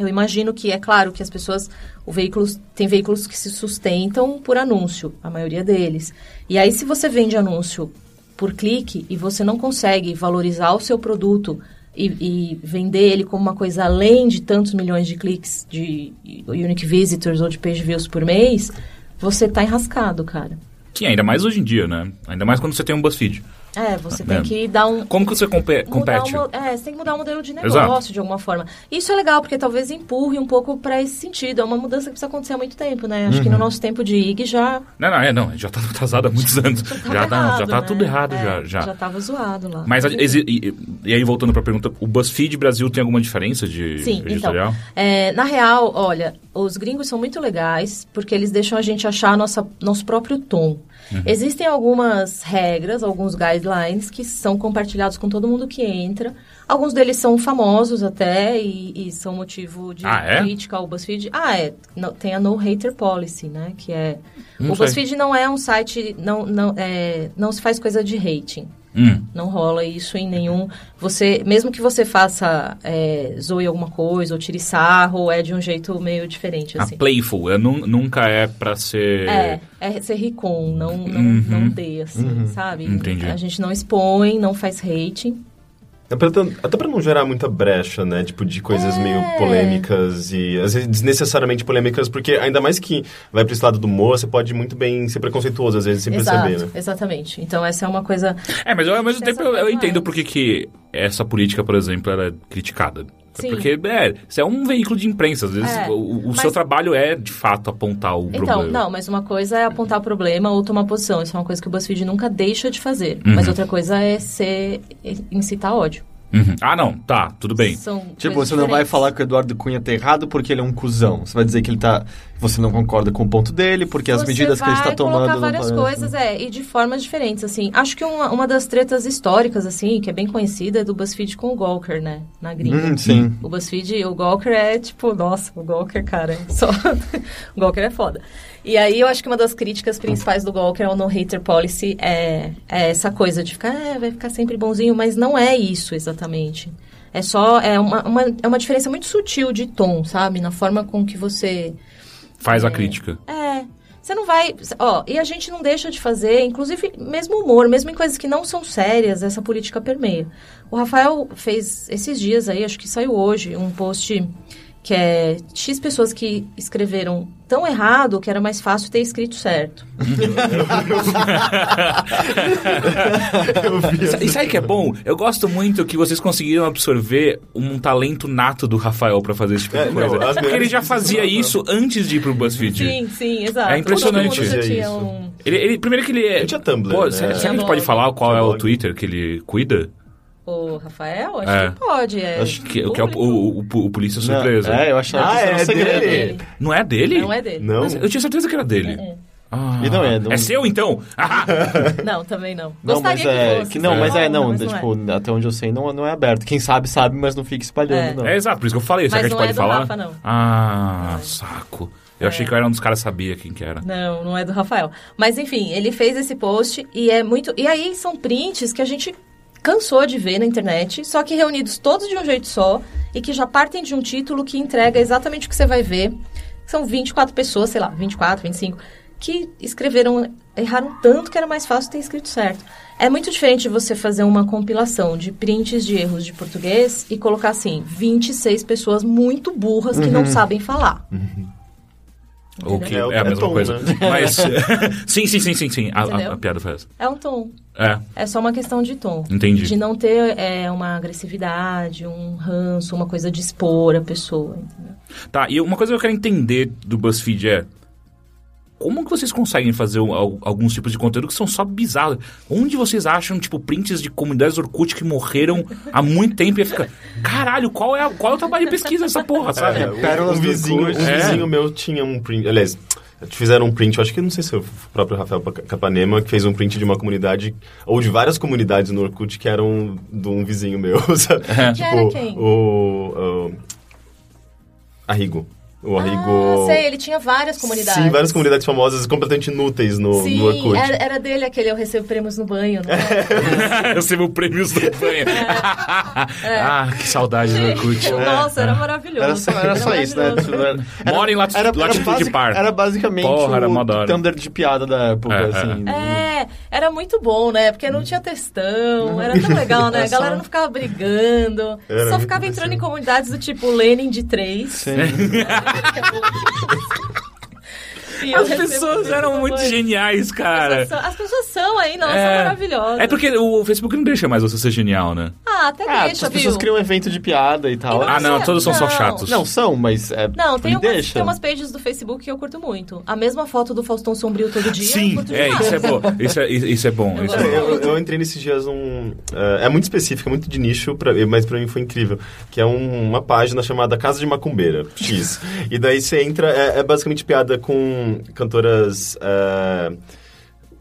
eu imagino que é claro que as pessoas, o veículos, tem veículos que se sustentam por anúncio, a maioria deles. E aí se você vende anúncio por clique e você não consegue valorizar o seu produto e, e vender ele como uma coisa além de tantos milhões de cliques de unique visitors ou de page views por mês, você tá enrascado, cara. Sim, ainda mais hoje em dia, né? Ainda mais quando você tem um BuzzFeed. É, você tem É. que dar um. Como que você compete? mo- é, você tem que mudar o modelo de negócio Exato. de alguma forma. Isso é legal, porque talvez empurre um pouco para esse sentido. É uma mudança que precisa acontecer há muito tempo, né? Acho que Uhum. no nosso tempo de IG já. Não, não, é, não, já tá atrasado há muitos <laughs> anos. tava Já tá, já errado, tá né? tudo errado, É, já, já. Já tava zoado lá. Mas, a- exi- e, e aí, voltando pra pergunta, o BuzzFeed Brasil tem alguma diferença de Sim, então. editorial? é, na real, olha, os gringos são muito legais porque eles deixam a gente achar a nossa, nosso próprio tom. Uhum. Existem algumas regras, alguns guidelines que são compartilhados com todo mundo que entra. Alguns deles são famosos até e, e são motivo de Ah, é? crítica ao BuzzFeed. Ah, é. No- tem a No Hater Policy, né? Que é... Não o sei. BuzzFeed não é um site... Não, não, é, não se faz coisa de hating. Hum. Não rola isso em nenhum. Você, mesmo que você faça é, zoe alguma coisa ou tire sarro, é de um jeito meio diferente, A assim. Playful, é, nun- nunca é pra ser... É, é ser ricom, não, não, Uhum. não dê, assim, sabe? Entendi. A gente não expõe, não faz hating. É até pra não gerar muita brecha, né? Tipo, de coisas É. meio polêmicas e às vezes desnecessariamente polêmicas, porque ainda mais que vai pra esse lado do humor, você pode muito bem ser preconceituoso, às vezes, sem Exato, perceber, né? exatamente. Então essa é uma coisa. É, mas eu, ao mesmo Essa tempo eu, eu entendo por que que essa política, por exemplo, ela é criticada. Sim. Porque, é, você é um veículo de imprensa. Às vezes É, o, o mas- seu trabalho é, de fato, apontar o Então, problema. não, mas uma coisa é apontar o problema ou tomar posição. Isso é uma coisa que o BuzzFeed nunca deixa de fazer. Uhum. Mas outra coisa é ser incitar ódio. Uhum. Ah, não, tá, tudo bem. São Tipo, você não vai falar que o Eduardo Cunha tá errado porque ele é um cuzão. Você vai dizer que ele tá. Você não concorda com o ponto dele, porque as Você medidas que ele está vai tomando. colocar não várias coisas, é, e de formas diferentes, assim. Acho que uma, uma das tretas históricas, assim, que é bem conhecida, é do BuzzFeed com o Gawker, né? Na gringa. Hum, sim. O BuzzFeed, o Gawker é tipo, nossa, o Gawker, cara, só... <laughs> o Gawker é foda. E aí eu acho que uma das críticas principais do Gawker ao No Hater Policy é, é essa coisa de ficar, é, vai ficar sempre bonzinho, mas não é isso exatamente. É só, é uma, uma, é uma diferença muito sutil de tom, sabe? Na forma com que você... Faz a É. crítica. É. Você não vai. Ó, e a gente não deixa de fazer, inclusive, mesmo humor, mesmo em coisas que não são sérias, essa política permeia. O Rafael fez esses dias aí, acho que saiu hoje, um post que é X pessoas que escreveram tão errado que era mais fácil ter escrito certo. E sabe que é bom? Eu gosto muito que vocês conseguiram absorver um talento nato do Rafael pra fazer esse tipo de É, não, coisa. as Porque ele já fazia isso antes de ir pro BuzzFeed. Sim, sim, exato. É impressionante. Todo mundo já tinha Isso. um... Ele, ele- primeiro que ele é. Ele tinha Tumblr, Pô, né? será, que a gente pode falar qual é o. Twitter que ele cuida? O Rafael? Acho É. que pode. É Acho que, que é o, o, o, o Polícia Não, Surpresa. É, eu achava Ah, que era um é segredo. dele? Não é dele? Não é dele. Não? Mas Eu tinha certeza que era dele. É. Ah, E não é, não- É seu então? Ah, <laughs> Não, também não. Não, mas Gostaria é. que fosse. Que não, mas é, não. mas tipo, até onde eu sei, não, não é aberto. Quem sabe, sabe, mas não fica espalhando, É. não. é exato, por isso que eu falei. Será que a não gente é pode do falar? Rafa, não. Ah, É. saco. Eu achei que eu era um dos caras que sabia quem que era. Não, não é do Rafael. Mas enfim, ele fez esse post e é muito. E aí são prints que a gente cansou de ver na internet, só que reunidos todos de um jeito só e que já partem de um título que entrega exatamente o que você vai ver. São 24 pessoas, sei lá, 24, 25, que escreveram, erraram tanto que era mais fácil ter escrito certo. É muito diferente de você fazer uma compilação de prints de erros de português e colocar assim, 26 pessoas muito burras que não sabem falar. Ou que É, é, a é mesma tom, coisa. né? Mas. <laughs> <laughs> sim, sim, sim, sim, sim. A, a- a piada foi essa. É um tom. É. É só uma questão de tom. Entendi. De não ter é, uma agressividade, um ranço, uma coisa de expor a pessoa. Entendeu? Tá, e uma coisa que eu quero entender do BuzzFeed é. Como que vocês conseguem fazer um- al- alguns tipos de conteúdo que são só bizarros? Onde vocês acham, tipo, prints de comunidades Orkut que morreram há muito tempo e fica. Caralho, qual é, a- qual é o trabalho de pesquisa dessa porra, sabe? É, pérolas um do vizinho, um. É. vizinho meu tinha um print. Aliás, fizeram um print, eu acho que não sei se foi o próprio Rafael Capanema, que fez um print de uma comunidade, ou de várias comunidades no Orkut que eram de um vizinho meu, <laughs> sabe? Que era quem? o. o Arrigo. O Arrigo. Ah, sei, ele tinha várias comunidades. Sim, várias comunidades famosas completamente inúteis no, Sim, no Orkut. era, era dele aquele Eu Recebo Prêmios no Banho, <laughs> não <laughs> é? Eu meu prêmios do banho. ah, que saudade do Orkut. <laughs> Nossa, era maravilhoso. Era só, era só isso, né? Era- Mora em lati- era- era latitude basic- par. Era basicamente Porra, era o. Tumblr de piada da época, É, é. assim. É, era muito bom, né? Porque não tinha textão, era tão legal, né? A galera não ficava brigando, Era só ficava entrando em comunidades do tipo Lenin de três. Sim. ¡Ven, ven, ven! E eu As pessoas eram muito geniais, cara. As pessoas, as pessoas são aí, não, são maravilhosas. É porque o Facebook não deixa mais você ser genial, né? Ah, até Ah, deixa, as pessoas viu? criam um evento de piada e tal. E Ah, não, Não, todos são só não. chatos. Não, são, mas é, Não, tem umas, deixa. tem umas pages do Facebook que eu curto muito. A mesma foto do Faustão Sombrio todo dia. eu Sim, é, isso é bom. <laughs> Isso é, isso é bom. Eu Isso é gosto. bom. Eu, eu entrei nesses dias num. é, é muito específico, é muito de nicho, pra, mas pra mim foi incrível. Que é um- uma página chamada Casa de Macumbeira, X. <laughs> e daí você entra, é, é basicamente piada com cantoras. é,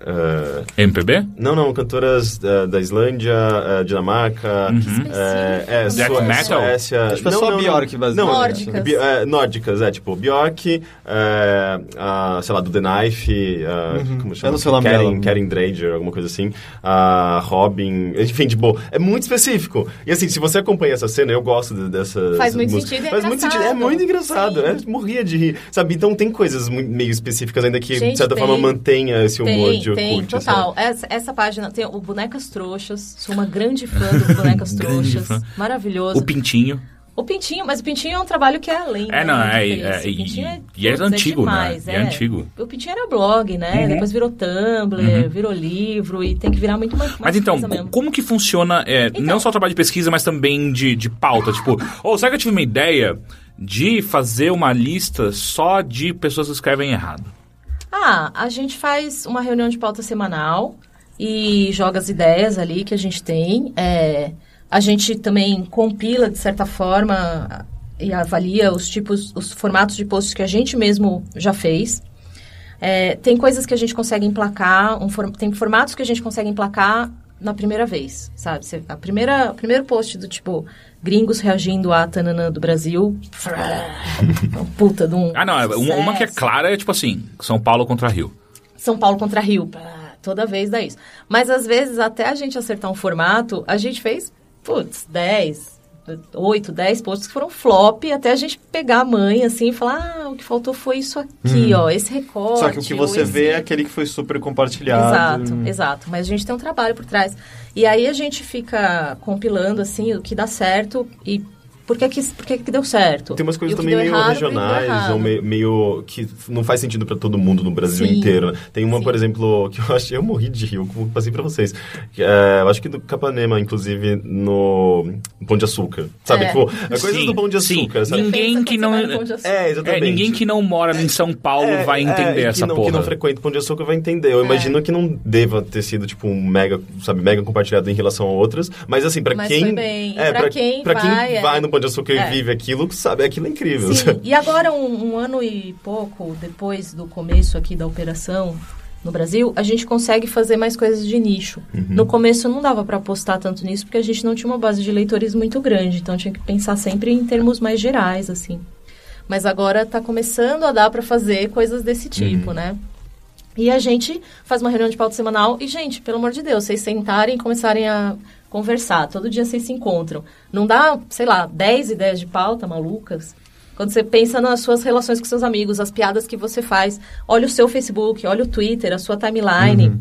é, MPB? não, não, cantoras é, da Islândia, é, Dinamarca, é, é, Death Sué- metal? Suécia. Que é só Bjork, basicamente. Não, Nórdicas. Bi- é, nórdicas, é, tipo, Bjork, é, a, sei lá, do The Knife, a, como chama? Eu não sei o nome Karen, dela. Karen Drager, alguma coisa assim, a Robin, enfim, tipo, é muito específico. E assim, se você acompanha essa cena, eu gosto de- dessas Faz muito músicas. sentido é Faz muito sentido, é engraçado. muito engraçado, é, morria de rir, sabe? Então tem coisas meio específicas ainda que, de Gente, certa tem. forma, mantenha esse humor Tem, de tem, total. Essa, essa página tem o Bonecas Trouxas. Sou uma grande fã do <laughs> Bonecas Trouxas. fã. Maravilhoso. O Pintinho. O Pintinho, mas o Pintinho é um trabalho que é além. É, né, não, de é- isso. é- O Pintinho e- e é antigo, né? demais, E é antigo. O Pintinho era blog, né? Uhum. Depois virou Tumblr, virou livro e tem que virar muito mais, Mas então, mesmo. como que funciona, é, Então. não só o trabalho de pesquisa, mas também de, de pauta? Tipo, <laughs> ou será que eu tive uma ideia de fazer uma lista só de pessoas que escrevem errado? Ah, a gente faz uma reunião de pauta semanal e joga as ideias ali que a gente tem. É, a gente também compila, de certa forma, e avalia os tipos, os formatos de posts que a gente mesmo já fez. É, tem coisas que a gente consegue emplacar, um for- tem formatos que a gente consegue emplacar na primeira vez, sabe? A primeira, o primeiro post do tipo gringos reagindo à Tananã do Brasil, uma puta de um Ah, não, é uma, que é clara é tipo assim, São Paulo contra Rio. São Paulo contra Rio. Toda vez dá isso. Mas às vezes, até a gente acertar um formato, a gente fez, putz, 10, 8, 10 posts que foram flop, até a gente pegar a mãe assim e falar: ah, o que faltou foi isso aqui, ó, esse recorte. Só que o que você esse- vê é aquele que foi super compartilhado. Exato, exato. Mas a gente tem um trabalho por trás. E aí a gente fica compilando, assim, o que dá certo e por que que, por que, que deu certo. Tem umas coisas também meio errado, regionais, ou meio, meio que não faz sentido pra todo mundo no Brasil Sim. inteiro. né? Tem uma, Sim. por exemplo, que eu achei, eu morri de rir, eu passei pra vocês. É, eu acho que do Capanema, inclusive, no Pão de Açúcar. Sabe? É. Tipo, é coisas do Pão de. Açúcar, sabe? Ninguém que não-. É, É, exatamente. ninguém que não mora em São Paulo É, vai é, entender essa não, porra. Que não frequenta o Pão de Açúcar vai entender. Eu É. imagino que não deva ter sido, tipo, um mega, sabe, mega compartilhado em relação a outras. Mas, assim, pra Mas quem... foi bem. É, pra quem pra quem vai, é. vai no Pão de Açúcar É. vive aquilo, sabe, aquilo é incrível. Sim, e agora, um, um ano e pouco depois do começo aqui da operação no Brasil, a gente consegue fazer mais coisas de nicho. No começo não dava para apostar tanto nisso, porque a gente não tinha uma base de leitores muito grande, então tinha que pensar sempre em termos mais gerais, assim. Mas agora está começando a dar para fazer coisas desse tipo, né? E a gente faz uma reunião de pauta semanal e, gente, pelo amor de Deus, vocês sentarem e começarem a conversar. Todo dia vocês se encontram. Não dá, sei lá, 10 ideias de pauta malucas. Quando você pensa nas suas relações com seus amigos, as piadas que você faz, olha o seu Facebook, olha o Twitter, a sua timeline.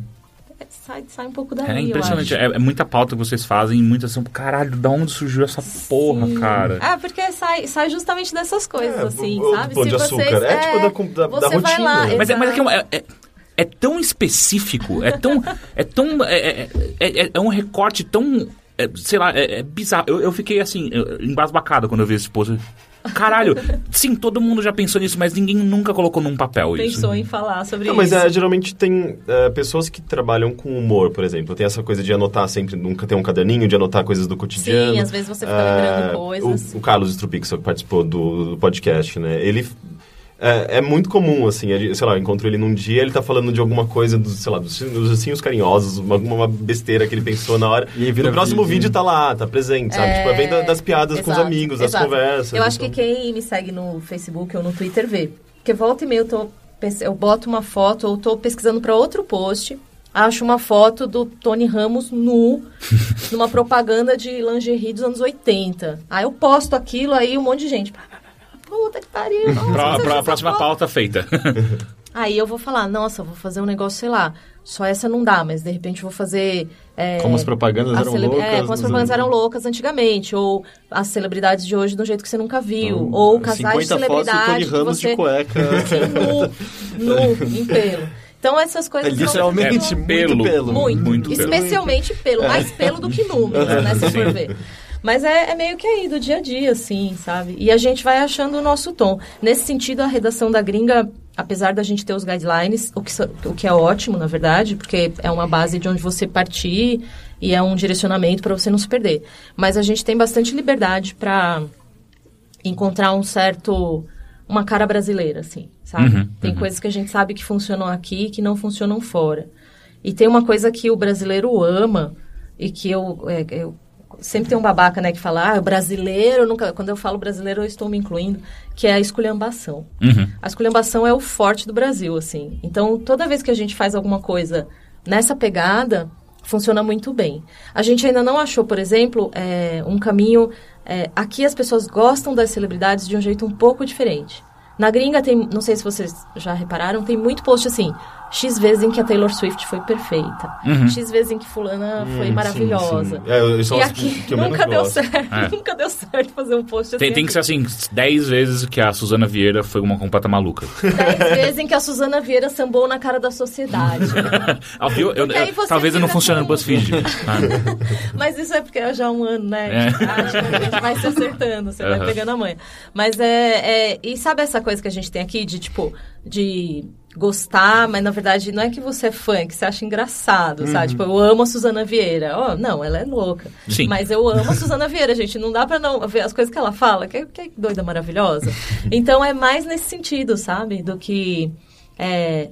É, Sai, sai um pouco daí, É impressionante. acho. É, é muita pauta que vocês fazem, muitas são, caralho, da onde surgiu essa porra, Sim. cara? Ah, porque sai, sai justamente dessas coisas, É, assim, o- o sabe? Pão de Açúcar. É tipo da com- da- da você vai rotina. lá, Mas, é, mas é, que é, um- é- é- é tão específico, é tão. É tão. É, é- é- é um recorte tão. é, sei lá, é, é bizarro. Eu, eu fiquei assim, embasbacado quando eu vi esse post. Caralho, sim, todo mundo já pensou nisso, mas ninguém nunca colocou num papel isso. Pensou em falar sobre Não, mas isso. é, geralmente tem é, pessoas que trabalham com humor, por exemplo. Tem essa coisa de anotar sempre, nunca ter um caderninho, de anotar coisas do cotidiano. Sim, às vezes você fica É, lembrando coisas. O, o Carlos Strupix, que participou do, do podcast, né? Ele... É, é muito comum, assim, sei lá, eu encontro ele num dia, ele tá falando de alguma coisa, do, sei lá, dos, dos ursinhos carinhosos, uma, alguma besteira que ele pensou na hora. E no próximo vídeo. vídeo tá lá, tá presente, sabe? Tipo, vem da- das piadas com os exato, amigos, das exato. conversas. Eu acho que então- quem me segue no Facebook ou no Twitter vê. Porque volta e meia eu, tô, eu boto uma foto ou tô pesquisando para outro post, acho uma foto do Tony Ramos nu, <laughs> numa propaganda de lingerie dos anos 80. Aí eu posto aquilo, aí um monte de gente. pá, Puta que pariu. nossa, Pra, pra essa próxima foto. pauta feita. <laughs> Aí eu vou falar, nossa, vou fazer um negócio, sei lá, só essa não dá, mas de repente vou fazer. É, Como as propagandas a eram cele- loucas. É, como as propagandas eram loucas antigamente, ou as celebridades de hoje do jeito que você nunca viu, ou casais de 50 fotos do Tony celebridade que Ramos você de cueca. <laughs> nu, nu, em pelo. Então essas coisas são Literalmente, É, muito pelo. pelo. muito, Muito pelo. especialmente pelo, mais pelo do que números, né, se for ver. Mas é, é meio que aí, do dia a dia, assim, sabe? E a gente vai achando o nosso tom. Nesse sentido, a redação da gringa, apesar da gente ter os guidelines, o que, o que é ótimo, na verdade, porque é uma base de onde você partir e é um direcionamento para você não se perder. Mas a gente tem bastante liberdade para encontrar um certo uma cara brasileira assim sabe Uhum, tem coisas que a gente sabe que funcionam aqui e que não funcionam fora e tem uma coisa que o brasileiro ama e que eu, é, eu sempre tem um babaca né que fala ah brasileiro nunca quando eu falo brasileiro eu estou me incluindo que é a esculhambação Uhum. a esculhambação é o forte do Brasil, assim. Então, toda vez que a gente faz alguma coisa nessa pegada, funciona muito bem. A gente ainda não achou, por exemplo, é, um caminho... é, aqui as pessoas gostam das celebridades de um jeito um pouco diferente. Na gringa tem, não sei se vocês já repararam, tem muito post assim, X vezes em que a Taylor Swift foi perfeita, X vezes em que fulana foi Hum, maravilhosa. sim, sim. É, eu- E aqui que eu nunca deu gosto. certo, É. <laughs> nunca deu certo fazer um post assim. Tem, tem que ser assim, 10 vezes que a Suzana Vieira foi uma completa maluca. Dez vezes em que a Suzana Vieira sambou na cara da sociedade. <laughs> Ah? Eu- eu- você talvez eu não funcione no BuzzFeed. Ah, <laughs> Mas isso é porque é já um ano, né? É. Prática, a gente vai se acertando, você vai Aham. pegando a manha. Mas é, é. E sabe essa coisa que a gente tem aqui de, tipo, de gostar, mas na verdade não é que você é fã, é que você acha engraçado, sabe? Tipo, eu amo a Suzana Vieira. Oh, não, ela é louca. Sim. Mas eu amo a Suzana Vieira, gente. Não dá pra não ver as coisas que ela fala, que, que doida maravilhosa. Então é mais nesse sentido, sabe? Do que. é,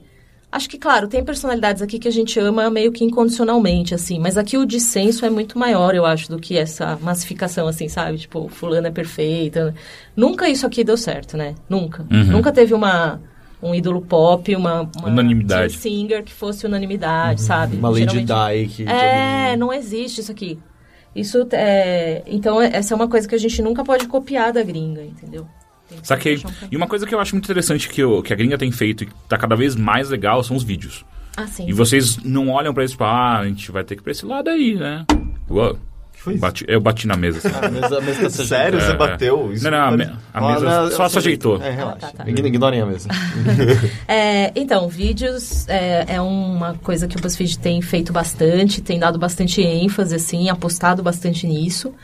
Acho que, claro, tem personalidades aqui que a gente ama meio que incondicionalmente, assim. Mas aqui o dissenso é muito maior, eu acho, do que essa massificação, assim, sabe? Tipo, fulano é perfeita. Nunca isso aqui deu certo, né? Nunca. Uhum. Nunca teve uma... Um ídolo pop, uma, uma Unanimidade. singer que fosse unanimidade, sabe? Uma Lady Di que... é, não existe isso aqui. Isso é. Então, essa é uma coisa que a gente nunca pode copiar da gringa, entendeu? Saquei. E uma coisa que eu acho muito interessante que, o- que a gringa tem feito e que tá cada vez mais legal são os vídeos. Ah, sim. E vocês não olham pra isso e falam, ah, a gente vai ter que ir pra esse lado aí, né? Uou. Foi isso? Bati- eu bati na mesa. assim. <laughs> A mesa, a mesa tá Sério? Você É, bateu? é. Isso Não, não, a, me- a Ah, mesa não, só se ajeitou. É, relaxa. tá, tá. Ign- Ignorem a mesa. <laughs> É, então, vídeos é, é uma coisa que o BuzzFeed tem feito bastante, tem dado bastante ênfase, assim, apostado bastante nisso,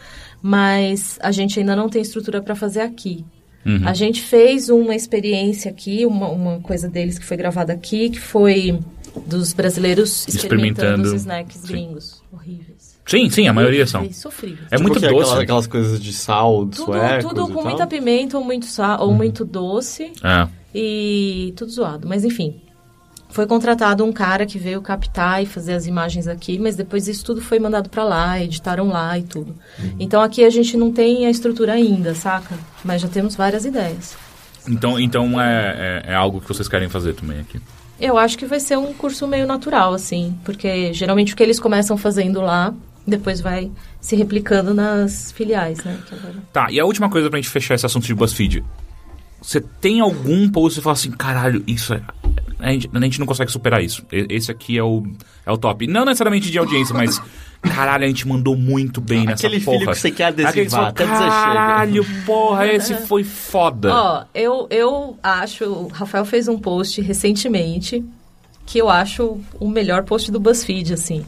mas a gente ainda não tem estrutura para fazer aqui. Uhum. A gente fez uma experiência aqui, uma, uma coisa deles que foi gravada aqui, que foi dos brasileiros experimentando, Experimentando. os snacks Sim. gringos. Horríveis. Sim, sim, a maioria são. Sofríveis. É muito Porque doce. Aquelas, aquelas coisas de sal, de Tudo, tudo e com tal. muita pimenta ou muito sal, ou muito doce É. e tudo zoado. Mas enfim, foi contratado um cara que veio captar e fazer as imagens aqui, mas depois isso tudo foi mandado pra lá, editaram lá e tudo. Então aqui a gente não tem a estrutura ainda, saca? Mas já temos várias ideias. Então, então é, é, é algo que vocês querem fazer também aqui. Eu acho que vai ser um curso meio natural, assim, porque geralmente o que eles começam fazendo lá, depois vai se replicando nas filiais, né? que agora- Tá, e a última coisa pra gente fechar esse assunto de BuzzFeed. Você tem algum post e fala assim, caralho, isso é. A gente, a gente não consegue superar isso. Esse aqui é o, é o top. Não necessariamente de audiência, mas. Caralho, a gente mandou muito bem nessa Aquele porra. filho que você quer adesivar, Aquele que até dizer chega." Caralho, porra, esse foi foda. Ó, eu, eu acho. O Rafael fez um post recentemente que eu acho o melhor post do BuzzFeed, assim.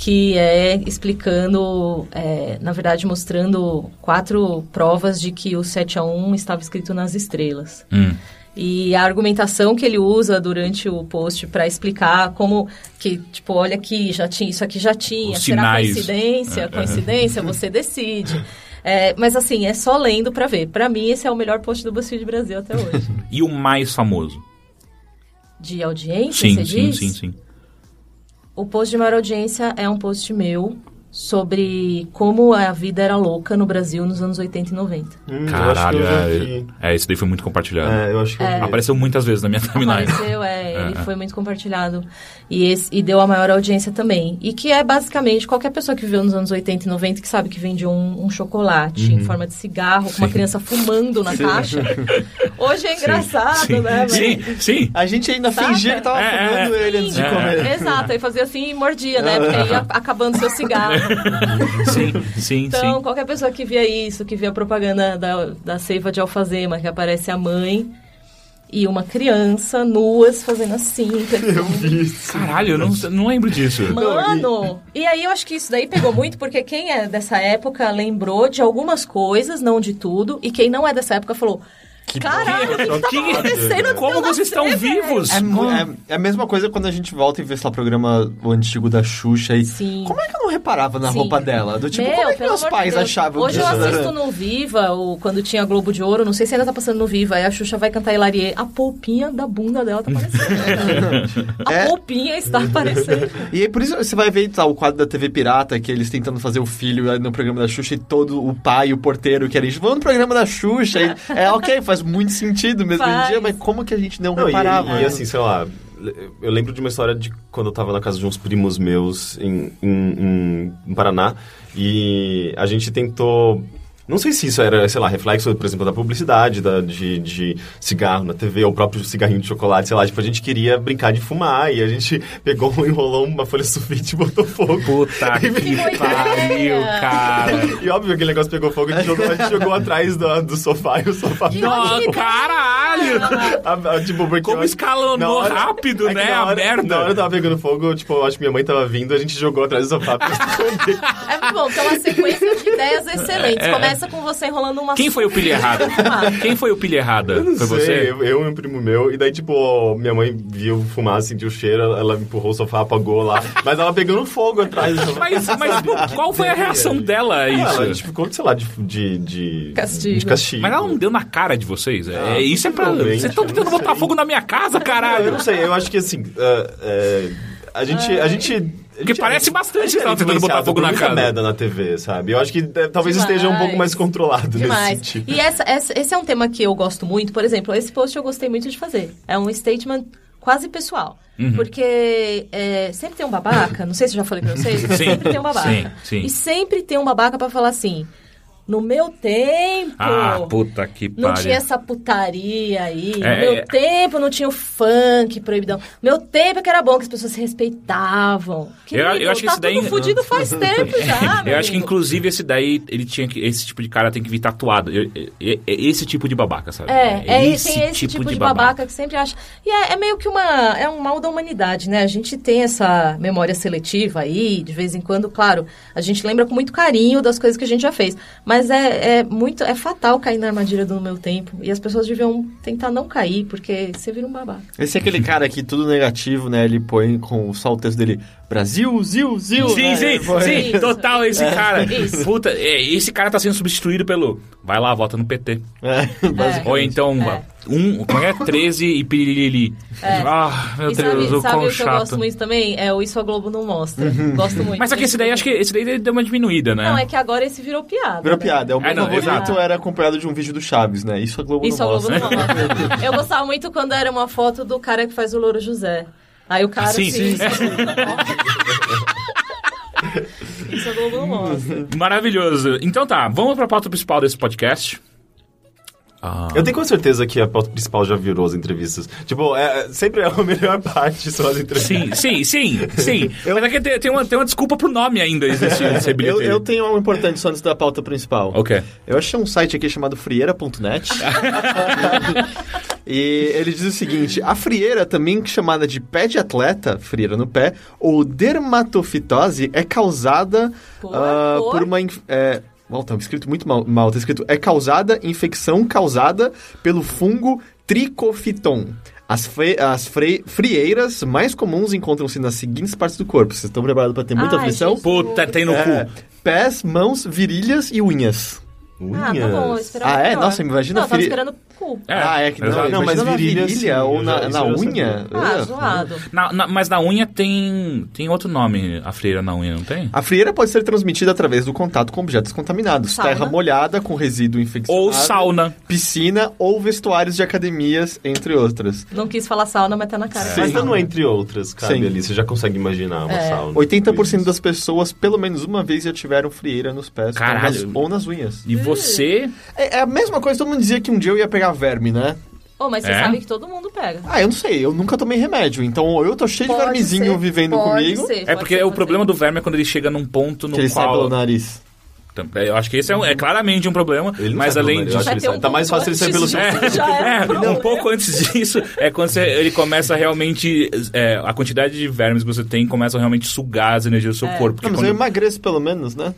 Que é explicando, é, na verdade, mostrando quatro provas de que o 7 a 1 estava escrito nas estrelas. Hum. E a argumentação que ele usa durante o post para explicar como que, tipo, olha aqui, já tinha, isso aqui já tinha, Os será sinais. coincidência? É, Coincidência, você <laughs> decide. É, mas assim, é só lendo para ver. Para mim, esse é o melhor post do BuzzFeed Brasil até hoje. <laughs> E o mais famoso? De audiência, Sim, sim, diz? sim, sim. O post de maior audiência é um post meu sobre como a vida era louca no Brasil nos anos 80 e 90. Hum, eu acho que Caralho, eu já é, vi. é, esse daí foi muito compartilhado. É, eu acho que eu vi. Apareceu muitas vezes na minha <laughs> timeline. Apareceu, é, é, ele é. foi muito compartilhado. E, esse- e deu a maior audiência também. E que é basicamente qualquer pessoa que viveu nos anos 80 e 90 que sabe que vende um, um chocolate Uhum. em forma de cigarro, com uma criança fumando na caixa. <laughs> Hoje é engraçado, sim, né? Mas- Sim, sim. A gente ainda Saca? fingia que tava É, é, fumando é. ele antes de É, comer. Exato, aí fazia assim e mordia, né? Porque aí ia <laughs> acabando seu cigarro. <laughs> Sim, sim, Então, sim. qualquer pessoa que via isso, que via a propaganda da, da seiva de alfazema, que aparece a mãe e uma criança nuas fazendo assim. <laughs> Eu vi isso. Caralho, eu não, não lembro disso. Mano! E aí eu acho que isso daí pegou muito, porque quem é dessa época lembrou de algumas coisas, não de tudo, e quem não é dessa época falou. Caralho, o que, que tá Que- acontecendo? Como Eu vocês estão vivos? É, é- é a mesma coisa quando a gente volta e vê, sei lá, o programa o antigo da Xuxa e... Sim. Como é que eu não reparava na Sim. roupa dela? Do tipo, Meu, como é que meus pais Deus. achavam Hoje eu disso? assisto no Viva, ou quando tinha Globo de Ouro, não sei se ainda tá passando no Viva, aí a Xuxa vai cantar Hilarie. A polpinha da bunda dela tá aparecendo. <laughs> a É. polpinha está aparecendo. <laughs> E aí, por isso você vai ver tá, o quadro da TV Pirata, que eles tentando fazer o filho no programa da Xuxa e todo o pai o porteiro querem, vamos no programa da Xuxa. E, <laughs> é ok, faz muito sentido mesmo hoje em dia, Faz. mas como que a gente não, Não, e, reparava? e, né? assim, sei lá, eu lembro de uma história de quando eu tava na casa de uns primos meus em, em, em- em Paraná e a gente tentou. Não sei se isso era, sei lá, reflexo, por exemplo, da publicidade, da, de, de cigarro na TV, ou o próprio cigarrinho de chocolate, sei lá. Tipo, a gente queria brincar de fumar e a gente <laughs> pegou, enrolou uma folha sulfite e botou fogo. Puta <laughs> que boa pariu, cara. <laughs> E óbvio que aquele negócio pegou fogo, a gente jogou, a gente jogou atrás do, do sofá e o sofá Nossa, caralho! A- a- tipo, porque Como eu escalonou hora- rápido, é que né? na A hora- merda. Na hora tava pegando fogo, tipo, eu acho que minha mãe tava vindo, a gente jogou atrás do sofá pra esconder. É bom, então uma sequência de ideias excelentes. É. Começa com você enrolando uma Quem foi o pilha errada? <laughs> Quem foi o pilha errada? Não Foi sei, você? Eu, eu e um primo meu, e daí, tipo, minha mãe viu fumar, sentiu o cheiro, ela empurrou o sofá, apagou lá, mas ela pegando fogo atrás. Mas, mas qual foi a reação dela a Ela, a isso? gente ficou, sei lá, de, de, de Castigo. De castigo. Mas ela não deu na cara de vocês? É, Ah, isso é pra. Vocês estão eu tentando botar fogo na minha casa, Não, eu caralho! não sei, eu acho que assim, é, a gente... A gente Porque parece bastante que tava tentando botar fogo na casa. merda na TV, sabe? Eu acho que é, talvez esteja um pouco Demais. mais controlado nesse Demais. sentido. E essa, essa- esse é um tema que eu gosto muito. Por exemplo, esse post eu gostei muito de fazer. É um statement quase pessoal. Uhum. Porque é, sempre tem um babaca, não sei se eu já falei pra vocês, mas <laughs> Sim, sempre tem um babaca. sim, sim. E sempre tem um babaca pra falar assim, no meu tempo... Ah, puta que Não pariu. tinha essa putaria aí. É, no meu é. tempo não tinha o funk proibidão. No meu tempo é que era bom, que as pessoas se respeitavam. Eu- eu Querido, acho que tá isso daí- tudo fudido <laughs> faz tempo já, meu Eu acho que, inclusive, esse daí, ele tinha que. Esse tipo de cara tem que vir tatuado. Eu- eu- É é esse tipo de babaca, sabe? É, é esse, tem esse tipo, de babaca. que sempre acha. E é, é meio que uma. É um mal da humanidade, né? A gente tem essa memória seletiva aí, de vez em quando, claro, a gente lembra com muito carinho das coisas que a gente já fez. Mas é, é muito. É fatal cair na armadilha do meu tempo. E as pessoas deviam tentar não cair, porque você vira um babaca. Esse é aquele cara que tudo negativo, né? Ele põe com só o texto dele Brasil, Zil, Zil. Sim, né? sim, sim, Isso. total, esse cara. Isso. Puta, é, esse cara tá sendo substituído pelo. Vai lá, vota no PT. É. Ou então, É. um, como é? 13 e pirilili. Ah, meu e Deus, sabe, o sabe quão o que eu gosto muito também? É o Isso a Globo não mostra. Gosto muito. Mas só que esse daí, acho que esse daí deu uma diminuída, né? Não, é que agora esse virou piada. Virou né? piada. É o meu não, favorito exato. era acompanhado de um vídeo do Chaves, né? Isso a Globo Isso a não Globo mostra. não mostra. Eu gostava muito quando era uma foto do cara que faz o Louro José. Aí o cara sim, assim, sim. Isso a Globo não mostra. Maravilhoso. Então tá, vamos pra pauta principal desse podcast. Ah, Eu tenho com certeza que a pauta principal já virou as entrevistas. Tipo, é, é- sempre é a <laughs> melhor parte, são as entrevistas. Sim, sim, sim, sim. <laughs> Mas é que tem, tem uma, tem uma desculpa pro nome ainda existir ser <laughs> Eu, eu tenho algo importante só antes da pauta principal. Ok. Eu achei um site aqui chamado frieira.net. e ele diz o seguinte: a frieira, também chamada de pé de atleta, frieira no pé, ou dermatofitose, é causada Por- ah, por? por uma. É, Mal, tá escrito muito mal, mal. Tá escrito, é causada, infecção causada pelo fungo tricofiton. As, fre- as fre- frieiras mais comuns encontram-se nas seguintes partes do corpo. Vocês estão preparados para ter muita Ai, aflição? Jesus. Puta, tem no É, cu. pés, mãos, virilhas e unhas. Ah, tá bom, eu esperava Ah, é? pior. Nossa, imagina Não, eu tava feri- esperando cu. É, ah, é que não, exato. Não, mas na virilha, virilha sim, ou na, na unha. Ah, Ugh. zoado. Na- na- mas na unha tem, tem outro nome, a freira na unha, não tem? A frieira pode ser transmitida através do contato com objetos contaminados. Sauna. Terra molhada com resíduo infeccioso. Ou sauna. Piscina ou vestuários de academias, entre outras. Não quis falar sauna, mas tá na cara. Mas Sim. não é entre outras, cabe Sim. ali. Você já consegue imaginar uma É. sauna. 80% das pessoas, pelo menos uma vez, já tiveram frieira nos pés ou nas, Caralho. ou nas unhas. E você... É, é a mesma coisa, todo mundo dizia que um dia eu ia pegar verme, né? Oh, mas você É? sabe que todo mundo pega. Ah, eu não sei, eu nunca tomei remédio, então ou eu tô cheio de Pode vermezinho ser, vivendo pode comigo, ser, É pode porque ser o problema do verme é quando ele chega num ponto no que ele sai qual... pelo nariz. Eu acho que esse é, um- é claramente um problema, Ele não mas sai pelo além nariz, eu disso... acho que ele Vai ter sai- um Tá mais fácil ele sair pelo ponto seu... antes. Já é um É, um problema. pouco <laughs> antes disso é quando você- ele começa realmente. é, a quantidade de vermes que você tem começa a realmente sugar as energias do seu É. corpo. Porque Não, mas quando- eu emagreço pelo menos, né?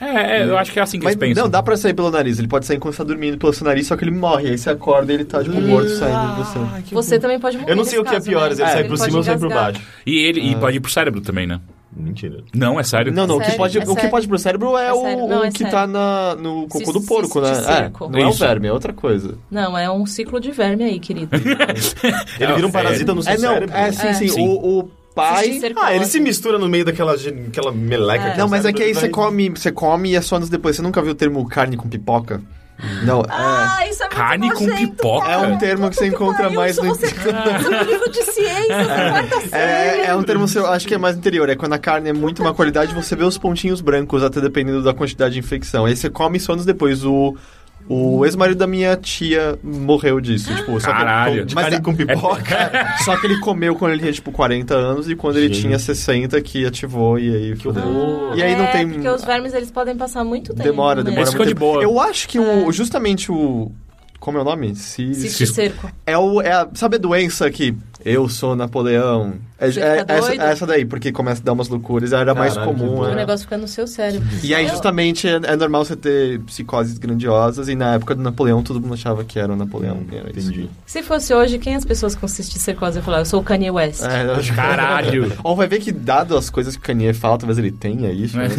É, é, eu acho que é assim que Mas eles pensam. não, dá pra sair pelo nariz. Ele pode sair enquanto você tá dormindo pelo seu nariz, só que ele morre. Aí você acorda e ele tá, tipo, morto saindo de você. Você também pode morrer Eu não sei o que é pior, né? se ele sai Ele por pode cima ou sai por engasgar. baixo. E ele e pode ir pro cérebro também, né? Mentira. Não, é sério. Não, não, o que Sério? pode, É o que sério. pode pro cérebro é, É o. Não, o é que sério. tá na, no cocô Cis- do porco, né? É, não é o Isso. verme, é outra coisa. Não, é um ciclo de verme aí, querido. <laughs> Ele vira um É, parasita no seu É, não, cérebro. é sim, É. sim. Sim. O, o pai... Ah, ele se mistura no meio daquela, gen- aquela meleca. É. que Não, mas é que aí você come, você come e é só anos depois. Você nunca viu o termo carne com pipoca? Não, é... Ah, isso é muito Carne com pipoca. cara. É um termo que você encontra pariu, mais no- Você, no livro de quarta série. É, é um termo, seu, acho que é mais interior. É quando a carne é muito má qualidade, você vê os pontinhos brancos, até dependendo da quantidade de infecção. Aí você come só anos depois. O, o ex-marido da minha tia morreu disso. Tipo, só que- Caralho. De Mas com pipoca. <laughs> Só que ele comeu quando ele tinha, tipo, 40 anos e quando ele Gente. tinha 60 que ativou e aí fudeu. horror. E aí não é, tem... porque os vermes, eles podem passar muito tempo. Demora, né? demora Esse muito ficou de tempo. boa. Eu acho que o, justamente o... Como é o nome? Cis... Cerco. É, o, é a, sabe a doença que eu sou Napoleão? É, é- essa, é essa daí, porque começa a dar umas loucuras, era mais Caralho, que comum. doido. O é. negócio fica no seu cérebro. E aí, Eu- justamente, é, é normal você ter psicoses grandiosas, e na época do Napoleão, todo mundo achava que era o Napoleão. e era isso. Entendi. Se fosse hoje, quem as pessoas com de cercose iam falar? Eu sou o Kanye West. É, eu acho- Caralho. <laughs> Ou vai ver que, dado as coisas que o Kanye fala, talvez ele tenha isso. É. né?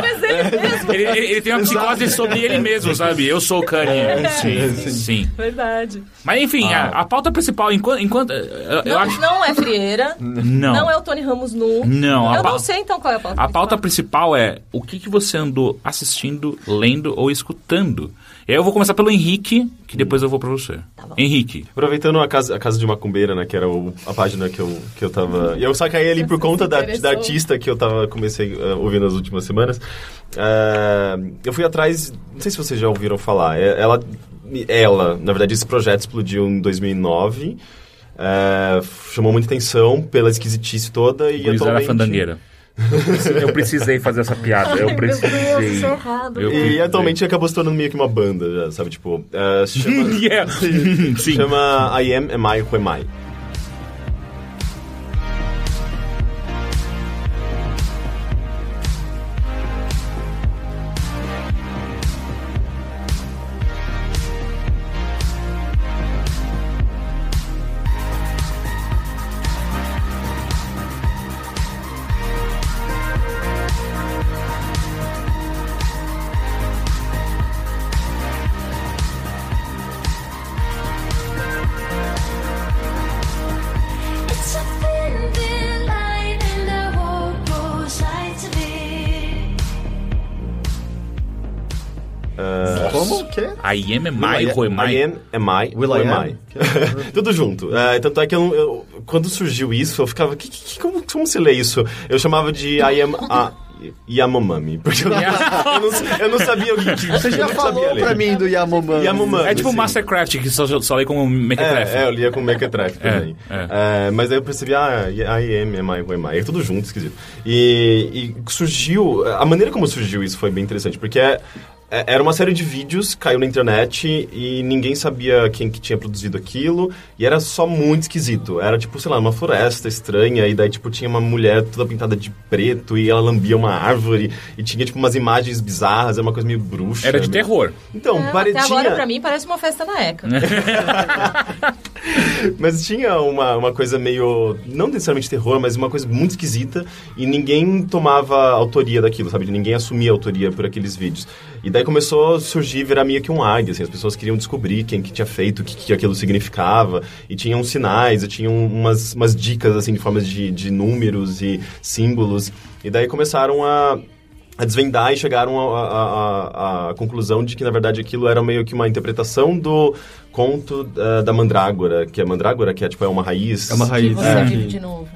Mas ele mesmo. Ele, ele- ele tem uma psicose sobre ele mesmo, sabe? Eu sou o Kanye. Sim, sim. Verdade. Mas enfim, Ah. a, a pauta principal, enquanto. enquanto eu, eu Não, acho. não é Não. Não é o Tony Ramos nu. Não, a Eu não sei então qual é a pauta A pauta principal. é o que, que você andou assistindo, lendo ou escutando. E aí eu vou começar pelo Henrique, que depois eu vou pra você. Tá bom. Henrique. Aproveitando a casa, a casa de Macumbeira, né? Que era o- a página que eu, que eu tava. E eu sacaei ali por conta da, da artista que eu tava comecei a ouvir nas últimas semanas. Ah, eu fui atrás. Não sei se vocês já ouviram falar. é- Ela, ela na verdade, esse projeto explodiu em 2009. Ah, chamou muita atenção pela esquisitice toda e Gurizada atualmente... Fandangueira. Eu precisei fazer essa piada, eu Meu Deus, precisei. isso é errado. Eu- E atualmente acabou se tornando meio que uma banda, sabe? Tipo, ah, se chama, <laughs> Yeah. <laughs> Sim. chama I Am, Am I, Who Am I? I am, am I, who am I I? am, am I, Will who I am am? I? Tudo junto. É, tanto é que eu, eu- quando surgiu isso, eu ficava, que, que- como, como se lê isso? Eu chamava de I am a Yamamami, <laughs> porque eu não, eu não, eu não sabia o que, Você já falou ler. pra mim do Yamamami. Yamamami. É tipo sim. Mastercraft, que só, só lê como Mequetrefe. É, é, eu lia com É, também. é. É, mas aí eu percebi, ah, I am, am I, who am I? É tudo junto, esquisito. E, e surgiu, a maneira como surgiu isso foi bem interessante, porque é, é- era uma série de vídeos, caiu na internet e ninguém sabia quem que tinha produzido aquilo, e era só muito esquisito. Era tipo, sei lá, uma floresta estranha, e daí tipo tinha uma mulher toda pintada de preto, e ela lambia uma árvore, e tinha tipo umas imagens bizarras, era uma coisa meio bruxa. Era de meio- terror. Então, Não, parecia... Até agora, pra mim, parece uma festa na ECA. <laughs> Mas tinha uma, uma coisa meio, não necessariamente terror, mas uma coisa muito esquisita e ninguém tomava autoria daquilo, sabe? Ninguém assumia autoria por aqueles vídeos. E daí começou a surgir, virar meio que um águia, assim, as pessoas queriam descobrir quem que tinha feito, o que, que aquilo significava, e tinham sinais, e tinham umas, umas dicas, assim, de formas de, de números e símbolos. E daí começaram a a desvendar e chegaram à à conclusão de que, na verdade, aquilo era meio que uma interpretação do conto eh, da mandrágora, que é mandrágora, que é, tipo, é uma raiz. É uma Que raiz. você é. vive de novo.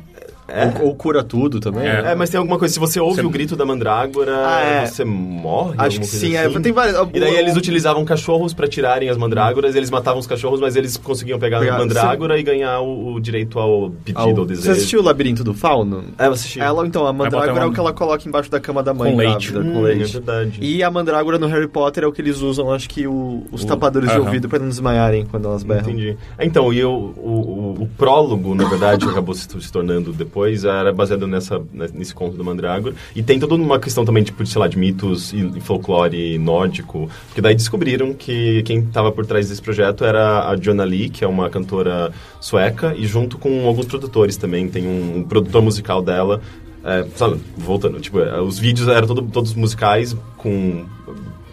Ou, ou cura tudo também. É. né? É, mas tem alguma coisa, se você ouve Você- o grito da mandrágora, Ah, é. você morre? Acho que sim. É, assim? tem várias. E daí eles utilizavam cachorros pra tirarem as mandrágoras, eles matavam os cachorros, mas eles conseguiam pegar Pegar- a mandrágora e ganhar o, o direito ao pedido, Ao- ao Você desejo. assistiu o Labirinto do Fauno? É, eu assisti. Ela, então, a mandrágora é uma- o que ela coloca embaixo da cama da mãe Com leite. grávida, com Hum, leite. É verdade. E a mandrágora no Harry Potter é o que eles usam, acho que o- os O- tapadores de ouvido pra não desmaiarem quando elas berram. Entendi. Então, e o, o, o- o prólogo, na verdade, <laughs> acabou se, se tornando depois, era baseado nessa, nesse conto do Mandrágora. E tem toda uma questão também, tipo, de, sei lá, de mitos e, folclore nórdico. Porque daí descobriram que quem estava por trás desse projeto era a Joanna Lee, que é uma cantora sueca, e junto com alguns produtores também. Tem um, um produtor musical dela. É, sabe, voltando, tipo, é, os vídeos eram todo- todos musicais com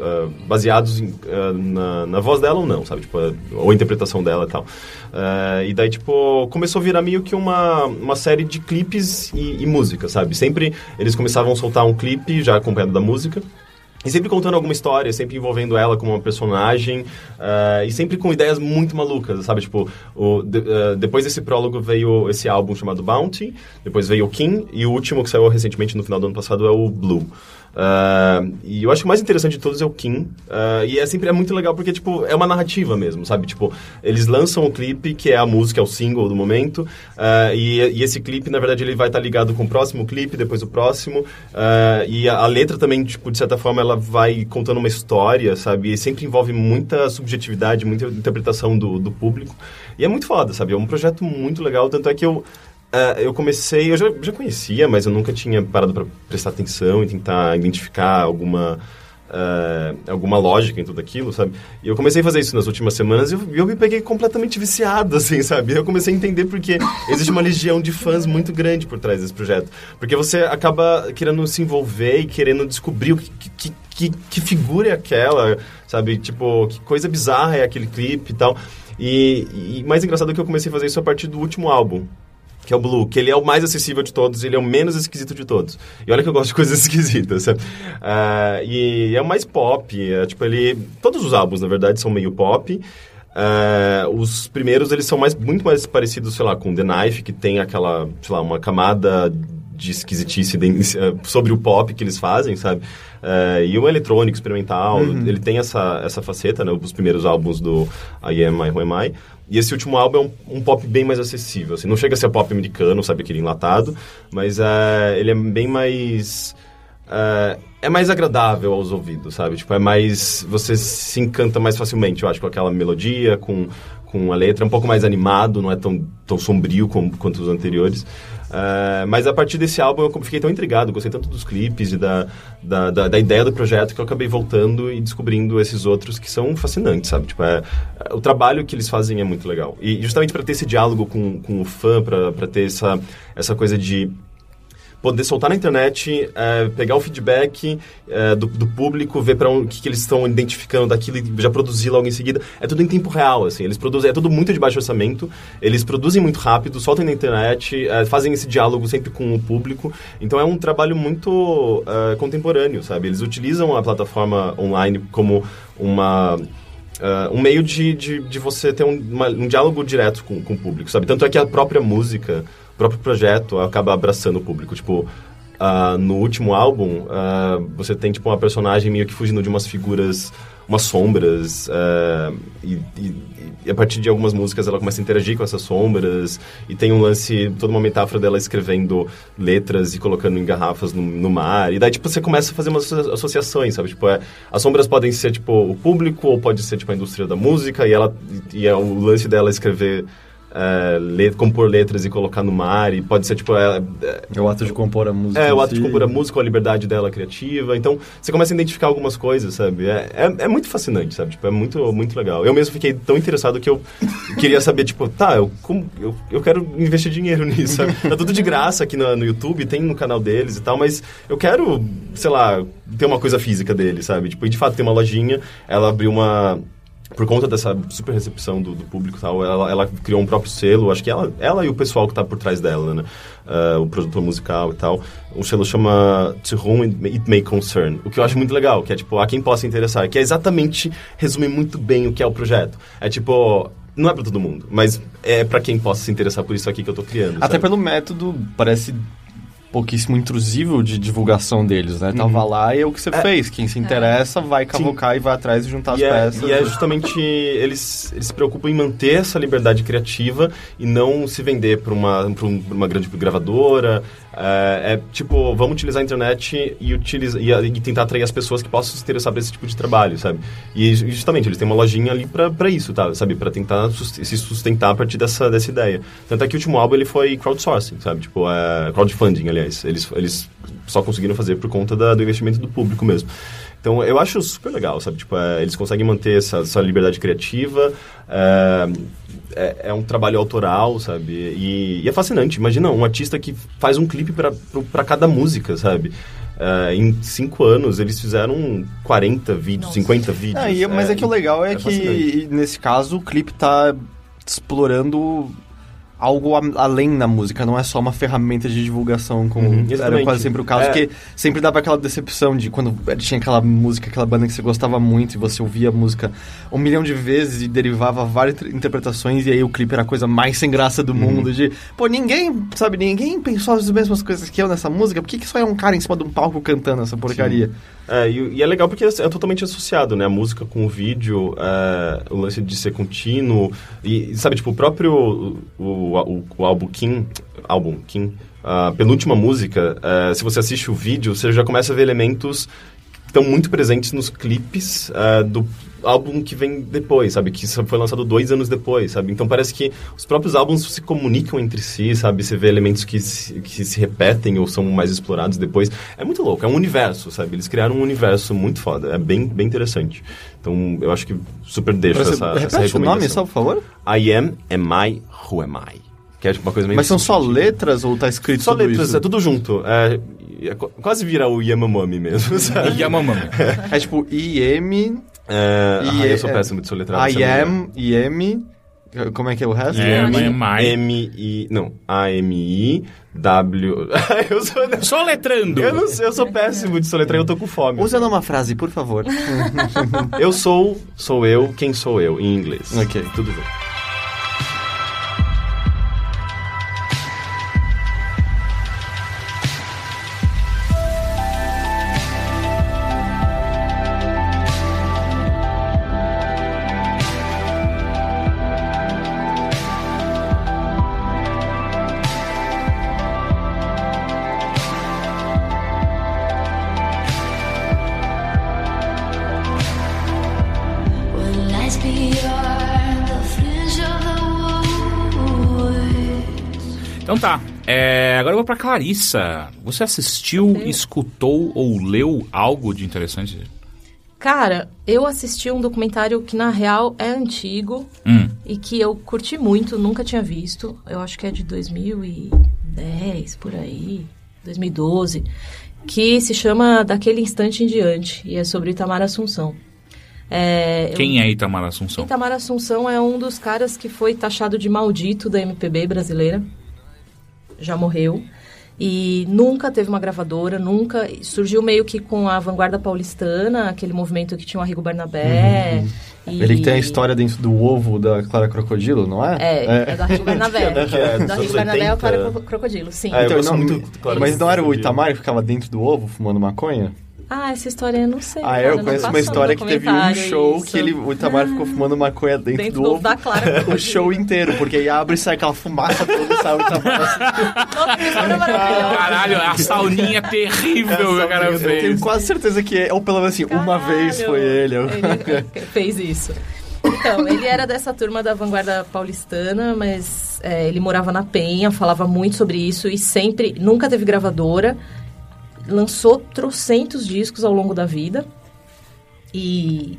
ah, baseados em, ah, na, na voz dela ou não, sabe? Tipo, ah, ou a interpretação dela e tal. E daí, tipo, começou a virar meio que uma, uma série de clipes e, e música, sabe? Sempre eles começavam a soltar um clipe já acompanhado da música. E sempre contando alguma história, sempre envolvendo ela como uma personagem, ah, e sempre com ideias muito malucas, sabe? Tipo, o, de- ah, depois desse prólogo veio esse álbum chamado Bounty, depois veio o King, e o último que saiu recentemente no final do ano passado é o Blue. Ah, e eu acho que o mais interessante de todos é o Kim. ah, e é sempre é muito legal porque, tipo, é uma narrativa mesmo, sabe? Tipo, eles lançam o clipe, que é a música, é o single do momento. ah, e, e esse clipe, na verdade, ele vai estar ligado com o próximo clipe, depois o próximo. e a, a letra também, tipo, de certa forma, ela vai contando uma história, sabe? E sempre envolve muita subjetividade, muita interpretação do, do público. E é muito foda, sabe? É um projeto muito legal, tanto é que eu. Ah, eu comecei, eu já, já conhecia, mas eu nunca tinha parado para prestar atenção e tentar identificar alguma ah, alguma lógica em tudo aquilo, sabe? E eu comecei a fazer isso nas últimas semanas e eu, eu me peguei completamente viciado, <laughs> assim, sabe? Eu comecei a entender porque existe uma legião de fãs muito grande por trás desse projeto. Porque você acaba querendo se envolver e querendo descobrir o que, que, que, que figura é aquela, sabe? Tipo, que coisa bizarra é aquele clipe e tal. E, e mais engraçado é que eu comecei a fazer isso a partir do último álbum, que é o Blue, que ele é o mais acessível de todos, ele é o menos esquisito de todos. E olha que eu gosto de <laughs> coisas esquisitas, sabe? Ah, e é o mais pop, é, tipo, ele... Todos os álbuns, na verdade, são meio pop. Ah, os primeiros, eles são mais, muito mais parecidos, sei lá, com The Knife, que tem aquela, sei lá, uma camada de esquisitice eh, sobre o pop que eles fazem, sabe? Eh, e o eletrônico, experimental, ele tem essa, essa faceta, né? Os primeiros álbuns do I Am, I Who Am I. E esse último álbum é um, um pop bem mais acessível, assim. Não chega a ser pop americano, sabe? Aquele enlatado. Mas eh, ele é bem mais... eh, é mais agradável aos ouvidos, sabe? Tipo, é mais... Você se encanta mais facilmente, eu acho, com aquela melodia, com, com a letra. É um pouco mais animado, não é tão, tão sombrio como, quanto os anteriores. Eh, mas a partir desse álbum eu fiquei tão intrigado, gostei tanto dos clipes e da, da, da, da ideia do projeto que eu acabei voltando e descobrindo esses outros que são fascinantes, sabe? Tipo, é- o trabalho que eles fazem é muito legal. E justamente para ter esse diálogo com, com o fã, para ter essa, essa coisa de poder soltar na internet, é, pegar o feedback é, do, do público, ver para o que, que eles estão identificando daquilo e já produzir logo em seguida. É tudo em tempo real, assim. Eles produzem, é tudo muito de baixo orçamento. Eles produzem muito rápido, soltam na internet, é, fazem esse diálogo sempre com o público. Então é um trabalho muito é, contemporâneo, sabe? Eles utilizam a plataforma online como uma ah, um meio de, de, de você ter um, uma- um diálogo direto com, com o público, sabe? Tanto é que a própria música, próprio projeto acaba abraçando o público. Tipo, ah, no último álbum, ah, você tem, tipo, uma personagem meio que fugindo de umas figuras, umas sombras, ah, e, e- e a partir de algumas músicas ela começa a interagir com essas sombras, e tem um lance, toda uma metáfora dela escrevendo letras e colocando em garrafas no, no mar, e daí, tipo, você começa a fazer umas asso- associações, sabe? Tipo, é, as sombras podem ser, tipo, o público, ou pode ser, tipo, a indústria da música, e ela, e, e é o lance dela escrever é, le- compor letras e colocar no mar, e pode ser, tipo, é, é, É o ato de compor a música. é, o ato si. de compor a música, a liberdade dela criativa. Então, você começa a identificar algumas coisas, sabe? É, é, é muito fascinante, sabe? Tipo, é muito, muito legal. Eu mesmo fiquei tão interessado que eu <laughs> queria saber, tipo, tá, eu, como, eu, eu quero investir dinheiro <laughs> nisso, sabe? Tá tudo de <laughs> graça aqui no, no YouTube, tem no canal deles e tal, mas eu quero, sei lá, ter uma coisa física deles, sabe? Tipo, e de fato tem uma lojinha, ela abriu uma por conta dessa super recepção do, do público e tal, ela, ela criou um próprio selo, acho que ela, ela e o pessoal que está por trás dela, né? Ah, o produtor musical e tal. O selo chama To Whom It May- It May Concern, o que eu acho muito legal, que é tipo, a quem possa interessar, que é exatamente, resume muito bem o que é o projeto. É tipo, não é para todo mundo, mas é para quem possa se interessar por isso aqui que eu tô criando. Até sabe? pelo método, parece pouquíssimo intrusivo de divulgação deles, né? Tava lá e é o que você fez. Quem se interessa vai cavocar e vai atrás e juntar as E é, peças. e é justamente eles, eles se preocupam em manter essa liberdade criativa e não se vender para uma, pra um- uma grande gravadora. É, é tipo, vamos utilizar a internet e, utiliza, e, e tentar atrair as pessoas que possam se interessar por esse tipo de trabalho, sabe? E ju- justamente, eles têm uma lojinha ali para isso, tá? sabe? Para tentar se sustentar a partir dessa, dessa ideia. Tanto é que o último álbum ele foi crowdsourcing, sabe? Tipo, é, crowdfunding, aliás. Eles, eles só conseguiram fazer por conta da- do investimento do público mesmo. Então, eu acho super legal, sabe? Tipo, é, eles conseguem manter essa, essa liberdade criativa. É, é, é um trabalho autoral, sabe? E, e é fascinante. Imagina um artista que faz um clipe para cada música, sabe? É, em cinco anos, eles fizeram 40 vídeos, Nossa. 50 vídeos. E- mas é, que o legal é, que, fascinante. nesse caso, o clipe tá explorando algo além na música, não é só uma ferramenta de divulgação, como Uhum, era quase sempre o caso, É. porque sempre dava aquela decepção de quando tinha aquela música, aquela banda que você gostava muito e você ouvia a música um milhão de vezes e derivava várias inter- interpretações e aí o clipe era a coisa mais sem graça do mundo, de, pô, ninguém, sabe, ninguém pensou as mesmas coisas que eu nessa música, por que, que só é um cara em cima de um palco cantando essa porcaria? É, e, e é legal porque é totalmente associado, né? A música com o vídeo, é, o lance de ser contínuo. E, e, sabe, tipo, o próprio o, o, o álbum Kim, álbum Kim, a penúltima música, é, se você assiste o vídeo, você já começa a ver elementos que estão muito presentes nos clipes é, do álbum que vem depois, sabe? Que foi lançado dois anos depois, sabe? Então parece que os próprios álbuns se comunicam entre si, sabe? Você vê elementos que se, que se repetem ou são mais explorados depois. É muito louco, é um universo, sabe? Eles criaram um universo muito foda, é bem, bem interessante. Então eu acho que super deixo Você- essa, essa repete o nome recomendação. só, por favor? I am, am I, who am I? Que é tipo uma coisa meio... Mas são só letras ou tá escrito Só tudo letras, isso? é tudo junto. É, é qu- quase vira o Yamamami mesmo, <laughs> sabe? Yamamami. É tipo IM, É, I- ah, eu sou é- péssimo de soletrar. I am, IM, como é que é o resto? É, que- é mais. M-I... Não, A-M-I-W... <laughs> eu sou... Só letrando. Eu não sei, eu sou péssimo de soletrar, eu tô com fome. Usa numa frase, por favor. <laughs> Eu sou, sou eu, quem sou eu, em inglês. Ok. Tudo bem. Clarissa. Você assistiu, escutou ou leu algo de interessante? Cara, eu assisti um documentário que na real é antigo Hum. e que eu curti muito, nunca tinha visto. Eu acho que é de 2010, por aí, 2012, que se chama Daquele Instante em Diante e é sobre Itamar Assunção. É, eu- Quem é Itamar Assunção? Itamar Assunção é um dos caras que foi taxado de maldito da MPB brasileira. Já morreu. E nunca teve uma gravadora, nunca. Surgiu meio que com a vanguarda paulistana, aquele movimento que tinha o Arrigo Barnabé. e- Ele que tem a história dentro do ovo da Clara Crocodilo, não é? É, é, do Arrigo <laughs> Barnabé. Que é, é do Arrigo Barnabé é o 80. Clara Cro- Crocodilo, sim. É, eu Então, não, muito, claro, mas não era o Itamar que ficava dentro do ovo fumando maconha? Ah, essa história eu não sei. Ah, cara, eu conheço uma história que teve um show isso. que ele, o Itamar ficou fumando maconha dentro, Dentro do do ovo. da Clara <laughs> O show inteiro, porque aí abre e sai aquela fumaça toda e sai o Itamar. <laughs> Nossa, que história maravilhosa. Caralho, a sauninha terrível que o cara Eu tenho fez. quase certeza que é, ou pelo menos assim, uma vez foi ele. Ele <laughs> fez isso. Então, ele era dessa turma da vanguarda paulistana, mas é, ele morava na Penha, falava muito sobre isso e sempre, nunca teve gravadora. Lançou trocentos discos ao longo da vida e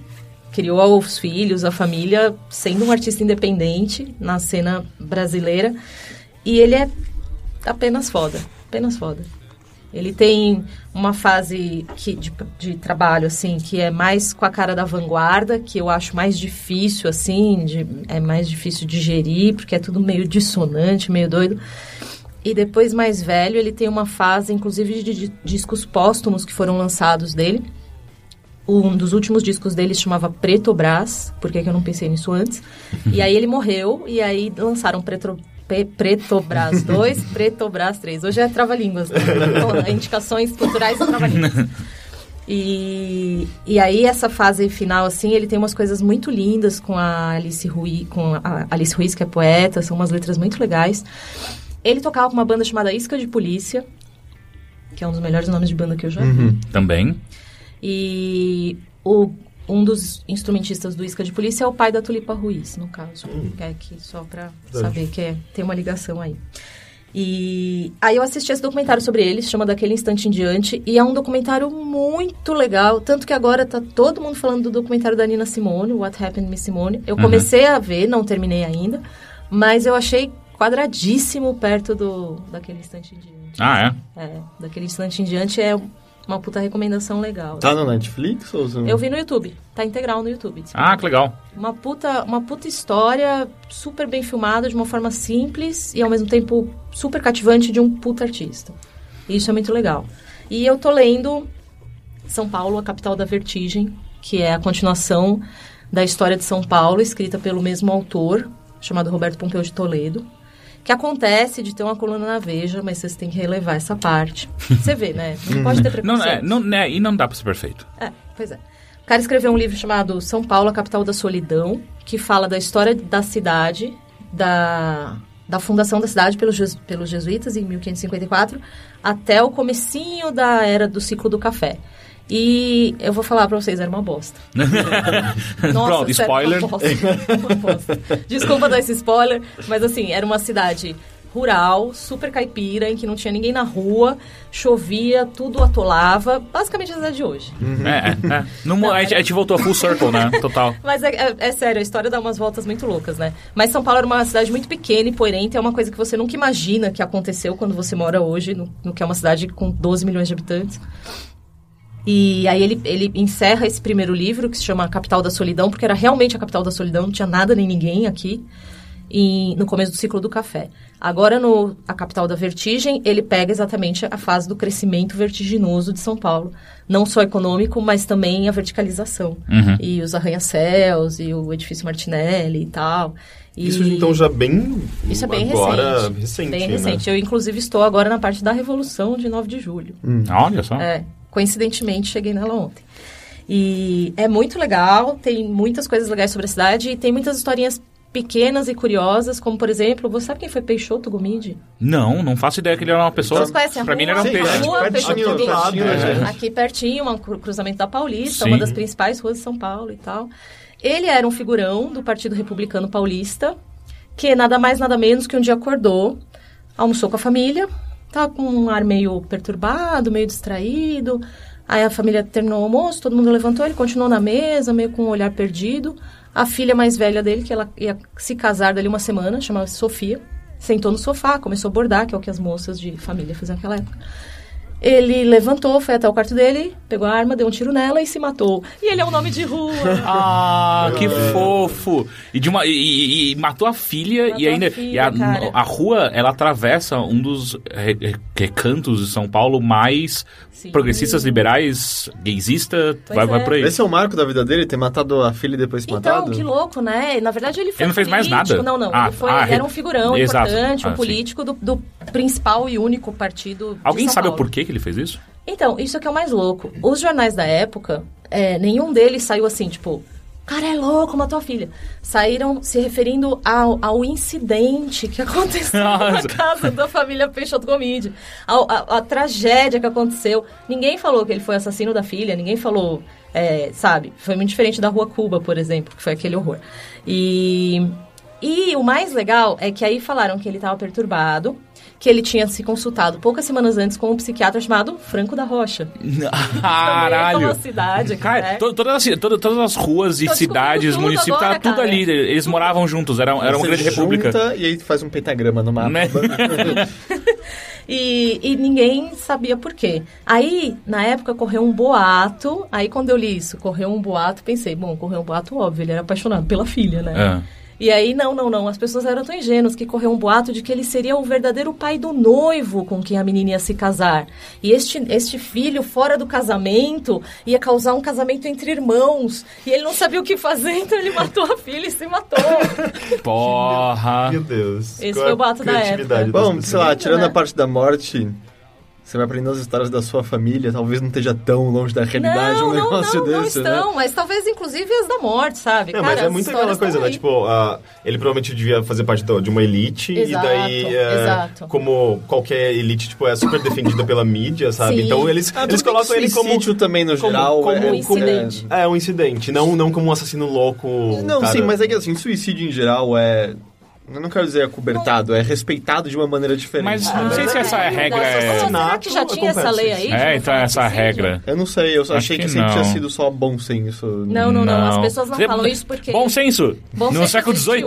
criou os filhos, a família, sendo um artista independente na cena brasileira. E ele é apenas foda, apenas foda. Ele tem uma fase que, de, de trabalho, assim, que é mais com a cara da vanguarda, que eu acho mais difícil, assim, de- é mais difícil de gerir, porque é tudo meio dissonante, meio doido. E depois, mais velho, ele tem uma fase, inclusive, de, discos póstumos que foram lançados dele. Um dos últimos discos dele se chamava Preto Brás, por que que eu não pensei nisso antes? <laughs> E aí ele morreu, e aí lançaram Preto, Pe- Preto Brás 2, <laughs> Preto Brás 3. Hoje é trava-línguas, né? Então, <laughs> Indicações culturais e trava-línguas. E, e aí essa fase final, assim, ele tem umas coisas muito lindas com a Alice Ruiz, com a Alice Ruiz, que é poeta, são umas letras muito legais. Ele tocava com uma banda chamada Isca de Polícia, que é um dos melhores nomes de banda que eu já vi. Também. E o, um dos instrumentistas do Isca de Polícia é o pai da Tulipa Ruiz, no caso. Que é aqui só pra saber que é, tem uma ligação aí. E aí eu assisti esse documentário sobre ele, se chama Daquele Instante em Diante, e é um documentário muito legal, tanto que agora tá todo mundo falando do documentário da Nina Simone, What Happened Miss Simone. Eu comecei a ver, não terminei ainda, mas eu achei quadradíssimo perto do Daquele Instante em Diante. Ah, é? É, Daquele Instante em Diante é uma puta recomendação legal. Tá no Netflix ou não- Eu vi no YouTube. Tá integral no YouTube. Ah, que legal. Uma puta, uma puta história super bem filmada, de uma forma simples e ao mesmo tempo super cativante de um puta artista. E isso é muito legal. E eu tô lendo São Paulo, a capital da vertigem, que é a continuação da história de São Paulo, escrita pelo mesmo autor, chamado Roberto Pompeu de Toledo. Que acontece de ter uma coluna na Veja, mas vocês têm que relevar essa parte. Você vê, né? Não pode ter <laughs> Não, preconceito. é, não, né, e não dá pra ser perfeito. É, pois é. O cara escreveu um livro chamado São Paulo, a capital da solidão, que fala da história da cidade, da, da fundação da cidade pelos, pelos jesuítas em 1554, até o comecinho da era do ciclo do café. E eu vou falar pra vocês, era uma bosta. <laughs> Pronto, sério, spoiler. uma bosta, <laughs> uma bosta. Desculpa dar esse spoiler, mas assim, era uma cidade rural, super caipira, em que não tinha ninguém na rua, chovia, tudo atolava, basicamente a cidade de hoje. É, é, é. Não, a, gente, a gente voltou a full circle, né? Total. Mas é, é- é sério, a história dá umas voltas muito loucas, né? Mas São Paulo era uma cidade muito pequena e poerente, é uma coisa que você nunca imagina que aconteceu quando você mora hoje, no, no que é uma cidade com 12 milhões de habitantes. E aí ele, ele encerra esse primeiro livro, que se chama Capital da Solidão, porque era realmente a capital da solidão, não tinha nada nem ninguém aqui, em- no começo do ciclo do café. Agora, no A Capital da Vertigem, ele pega exatamente a fase do crescimento vertiginoso de São Paulo. Não só econômico, mas também a verticalização. Uhum. E os arranha-céus, e o edifício Martinelli e tal. E- Isso então já bem. Isso é bem agora, recente. recente. Bem né? recente. Eu, inclusive, estou agora na parte da Revolução de 9 de julho. Olha só. É, coincidentemente, cheguei nela ontem. E é muito legal, tem muitas coisas legais sobre a cidade e tem muitas historinhas pequenas e curiosas, como, por exemplo, você sabe quem foi Peixoto Gomide? Não, não faço ideia que ele era uma pessoa. Vocês conhecem a pra mim ele era um rua? Sim, peixe. A rua pertinho, Peixoto Gomide. pertinho, né? Aqui pertinho, um cru- cruzamento da Paulista, Sim. uma das principais ruas de São Paulo e tal. Ele era um figurão do Partido Republicano Paulista, que nada mais, nada menos que um dia acordou, almoçou com a família, tava com um ar meio perturbado, meio distraído. Aí a família terminou o almoço, todo mundo levantou, ele continuou na mesa, meio com um olhar perdido. A filha mais velha dele, que ela ia se casar dali uma semana, chamava-se Sofia, sentou no sofá, começou a bordar, que é o que as moças de família faziam naquela época. Ele levantou, foi até o quarto dele, pegou a arma, deu um tiro nela e se matou. E ele é um nome de rua. <laughs> Ah, que fofo! E, de uma, e, e- e matou a filha Matou e ainda. a filha, e a, a rua, ela atravessa um dos re- re- recantos de São Paulo mais Sim. progressistas, liberais, gaysista, Pois vai, vai é. por aí. Esse é o marco da vida dele, ter matado a filha e depois se Então, matado? que louco, né? Na verdade, ele foi Ele não fez mais político. nada? Não, não. Ah, ele, foi, ah, ele era um figurão exato. importante, um Ah, político do, do principal e único partido de Alguém São sabe o porquê que ele fez isso? Então, isso é que é o mais louco. Os jornais da época, é, nenhum deles saiu assim, tipo, cara é louco, matou a filha. Saíram se referindo ao, ao incidente que aconteceu <laughs> na Nossa. casa da família Peixoto Gomide. A, a tragédia que aconteceu. Ninguém falou que ele foi assassino da filha, ninguém falou, é, sabe? Foi muito diferente da Rua Cuba, por exemplo, que foi aquele horror. E, e o mais legal é que aí falaram que ele estava perturbado, que ele tinha se consultado poucas semanas antes com um psiquiatra chamado Franco da Rocha. <laughs> É Caralho. uma cidade Cara, né? to- todas, as, todas, todas as ruas e cidades, municípios, tava tudo ali. Eles moravam juntos, era, era uma Você grande república. E aí faz um pentagrama no mapa. Né? <laughs> E, e ninguém sabia por quê. Aí, na época, correu um boato. Aí, quando eu li isso, correu um boato, pensei, bom, correu um boato óbvio, ele era apaixonado pela filha, né? É. E aí, não, não, não. As pessoas eram tão ingênuas que correu um boato de que ele seria o verdadeiro pai do noivo com quem a menina ia se casar. E este, este filho, fora do casamento, ia causar um casamento entre irmãos. E ele não sabia o que fazer, então ele matou a filha e se matou. <laughs> Porra. Meu Deus. Esse Qual foi é o boato da época. Bom, sei lá, tirando né? a parte da morte, você vai aprendendo as histórias da sua família, talvez não esteja tão longe da realidade não, um não, negócio não, não desse, estão, né? mas talvez inclusive as da morte, sabe? Não, Cara, mas é muito aquela coisa, né? Tipo, ah, ele provavelmente devia fazer parte de uma elite. Exato, e daí, é, exato. como qualquer elite, tipo, é super defendida pela mídia, sabe? Sim. Então eles, Ah, eles colocam que ele como... também, no como- geral, como é, um incidente. É, um incidente, não, não como um assassino louco. Não, cara. sim, mas é que assim, suicídio em geral é... Eu não quero dizer acobertado, é respeitado de uma maneira diferente. Mas não sei se essa É, regra Será é. que já tinha essa lei aí? É, não então essa regra. Eu não sei, eu Acho achei que, que sempre tinha não. sido só bom senso. Não, não, não. As pessoas não Você- falam isso porque. Bom senso. Bom no senso século. XVIII.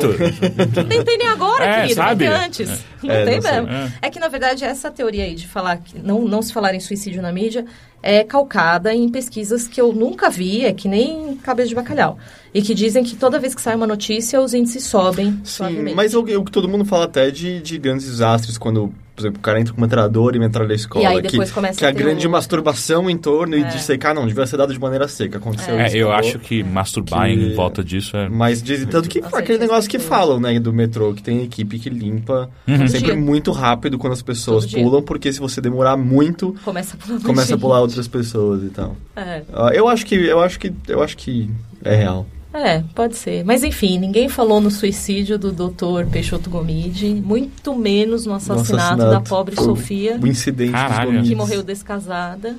Nem tem nem agora, É, querido, sabe? nem tem antes. Não É, tem não mesmo. É. É. que, na verdade, essa teoria aí de falar que não, não se falar em suicídio na mídia é calcada em pesquisas que eu nunca vi, é que nem cabeça de bacalhau. E que dizem que toda vez que sai uma notícia, os índices sobem Sim, suavemente. mas o, o que todo mundo fala até de, de grandes desastres, quando, por exemplo, o cara entra com uma metralhadora e metralha a escola. E aí depois que, começa que a a grande um- masturbação em torno e É. de secar, não, devia ser dado de maneira seca. Aconteceu É, isso. eu acabou. acho que masturbar Que- em volta disso é. Mas dizem tanto que Nossa, aquele eu negócio que falam, né, do metrô, que tem equipe que limpa Uhum. sempre dia. muito rápido quando as pessoas Todo dia. pulam, porque se você demorar muito, Começa a pular começa a pular outras pessoas e tal. É. Ah, eu acho que eu acho que eu acho que é real. É, pode ser. Mas enfim, ninguém falou no suicídio do Dr. Peixoto Gomide, muito menos no assassinato, da assassinato. pobre Foi Sofia, O incidente dos Caralho. Gomides. que morreu descasada.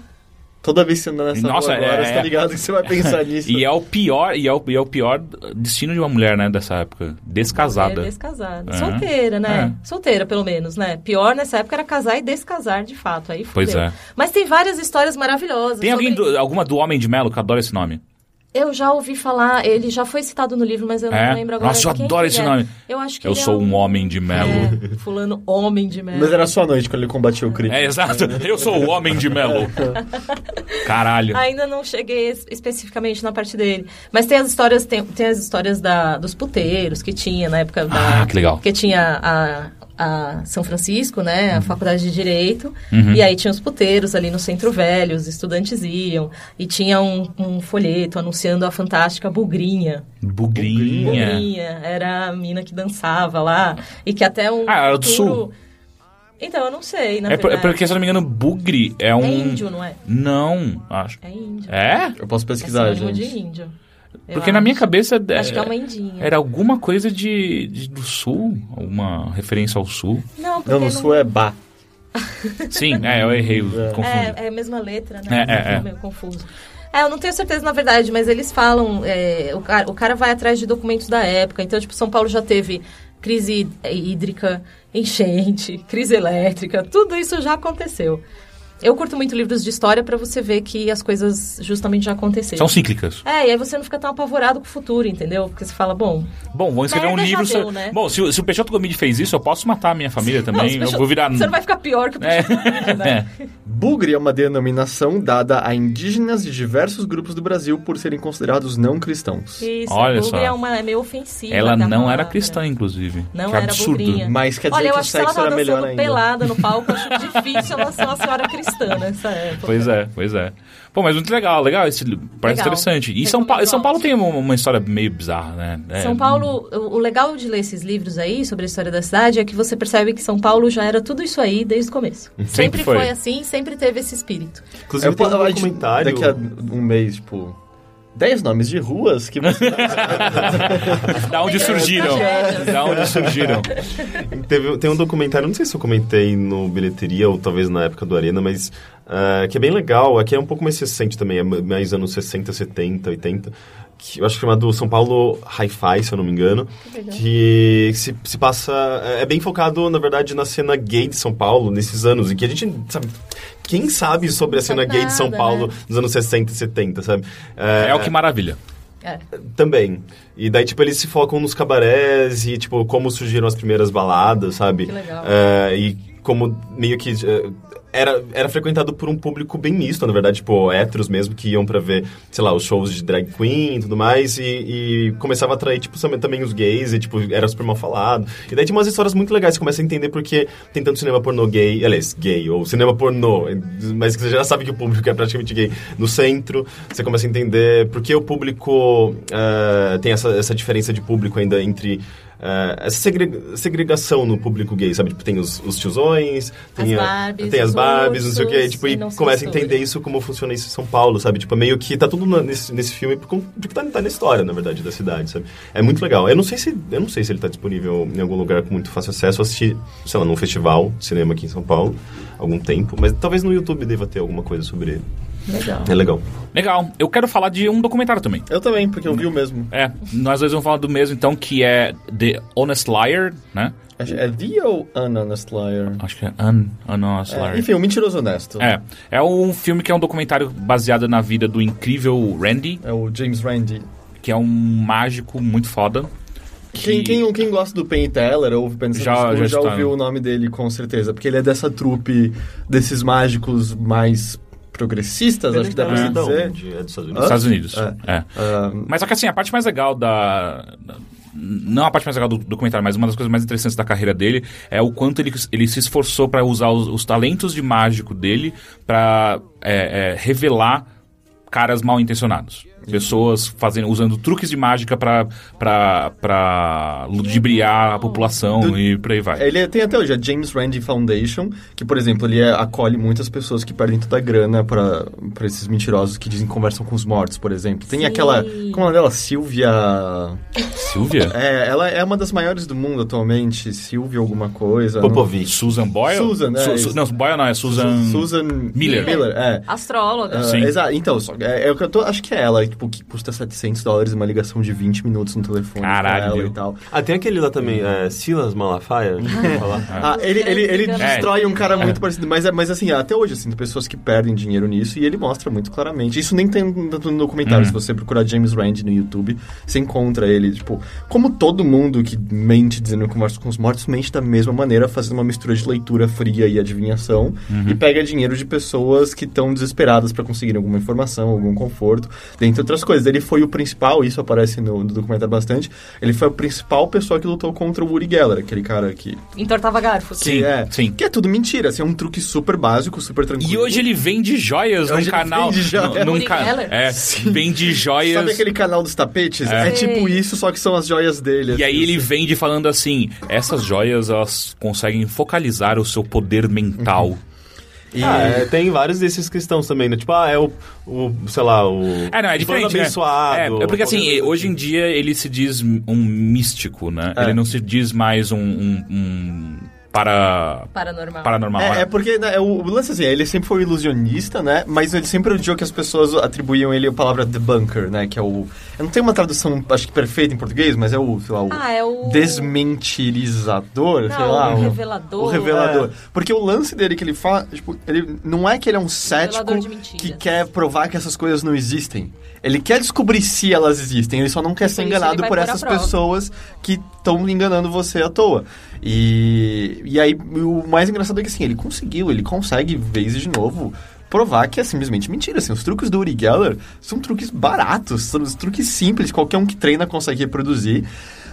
Toda vez que você anda nessa Nossa, rua agora, é- você tá ligado que você vai pensar <laughs> nisso. E é o pior, e é o, e é o pior destino de uma mulher, né, dessa época. Descasada. É, descasada. É. Solteira, né? Solteira, pelo menos, né? Pior nessa época era casar e descasar, de fato. Aí Pois fudeu. é. Mas tem várias histórias maravilhosas. Tem alguém, sobre- do- alguma do Homem de Melo, que eu adoro esse nome? Eu já ouvi falar, ele já foi citado no livro, mas eu É? não lembro agora. Nossa, eu adoro esse é. nome. Eu acho que Eu ele é sou um homem de melo. É, fulano homem de melo. Mas era só a noite quando ele combatia o crime. É, exato. Eu sou o Homem de Melo. <laughs> Caralho. Ainda não cheguei es- especificamente na parte dele. Mas tem as histórias, tem, tem as histórias da, dos puteiros que tinha na época da. Ah, que legal. Que tinha a, a São Francisco, né? Uhum. A faculdade de Direito. E aí tinha os puteiros ali no Centro Velho, os estudantes iam. E tinha um, um folheto anunciando a fantástica Bugrinha. Bugrinha. Bugrinha. Era a mina que dançava lá. E que até um. Ah, era do futuro- Sul. Então, eu não sei, na É, é verdade. porque, se eu não me engano, bugre é um... É índio, não é? Não, acho. É índio. É? Eu posso É pesquisar, sinônimo gente. de índio. Eu Porque na minha acho. cabeça... Acho que é uma indinha. Era alguma coisa de, de- do sul, alguma referência ao sul. Não, porque Não, no sul é Bá. Sim, é, eu errei, eu confundi. É, é a mesma letra, né? É, é, é. meio confuso. É, eu não tenho certeza na verdade, mas eles falam, é, o, cara, o cara vai atrás de documentos da época. Então, tipo, São Paulo já teve crise hídrica, enchente, crise elétrica, tudo isso já aconteceu. Eu curto muito livros de história pra você ver que as coisas justamente já aconteceram. São cíclicas. É, e aí você não fica tão apavorado com o futuro, entendeu? Porque você fala, bom, Bom, vou escrever um livro... deu, sobre- né? Bom, se, o- se o Peixoto Gomide fez isso, eu posso matar a minha família não, também. se eu Peixoto- vou virar... Você não vai ficar pior que o É. Peixoto, né? É. Bugre é uma denominação dada a indígenas de diversos grupos do Brasil por serem considerados não cristãos. Isso, Olha bugre só. é, uma, é meio ofensiva. Ela da não era cristã, inclusive. Não que era absurdo. bugrinha. Mas quer dizer Olha, eu que o acho que ela sexo tava era melhor dançando ainda. pelada no palco, eu acho difícil ela ser uma senhora cristã <laughs> nessa época. Pois é, pois é. Pô, mas muito legal, legal. Esse, parece Legal. interessante. E São, pa São Paulo tem uma, uma história meio bizarra, né? É, São Paulo, o legal de ler esses livros aí sobre a história da cidade é que você percebe que São Paulo já era tudo isso aí desde o começo. Sempre, foi. foi. assim, sempre teve esse espírito. Inclusive, Eu tem posso- um a documentário... Daqui a um mês, tipo. 10 nomes de ruas que você... <laughs> Da onde surgiram? Da onde surgiram? Teve, tem um documentário, não sei se eu comentei no Bilheteria ou talvez na época do Arena, mas ah, que é bem legal. Aqui é um pouco mais recente também, é mais anos 60, 70, 80. Que eu acho que é chamado São Paulo Hi-Fi, se eu não me engano. Que se, se passa. É bem focado, na verdade, na cena gay de São Paulo nesses anos. Em que a gente sabe. Quem sabe sobre a cena gay de São Paulo né? nos anos 60 e 70, sabe? É o que maravilha. É. Também. E daí, tipo, eles se focam nos cabarés e, tipo, como surgiram as primeiras baladas, sabe? Que legal. É, e como meio que... era, era frequentado por um público bem misto, na verdade, tipo, héteros mesmo, que iam pra ver, sei lá, os shows de drag queen e tudo mais, e, e começava a atrair, tipo, também, os gays, e, tipo, era super mal falado. E daí tinha umas histórias muito legais, você começa a entender porque tem tanto cinema pornô gay, aliás, gay, ou cinema pornô, mas que você já sabe que o público é praticamente gay no centro, você começa a entender porque o público eh, tem essa, essa diferença de público ainda entre eh, essa segre- segregação no público gay, sabe? Tipo, tem os, os tiozões, tem, As a- Barbies, tem as Barbies, não sei o quê. Tipo, e e começa a entender isso, como funciona isso em São Paulo, sabe? Tipo, meio que tá tudo na- nesse, nesse filme porque tá, tá na história, na verdade, da cidade, sabe? É muito legal. Eu não sei se, eu não sei se ele tá disponível em algum lugar com muito fácil acesso. Eu assisti, sei lá, num festival de cinema aqui em São Paulo, algum tempo. Mas talvez no YouTube deva ter alguma coisa sobre ele. Legal. É legal. Legal. Eu quero falar de um documentário também. Eu também, porque eu vi o mesmo. É, nós dois vamos falar do mesmo, então, que é The Honest Liar, né? É The ou An Honest Liar? Acho que é Un, Honest Liar. É, enfim, o Mentiroso Honesto. É, é um filme que é um documentário baseado na vida do incrível Randy, É o James Randi. que é um mágico muito foda. Quem, que- quem, quem gosta do Penn Teller, ouve Penn Já- já, já ouviu o nome dele com certeza. Porque ele é dessa trupe desses mágicos mais progressistas, acho que dá pra é dizer. onde? É dos Estados? Unidos? Estados Unidos. É. É. Ah, Mas só que assim, a parte mais legal da. da- Não a parte mais legal do documentário, mas uma das coisas mais interessantes da carreira dele é o quanto ele, ele se esforçou para usar os, os talentos de mágico dele para revelar caras mal intencionados. Pessoas fazendo, usando truques de mágica pra, pra, pra ludibriar a população Do- e por aí vai. Ele tem até hoje a James Randi Foundation, que, por exemplo, ele é- acolhe muitas pessoas que perdem toda a grana pra, pra esses mentirosos que dizem que conversam com os mortos, por exemplo. Tem Sim. aquela. Como é o nome dela? Silvia. Silvia? É, ela é uma das maiores do mundo atualmente. Silvia alguma coisa. não- Popovic. Susan Boyle? Susan, é, Su- não, Boyle não, é Susan... Susan Miller. Miller, é. Astróloga. Ah, Sim. Exato. Então, é, é o que eu tô, acho que é ela, tipo, que custa 700 dólares uma ligação de 20 minutos no telefone Caralho, e tal. Ah, tem aquele lá também, é, Silas Malafaia. <laughs> Falar. Ah, ele, ele, ele É. destrói um cara muito parecido, mas, é- mas assim, até hoje, assim, tem pessoas que perdem dinheiro nisso e ele mostra muito claramente. Isso nem tem no documentário, Uhum. se você procurar James Rand no YouTube, você encontra ele, tipo, como todo mundo que mente dizendo que conversa com os mortos, mente da mesma maneira, fazendo uma mistura de leitura fria e adivinhação, Uhum. e pega dinheiro de pessoas que estão desesperadas para conseguir alguma informação, algum conforto, dentre outras coisas. Ele foi o principal, isso aparece no, no documentário bastante, ele foi a principal pessoa que lutou contra o Woody Geller, aquele cara que Entortava garfos. Sim, que é, sim. Que é tudo mentira, assim, é um truque super básico, super tranquilo. E hoje ele vende joias Hoje num ele canal. vende joias. num- num Woody ca- Geller? É, vende joias. Sabe aquele canal dos tapetes? É. É, tipo isso, só que são as joias dele. E aí assim, ele assim. vende falando assim: essas joias elas conseguem focalizar o seu poder mental. E- Ah, é, tem vários desses cristãos também, né? Tipo, ah, é o, o sei lá, o... É, não, é diferente. né? abençoado. É, é porque assim, hoje em dia ele se diz um místico, né? É. Ele não se diz mais um, um- um para Paranormal. paranormal. É, né? é porque né, o, o lance assim, ele sempre foi ilusionista, né? Mas ele sempre odiou que as pessoas atribuíam ele a palavra debunker, né? Que é o. Eu não tenho uma tradução, acho que perfeita em português, mas é o, sei lá, o. Ah, é o... Desmentirizador, sei Não, lá. o um- revelador. O revelador. Porque o lance dele que ele fala, tipo, ele não é que ele é um cético que quer provar que essas coisas não existem. Ele quer descobrir se elas existem, ele só não quer ser enganado por essas pessoas que estão enganando você à toa. E, e aí, o mais engraçado é que assim, ele conseguiu, ele consegue, vez de novo, provar que é simplesmente mentira. Assim, os truques do Uri Geller são truques baratos, são truques simples, qualquer um que treina consegue reproduzir.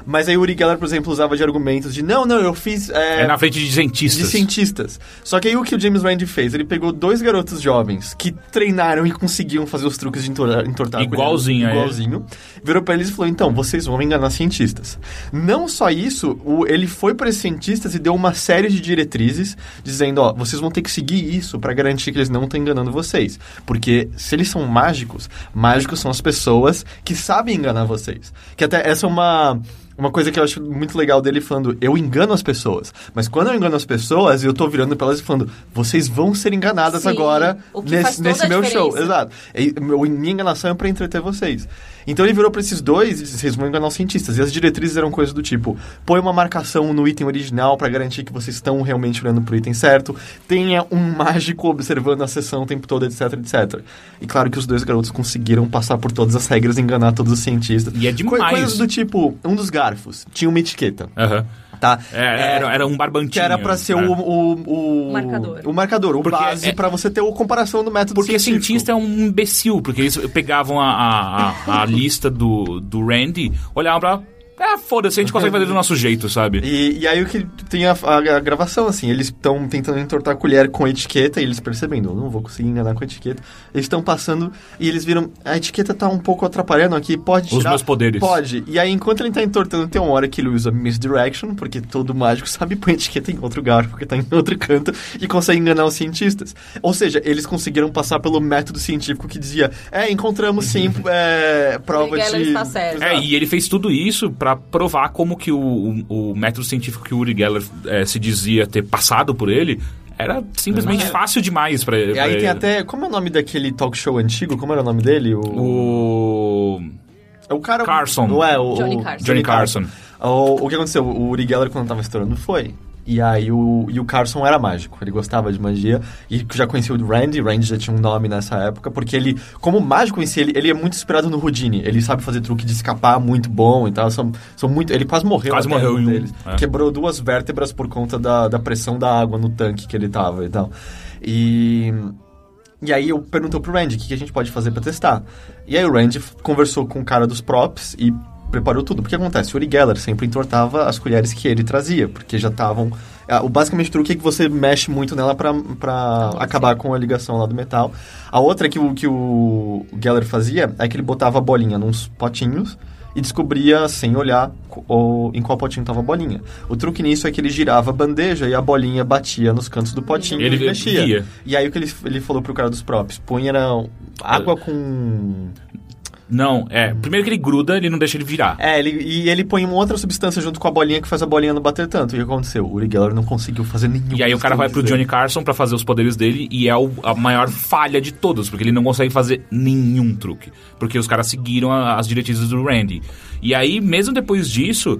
Mas aí o Uri Geller, por exemplo, usava de argumentos de não, não, eu fiz. é, É na frente de cientistas. de cientistas. Só que aí o que o James Randi fez? Ele pegou dois garotos jovens que treinaram e conseguiam fazer os truques de entortar. Igualzinho a. Igualzinho. Virou pra eles e falou, então, vocês vão enganar cientistas. Não só isso, o- ele foi para esses cientistas e deu uma série de diretrizes, dizendo, ó, vocês vão ter que seguir isso pra garantir que eles não estão enganando vocês. Porque se eles são mágicos, mágicos são as pessoas que sabem enganar vocês. Que até essa é uma... Uma coisa que eu acho muito legal dele falando, eu engano as pessoas. Mas quando eu engano as pessoas, eu tô virando pra elas e falando, vocês vão ser enganadas Sim, agora nesse, nesse meu show. diferença. Exato. E, meu- minha enganação é pra entreter vocês. Então ele virou pra esses dois e disse, vocês vão enganar os cientistas. E as diretrizes eram coisas do tipo, põe uma marcação no item original pra garantir que vocês estão realmente olhando pro item certo. Tenha um mágico observando a sessão o tempo todo, etc, etc. E claro que os dois garotos conseguiram passar por todas as regras e enganar todos os cientistas. E é demais. Co- Coisas do tipo, um dos garfos tinha uma etiqueta, Aham. Tá? É, era, era um barbantinho. Que era pra ser né? o, o, o... O marcador. O marcador, o Porque base é- pra você ter a comparação do método Porque científico. cientista é um imbecil, porque eles pegavam a, a, a- a lista do, do Randy, olhavam pra. Ah, foda-se, a gente consegue fazer do nosso jeito, sabe? E, e aí o que tem a, a- a gravação, assim, eles estão tentando entortar a colher com a etiqueta e eles percebendo, eu não vou conseguir enganar com a etiqueta. Eles estão passando e eles viram, a etiqueta tá um pouco atrapalhando aqui, pode Os tirar? meus poderes. Pode. E aí, enquanto ele tá entortando, tem uma hora que ele usa misdirection, porque todo mágico <laughs> sabe põe a etiqueta em outro garfo, porque tá em outro canto, e consegue enganar os cientistas. Ou seja, eles conseguiram passar pelo método científico que dizia, é, encontramos sim <laughs> é, prova de... está certo. É, e ele fez tudo isso pra provar como que o, o, o método científico que o Uri Geller eh, se dizia ter passado por ele era simplesmente fácil demais pra, E pra aí ele. tem até. Como é o nome daquele talk show antigo? Como era o nome dele? O. O... é o cara. Carson. Não é? O, Johnny o- Carson. Johnny Carson. O, o que aconteceu? O Uri Geller, quando tava estourando, foi. E aí o, e o Carson era mágico, ele gostava de magia e já conhecia o Randy, Randy já tinha um nome nessa época, porque ele, como mágico em si, ele, ele é muito inspirado no Houdini, ele sabe fazer truque de escapar muito bom e tal, são, são muito, ele quase morreu Quase morreu um deles, é. quebrou duas vértebras por conta da, da pressão da água no tanque que ele tava e tal. E... E aí eu perguntou pro Randy o que, que a gente pode fazer pra testar. E aí o Randy conversou com o cara dos props e preparou tudo. Porque acontece, o Uri Geller sempre entortava as colheres que ele trazia, porque já estavam... O basicamente o truque é que você mexe muito nela pra, pra acabar com a ligação lá do metal. A outra que o, que o Geller fazia é que ele botava a bolinha nos potinhos e descobria, sem olhar, o- em qual potinho estava a bolinha. O truque nisso é que ele girava a bandeja e a bolinha batia nos cantos do potinho Ele e mexia. E aí o que ele, ele falou pro cara dos props? Põe era água com... Não, é. Primeiro que ele gruda, ele não deixa ele virar. É, ele, e ele põe uma outra substância junto com a bolinha que faz a bolinha não bater tanto. E o que aconteceu? O Uri Geller não conseguiu fazer nenhum. E aí o cara vai pro Johnny Carson pra fazer os poderes dele e é o- a maior falha de todos, porque ele não consegue fazer nenhum truque. Porque os caras seguiram a- as diretrizes do Randy. E aí, mesmo depois disso,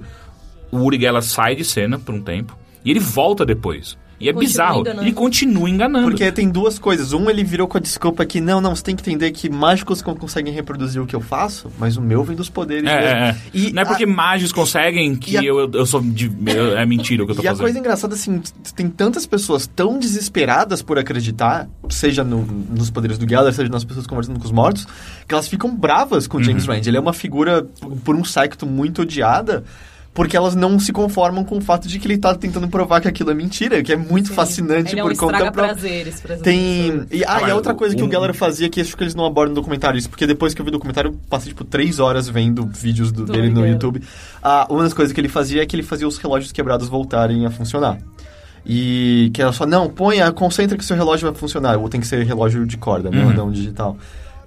o Uri Geller sai de cena por um tempo e ele volta depois. E é Continua bizarro. enganando. Ele continua enganando. Porque tem duas coisas. Um, ele virou com a desculpa que, não, não, você tem que entender que mágicos conseguem reproduzir o que eu faço, mas o meu vem dos poderes É, mesmo. é, é. E não é porque a- mágicos conseguem que e a- eu, eu sou de, eu- é mentira o que eu tô <laughs> E a fazendo. coisa engraçada, assim, tem tantas pessoas tão desesperadas por acreditar, seja no- nos poderes do Geller, seja nas pessoas conversando com os mortos, que elas ficam bravas com o James Uhum. Rand. Ele é uma figura, por um século, muito odiada, porque elas não se conformam com o fato de que ele tá tentando provar que aquilo é mentira, que é muito fascinante Ele é por um conta própria. prazeres Tem. E, ah, Ah, e a outra coisa que o um- Geller fazia, que acho que eles não abordam no documentário, isso, porque depois que eu vi o documentário, eu passei, tipo, três horas vendo vídeos do- dele no. YouTube. Ah, uma das coisas que ele fazia é que ele fazia os relógios quebrados voltarem a funcionar. E que ela só, não, ponha, concentra que seu relógio vai funcionar. Ou tem que ser relógio de corda, não, Uhum. não digital.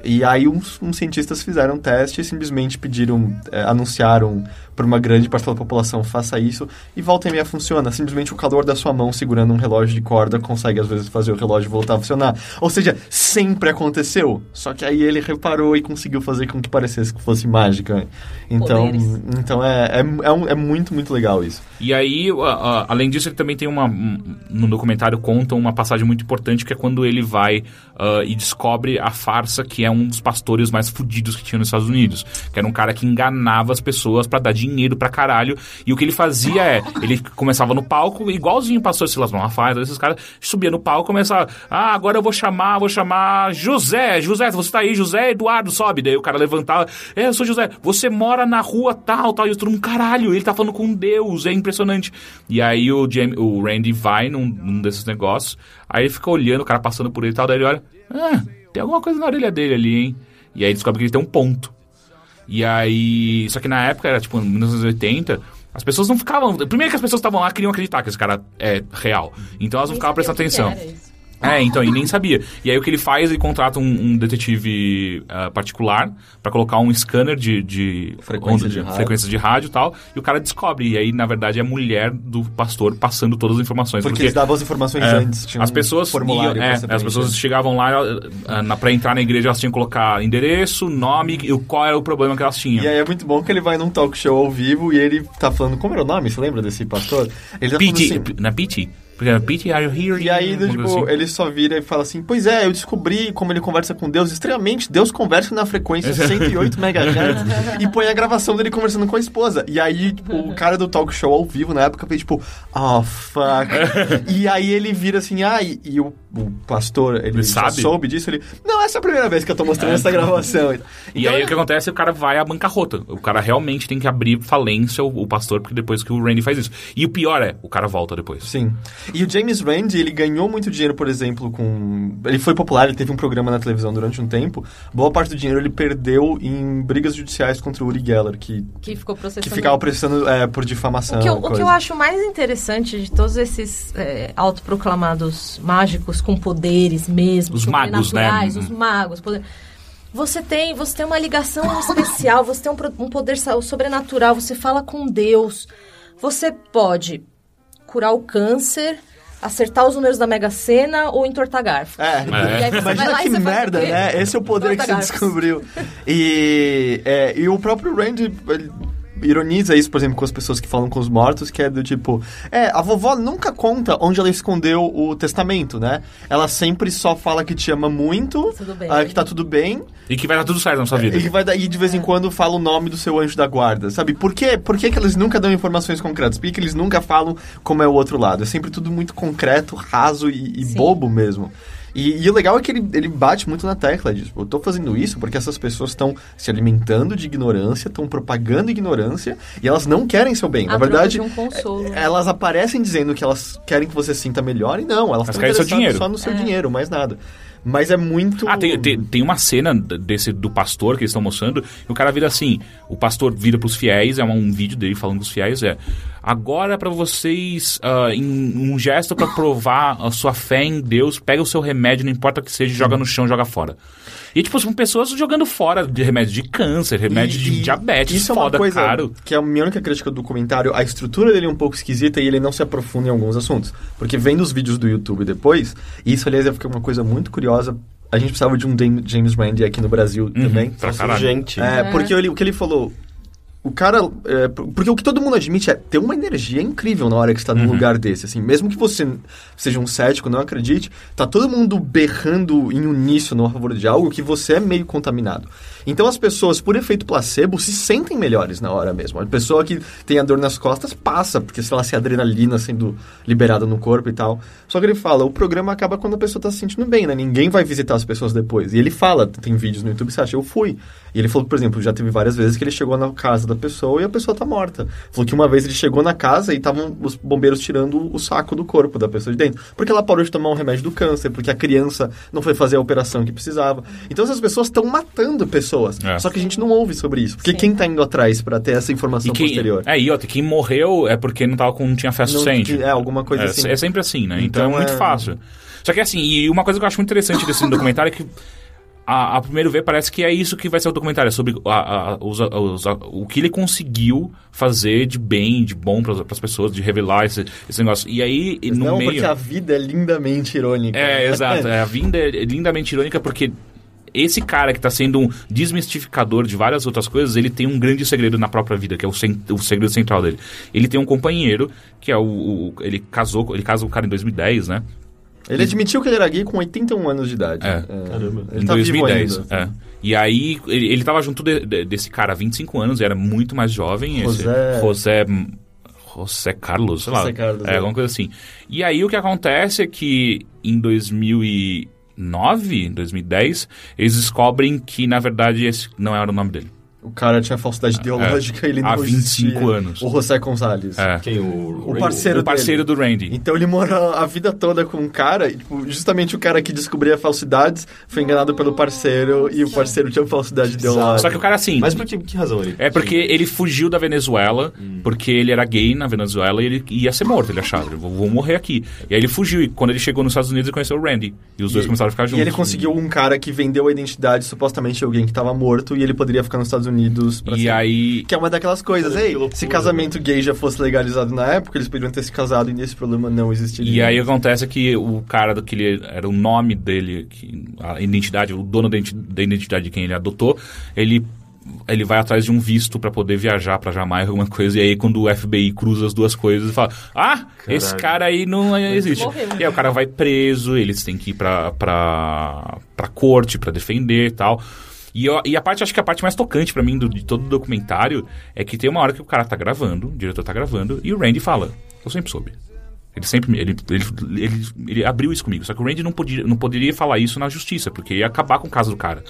E aí uns, uns cientistas fizeram um teste e simplesmente pediram, é, anunciaram para uma grande parcela da população, faça isso, e volta e meia funciona. Simplesmente o calor da sua mão segurando um relógio de corda consegue às vezes fazer o relógio voltar a funcionar. Ou seja, sempre aconteceu. Só que aí ele reparou e conseguiu fazer com que parecesse que fosse mágica. Então, Poderes. então é, é, é, um- é muito, muito legal isso. E aí, a- a- além disso, ele também tem uma. um- No documentário conta uma passagem muito importante que é quando ele vai ah, e descobre a farsa que é um dos pastores mais fudidos que tinha nos Estados Unidos. Que era um cara que enganava as pessoas pra dar dinheiro dinheiro pra caralho. E o que ele fazia é, ele começava no palco, igualzinho o pastor Silas Malafaia, esses caras, subia no palco, começava, ah, agora eu vou chamar, vou chamar José, José, você tá aí, José Eduardo, sobe. Daí o cara levantava, é, eu sou José, você mora na rua tal, tal, e todo mundo, caralho, ele tá falando com Deus, é impressionante. E aí o, Jamie, o Randy vai num, num desses negócios, aí ele fica olhando, o cara passando por ele e tal, daí ele olha, ah, tem alguma coisa na orelha dele ali, hein? E aí descobre que ele tem um ponto. E aí. Só que na época, era tipo, em 1980, as pessoas não ficavam. Primeiro que as pessoas estavam lá queriam acreditar que esse cara é real. Então elas não ficavam prestando atenção. É, então, e nem sabia. E aí o que ele faz, ele contrata um, um detetive ah, particular pra colocar um scanner de, de, Frequência de rádio. frequências de rádio e tal, e o cara descobre. E aí, na verdade, é a mulher do pastor passando todas as informações. Porque, eles davam as informações é, antes. Tinha as um pessoas formulário iam- é, as pessoas chegavam lá ah, na, pra entrar na igreja elas tinham que colocar endereço, nome e qual era o problema que elas tinham. E aí é muito bom que ele vai num talk show ao vivo e ele tá falando. Como era o nome? Você lembra desse pastor? Ele tá Pete, assim. na Pete? Porque Pete, are you here? E aí, do, tipo, assim. ele só vira e fala assim: Pois é, eu descobri como ele conversa com Deus extremamente. Deus conversa na frequência <laughs> 108 MHz e põe a gravação dele conversando com a esposa. E aí, tipo, o cara do talk show ao vivo na época fez tipo: Oh, fuck. <laughs> e aí ele vira assim: Ah, e, e o, o pastor, ele, Ele soube disso? Ele: Não, essa é a primeira vez que eu tô mostrando essa gravação. <laughs> E Então, aí o que acontece é que o cara vai à bancarrota. O cara realmente tem que abrir falência, o, o pastor, porque depois que o Randy faz isso. E o pior é, o cara volta depois. Sim. E o James Randi, ele ganhou muito dinheiro, por exemplo, com. Ele foi popular, ele teve um programa na televisão durante um tempo. Boa parte do dinheiro ele perdeu em brigas judiciais contra o Uri Geller, que, Que ficou processando. que ficava processando é, por difamação. O que, eu, o que eu acho mais interessante de todos esses é, autoproclamados mágicos com poderes mesmo, Os magos, né? sobrenaturais, os magos, poder- você tem, você tem uma ligação <coughs> especial, você tem um, um poder sobrenatural, você fala com Deus, você pode curar o câncer, acertar os números da Mega Sena ou entortar garfo. É, E aí você vai imagina lá e que merda, né? Esse é o poder que você garfos. descobriu. E, é, e o próprio Randy ele ironiza isso, por exemplo, com as pessoas que falam com os mortos, que é do tipo... É, a vovó nunca conta onde ela escondeu o testamento, né? Ela sempre só fala que te ama muito, Tudo bem. ah, que tá tudo bem, E que vai dar tudo certo na sua vida. e que vai daí de vez em quando fala o nome do seu anjo da guarda, sabe? Por quê? Por que, que eles nunca dão informações concretas? Por que, que eles nunca falam como é o outro lado? É sempre tudo muito concreto, raso e, e bobo mesmo. E, e o legal é que ele, ele bate muito na tecla de, tipo, eu tô fazendo isso porque essas pessoas estão se alimentando de ignorância, estão propagando ignorância e elas não querem seu bem. A Na verdade, de um consolo. é- elas aparecem dizendo que elas querem que você se sinta melhor e não, elas estão interessadas dinheiro. só no seu dinheiro, mais nada. Mas é muito... Ah, tem, tem, tem uma cena desse do pastor que eles estão mostrando, e o cara vira assim, o pastor vira pros fiéis, é um, um vídeo dele falando com os fiéis, é agora pra vocês, ah, em um gesto pra provar a sua fé em Deus, pega o seu remédio, não importa o que seja, joga no chão, joga fora. E tipo, são pessoas jogando fora de remédio de câncer, remédio E- de e diabetes, isso foda, é uma coisa caro. que é a minha única crítica do comentário. A estrutura dele é um pouco esquisita e ele não se aprofunda em alguns assuntos. Porque vendo os vídeos do YouTube depois, e isso, aliás, é uma coisa muito curiosa. A gente precisava de um James Randi aqui no Brasil também. Uhum. pra caralho. Gente. É, porque ele- o que ele falou. O cara. é, por- porque o que todo mundo admite é ter uma energia incrível na hora que está num Uhum. lugar desse. Assim, mesmo que você seja um cético, não acredite, tá todo mundo berrando em uníssono a favor de algo que você é meio contaminado. Então as pessoas, por efeito placebo, se sentem melhores na hora mesmo. A pessoa que tem a dor nas costas passa, porque sei lá, se a adrenalina sendo liberada no corpo e tal. Só que ele fala, o programa acaba quando a pessoa tá se sentindo bem, né? Ninguém vai visitar as pessoas depois. E ele fala, tem vídeos no YouTube, você acha, eu fui. E ele falou, por exemplo, já teve várias vezes que ele chegou na casa da pessoa e a pessoa tá morta. Falou que uma vez ele chegou na casa e estavam os bombeiros tirando o saco do corpo da pessoa de dentro. Porque ela parou de tomar um remédio do câncer, porque a criança não foi fazer a operação que precisava. Então essas pessoas estão matando pessoas. É. Só que a gente não ouve sobre isso. Porque Sim. quem tá indo atrás pra ter essa informação E quem, posterior? é, e outra, quem morreu é porque não, tava com, não tinha fé suficiente. é, alguma coisa é, assim. É sempre assim, né? Então, Então, é muito é- fácil. Só que assim, e uma coisa que eu acho muito interessante desse <laughs> documentário é que a, a primeiro ver parece que é isso que vai ser o documentário, é sobre a- a- os- os- o que ele conseguiu fazer de bem, de bom para as pessoas, de revelar esse, esse negócio. E aí, Mas no não, meio... porque a vida é lindamente irônica. É, exato. É, a <laughs> vinda é lindamente irônica porque esse cara que está sendo um desmistificador de várias outras coisas, ele tem um grande segredo na própria vida, que é o, o segredo central dele. Ele tem um companheiro, que é o, o- Ele casou, ele casa o cara em 2010, né? Ele admitiu que ele era gay com 81 anos de idade. É. Caramba. Ele em tá vivo 2010. ainda. é. E aí, ele, ele tava junto de- de- desse cara há 25 anos, era muito mais jovem. esse- José- José. José Carlos, sei lá. José Carlos, é, é. alguma coisa assim. E aí, o que acontece é que em 2009, 2010, eles descobrem que, na verdade, esse não era o nome dele. O cara tinha falsidade ideológica e ele não É. Há 25 existia. anos. O José Gonzalez. É. Quem? O, O parceiro o parceiro do Randy. Então ele mora a vida toda com um cara, e, tipo, justamente o cara que descobria falsidades foi enganado pelo parceiro e o parceiro tinha falsidade ideológica. Só que o cara, assim... Mas por que, que razão ele? É porque ele fugiu da Venezuela, Hum. porque ele era gay na Venezuela e ele ia ser morto, ele achava. Vou, vou morrer aqui. E aí ele fugiu, e quando ele chegou nos Estados Unidos, ele conheceu o Randy. E os dois começaram a ficar juntos. E ele conseguiu um cara que vendeu a identidade supostamente de alguém que tava morto e ele poderia ficar nos Estados Unidos pra E sempre. aí... Que é uma daquelas coisas, ei, se casamento gay já fosse legalizado na época, eles poderiam ter se casado e esse problema não existiria. E aí acontece que o cara do que ele era o nome dele, que, a identidade, o dono da identi- da identidade de quem ele adotou, ele ele vai atrás de um visto pra poder viajar pra Jamaica, alguma coisa, e aí quando o FBI cruza as duas coisas, fala: "Ah, esse cara aí não existe". Morreu. E aí o cara vai preso, eles têm que ir pra pra, pra corte pra defender e tal. E, eu- e a parte, acho que a parte mais tocante pra mim do, de todo o documentário é que tem uma hora que o cara tá gravando, o diretor tá gravando, e o Randy fala: Eu sempre soube. Ele sempre. Ele, ele, ele, ele abriu isso comigo. Só que o Randy não, podia, não poderia falar isso na justiça, porque ia acabar com o caso do cara.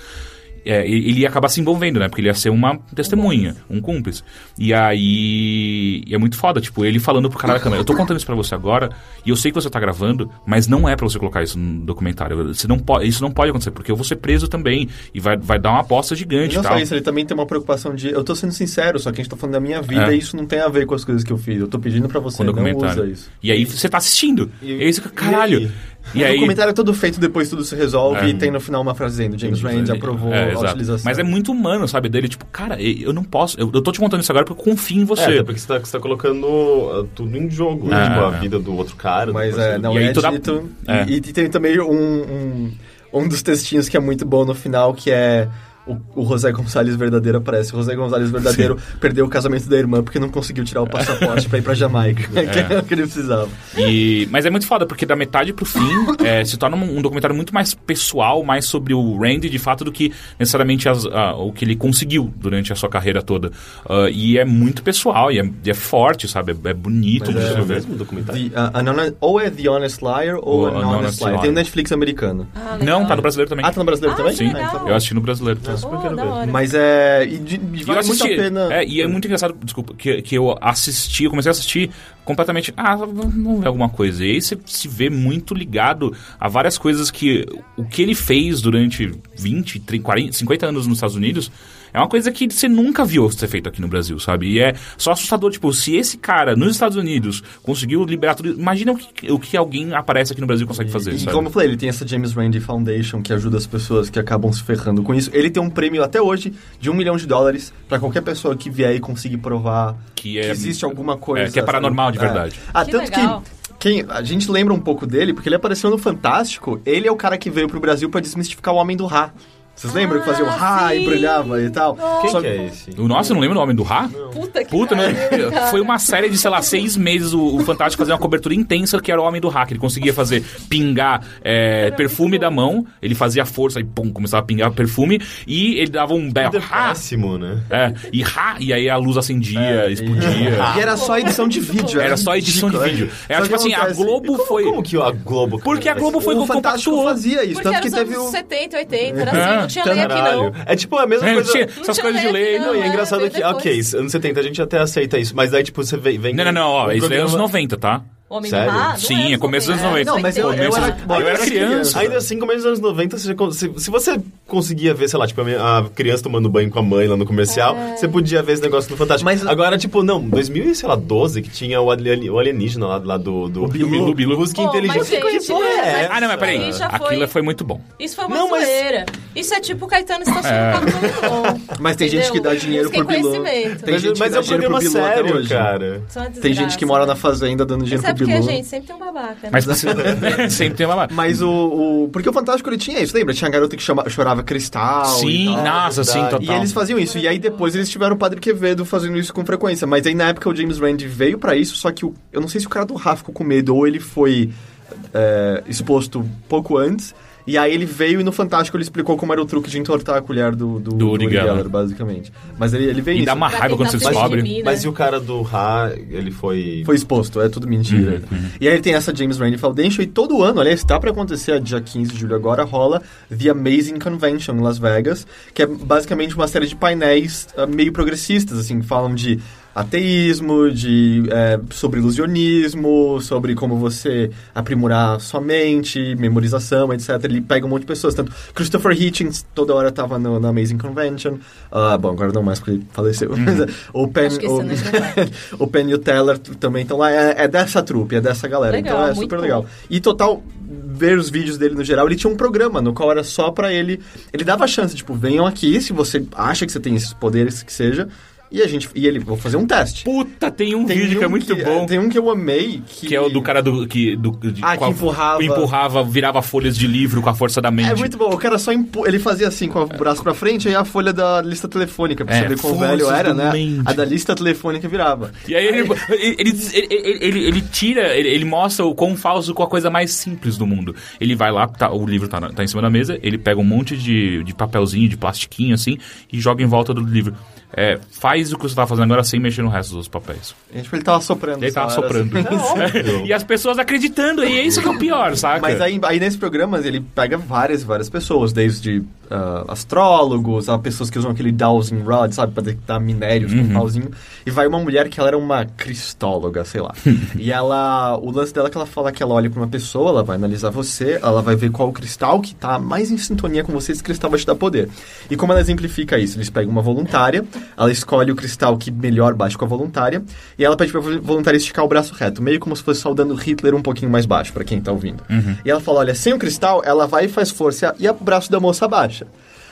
É, ele ia acabar se envolvendo, né? Porque ele ia ser uma testemunha, um cúmplice. E aí. e é muito foda, tipo, ele falando pro cara da câmera: Eu tô contando isso pra você agora, e eu sei que você tá gravando, mas não é pra você colocar isso no documentário. Você não pode, isso não pode acontecer, porque eu vou ser preso também. E vai, vai dar uma aposta E gigante não e só tal. isso, ele também tem uma preocupação de. Eu tô sendo sincero, só que a gente tá falando da minha vida É. e isso não tem a ver com as coisas que eu fiz. Eu tô pedindo pra você, não usa isso. E aí você tá assistindo. E- E, aí você fica, caralho. e E o aí. documentário é todo feito, depois tudo se resolve É. e tem no final uma frase dizendo James Rand aprovou É, a utilização. Mas é muito humano, sabe? Dele, tipo, cara, eu não posso. Eu, eu tô te contando isso agora porque eu confio em É, você. até porque você tá, você tá colocando uh, tudo em jogo, né? É, Tipo, a é. vida do outro cara. Mas é, não E aí é toda- dito. É. E, e tem também um, um, um dos textinhos que é muito bom no final, que é. O, o José Gonzalez verdadeiro aparece. O José Gonzalez verdadeiro perdeu o casamento da irmã porque não conseguiu tirar o passaporte pra ir pra Jamaica. que <laughs> <laughs> é o que ele precisava. E- mas é muito foda, porque da metade pro fim <laughs> é, se torna um, um documentário muito mais pessoal, mais sobre o Randy de fato do que necessariamente as- ah, o que ele conseguiu durante a sua carreira toda. Ah, e é muito pessoal, e é, e é forte, sabe? É, é bonito. Mas de é mesmo documentário? The, uh, Honest- ou é The Honest Liar ou Ou An Honest, Honest Liar. Liar. Tem o Netflix americano. Ah, Não, tá no brasileiro também. Ah, tá no brasileiro Ah, também? Sim, legal. eu assisti no brasileiro. Eu super Oh, quero ver. Mas é. E, de- e E eu vale muito a pena. É, e é muito engraçado, desculpa, que, que eu assisti, eu comecei a assistir completamente. Ah, vamos ver alguma coisa. E aí você se vê muito ligado a várias coisas que. O que ele fez durante 20, 30, 40, 50 anos nos Estados Unidos. É uma coisa que você nunca viu ser feito aqui no Brasil, sabe? E é só assustador, tipo, se esse cara nos Estados Unidos conseguiu liberar tudo, imagina o que, o que alguém aparece aqui no Brasil consegue fazer, E sabe? como eu falei, ele tem essa James Randi Foundation que ajuda as pessoas que acabam se ferrando com isso. Ele tem um prêmio até hoje de um milhão de dólares pra qualquer pessoa que vier e conseguir provar Que que, é- existe alguma coisa. é, que é paranormal de verdade. Ah, Que tanto legal. que quem, a gente lembra um pouco dele porque ele apareceu no Fantástico. Ele é o cara que veio pro Brasil pra desmistificar o Homem do Ra. Vocês lembram que fazia o Ra Ah, e brilhava e tal? Quem Só que é esse? O Nossa, eu não lembro o nome do Ra? Puta que Puta, né? <laughs> Foi uma série de, sei lá, seis meses o, o Fantástico fazia uma cobertura intensa que era o Homem do Hack. Ele conseguia fazer pingar é, perfume da mão, ele fazia força e pum, começava a pingar perfume e ele dava um berro. É Ha! péssimo, né? É, e ha! E aí a luz acendia, explodia. E era só edição de vídeo. Era só edição de vídeo. né? Era Só tipo que assim, a Globo foi. Como que a Globo... Porque a Globo foi o Fantástico compactuou. fazia isso, Porque tanto era que teve anos o... 70, 80, era assim, não tinha lei aqui Caralho. não. É tipo a mesma É, coisa... tinha essas tinha coisas de lei aqui, Não, e é é, engraçado que, ok, anos 70 a gente até aceita isso, mas daí, tipo, você vem... vem Não, não, não, ó, um isso é anos programa- 90, tá? Homem Sério? Não Sim, anos é começo dos 90, anos 90. Não, mas eu, eu era, eu era criança. Ainda assim, começo dos anos 90, você já con- se, se você conseguia ver, sei lá, tipo, a, minha- a criança tomando banho com a mãe lá no comercial, você podia ver esse negócio no Fantástico. Mas- Agora, tipo, não, 2012, que tinha o, alien- o alienígena lá, lá do... do Bilu, Bilu. Busca Pô, inteligente. mas, Que porra é mas- essa? Ah, não, mas peraí. Foi- Aquilo foi muito bom. Isso foi uma Não, mas-. Isso é tipo o Caetano Estação É. muito bom. <laughs> Mas tem gente que dá dinheiro Busquem por Bilu. conhecimento. Tem Mas, gente que mas dá é um pro programa Bilu até sério, hoje. cara. É Tem gente que mora na fazenda dando dinheiro Sabe pro Bilu. gente? Sempre tem um babaca, né? Mas <laughs> sempre tem uma. Mas o, o- Porque o Fantástico ele tinha isso, lembra? Tinha a garota que chama- chorava cristal. Sim, tal. nossa, sim, total. E eles faziam isso. E aí depois eles tiveram o Padre Quevedo fazendo isso com frequência. Mas aí na época o James Randi veio pra isso, só que o- eu não sei se o cara do Rafa ficou com medo ou ele foi é, exposto pouco antes. E aí ele veio e no Fantástico ele explicou como era o truque de entortar a colher do, do, Do Uri Geller. Geller, basicamente. Mas ele, ele veio E nisso. dá uma raiva quando você descobre. né? Mas e o cara do Ra, ele foi... Foi exposto, é tudo mentira. Uhum, E aí ele tem essa James Randi Foundation e todo ano, aliás, tá pra acontecer dia 15 de julho agora, rola The Amazing Convention em Las Vegas, que é basicamente uma série de painéis ah, meio progressistas, assim, que falam de ateísmo, de é, sobre ilusionismo, sobre como você aprimorar sua mente, memorização, etc. Ele pega um monte de pessoas, tanto Christopher Hitchens toda hora tava no, na Amazing Convention, ah, bom, agora não mais porque ele faleceu, mas, <laughs> o Penn, o, não vai. <laughs> o Penn e o Teller também estão lá. É, é dessa trupe, é dessa galera. Legal, então é super bom. legal. E total, ver os vídeos dele no geral, ele tinha um programa no qual era só pra ele. Ele dava a chance, tipo, venham aqui se você acha que você tem esses poderes que seja. E a gente. E ele, vou fazer um teste. Puta, tem um Tem vídeo que é um muito bom. Tem um que eu amei. Que, Que é o do cara do. Que, do, de, Ah, que empurrava. empurrava, virava folhas de livro com a força da mente. É muito bom, o cara só impu... ele fazia assim com o braço pra frente e a folha da lista telefônica, pra É, quão forças velho era, né? mente. A da lista telefônica virava. E aí ele, ele, ele, ele, ele- ele tira, ele, ele mostra o quão falso com a coisa mais simples do mundo. Ele vai lá, tá, o livro tá, na- tá em cima da mesa, ele pega um monte de, de papelzinho, de plastiquinho assim, e joga em volta do livro. É, faz o que você tá fazendo agora sem mexer no resto dos papéis. E, tipo, ele tava soprando. Ele tava soprando. assim. <laughs> e as pessoas acreditando, e é isso que é o pior, saca? Mas aí, aí nesse programa ele pega várias, várias pessoas, desde ah, astrólogos, a pessoas que usam aquele dowsing rod, sabe, pra detectar minérios Uhum. com um pauzinho. E vai uma mulher que ela era uma cristóloga, sei lá. <laughs> e ela, o lance dela é que ela fala que ela olha pra uma pessoa, ela vai analisar você, ela vai ver qual o cristal que tá mais em sintonia com você, esse cristal vai te dar poder. E como ela exemplifica isso? Eles pegam uma voluntária, ela escolhe o cristal que melhor bate com a voluntária, e ela pede pra voluntária esticar o braço reto, meio como se fosse saudando Hitler um pouquinho mais baixo, pra quem tá ouvindo. E ela fala, olha, sem o cristal, ela vai e faz força e o braço da moça abaixa.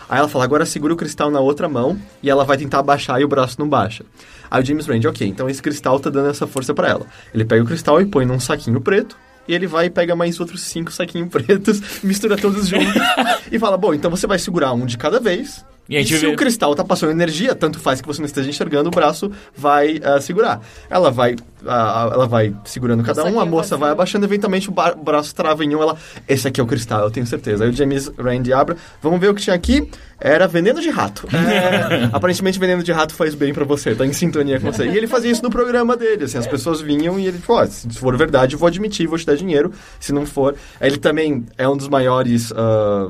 Aí ela fala, agora segura o cristal na outra mão e ela vai tentar abaixar e o braço não baixa. Aí o James Randi, ok, então esse cristal tá dando essa força pra ela. Ele pega o cristal e põe num saquinho preto e ele vai e pega mais outros cinco saquinhos <laughs> pretos, mistura todos juntos <laughs> e fala, bom, então você vai segurar um de cada vez. E E, se vê- o cristal tá passando energia, tanto faz que você não esteja enxergando, o braço vai ah, segurar. Ela vai, ah, ela vai segurando cada um, a moça vai abaixando, eventualmente o, ba- o braço trava em um, ela, esse aqui é o cristal, eu tenho certeza. Aí o James Randi abre, vamos ver o que tinha aqui, era veneno de rato. É, <laughs> aparentemente veneno de rato faz bem pra você, tá em sintonia com você. E ele fazia isso no programa dele, assim, as pessoas vinham e ele, pô, se for verdade, eu vou admitir, vou te dar dinheiro, se não for. Ele também é um dos maiores... ah,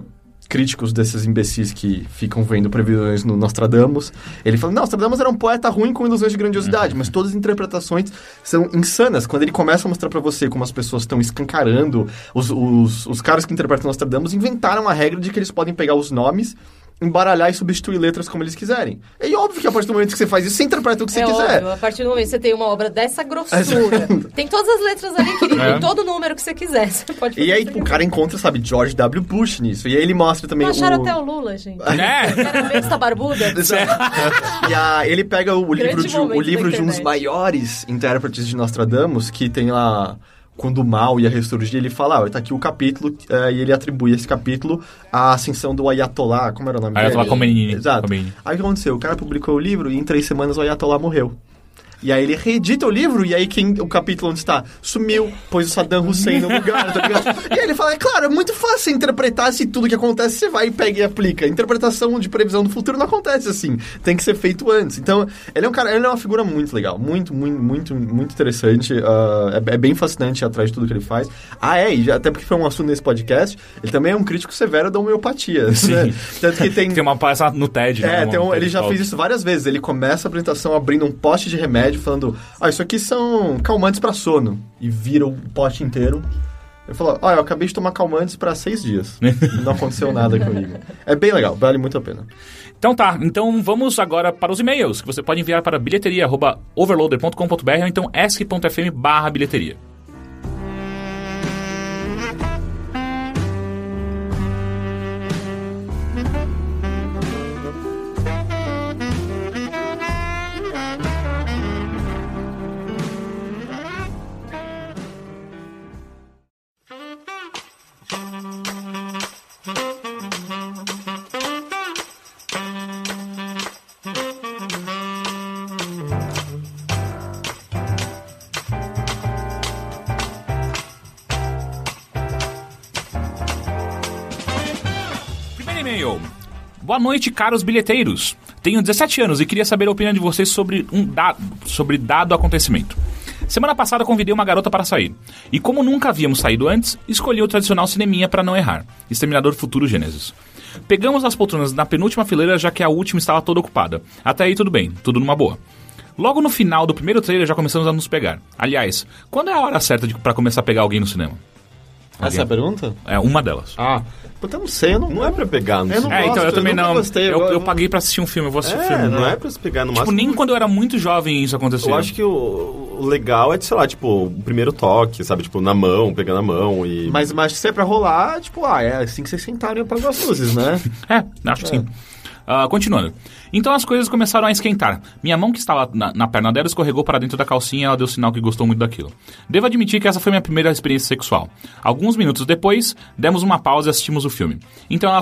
críticos desses imbecis que ficam vendo previsões no Nostradamus. Ele fala, não, Nostradamus era um poeta ruim com ilusões de grandiosidade, mas todas as interpretações são insanas. Quando ele começa a mostrar pra você como as pessoas estão escancarando, os, os, os caras que interpretam Nostradamus inventaram a regra de que eles podem pegar os nomes embaralhar e substituir letras como eles quiserem. É óbvio que a partir do momento que você faz isso, você interpreta o que você é quiser. óbvio, a partir do momento que você tem uma obra dessa grossura, tem todas as letras ali, querido, É. tem todo o número que você quiser. Você pode fazer E aí, o tipo, o você cara encontra, sabe, George W. Bush nisso. E aí ele mostra também quiser. Acharam o... até o Lula, gente. Né? Era besta barbuda. <laughs> e a- ele pega o livro, de, o livro de uns maiores intérpretes de Nostradamus, que tem lá quando o mal ia ressurgir, ele fala, ó, tá aqui o capítulo, eh, e ele atribui esse capítulo à ascensão do Ayatollah, como era o nome Ayatollah dele? Khomeini. Exato. Khomeini. Aí o que aconteceu? O cara publicou o livro e em três semanas o Ayatollah morreu. E aí ele reedita o livro, e aí quem, o capítulo onde está sumiu, pôs o Saddam Hussein no lugar, tá ligado? E aí ele fala, é claro, é muito fácil interpretar se tudo que acontece você vai e pega e aplica. Interpretação de previsão do futuro não acontece assim, tem que ser feito antes. Então, ele é um cara, ele é uma figura muito legal, muito, muito, muito, muito interessante, ah, é, é bem fascinante atrás de tudo que ele faz. Ah, é, e até porque foi um assunto nesse podcast, ele também é um crítico severo da homeopatia, Sim. né? Tanto que tem... <laughs> Tem uma palestra no TED, né? É, um- ele já fez isso várias vezes. Ele começa a apresentação abrindo um pote de remédio, falando: Ah, isso aqui são calmantes pra sono. E vira o pote inteiro. Ele falou: Ah, eu acabei de tomar calmantes pra seis dias. <laughs> Não aconteceu nada comigo. É bem legal, vale muito a pena. Então tá, então vamos agora para os e-mails, que você pode enviar para bilheteria.overloader.com.br ou então esc.fm barra bilheteria. Boa noite, caros bilheteiros. Tenho 17 anos e queria saber a opinião de vocês sobre um dado, sobre dado acontecimento. Semana passada convidei uma garota para sair. E como nunca havíamos saído antes, escolhi o tradicional cineminha para não errar. Exterminador Futuro Gênesis. Pegamos as poltronas na penúltima fileira, já que a última estava toda ocupada. Até aí tudo bem, tudo numa boa. Logo no final do primeiro trailer já começamos a nos pegar. Aliás, quando é a hora certa para começar a pegar alguém no cinema? Essa é a pergunta? É uma delas. Ah, puta, eu não sei, eu não... Não é pra pegar no Eu não É, então gosto, eu também eu nunca não. gostei, eu, eu- eu paguei pra assistir um filme, eu vou assistir É, filme. não é pra se pegar no Tipo, máximo. nem quando eu era muito jovem isso acontecia. Eu acho que o, o legal é, sei lá, tipo, o primeiro toque, sabe? Tipo, na mão, pegando a mão e... Mas, mas se é pra rolar, tipo, ah, é assim que vocês sentarem apagar as luzes, né? <laughs> É, acho que sim. Ah, continuando. Então as coisas começaram a esquentar. Minha mão que estava na, na perna dela escorregou para dentro da calcinha e ela deu sinal que gostou muito daquilo. Devo admitir que essa foi minha primeira experiência sexual. Alguns minutos depois, demos uma pausa e assistimos o filme. Então ela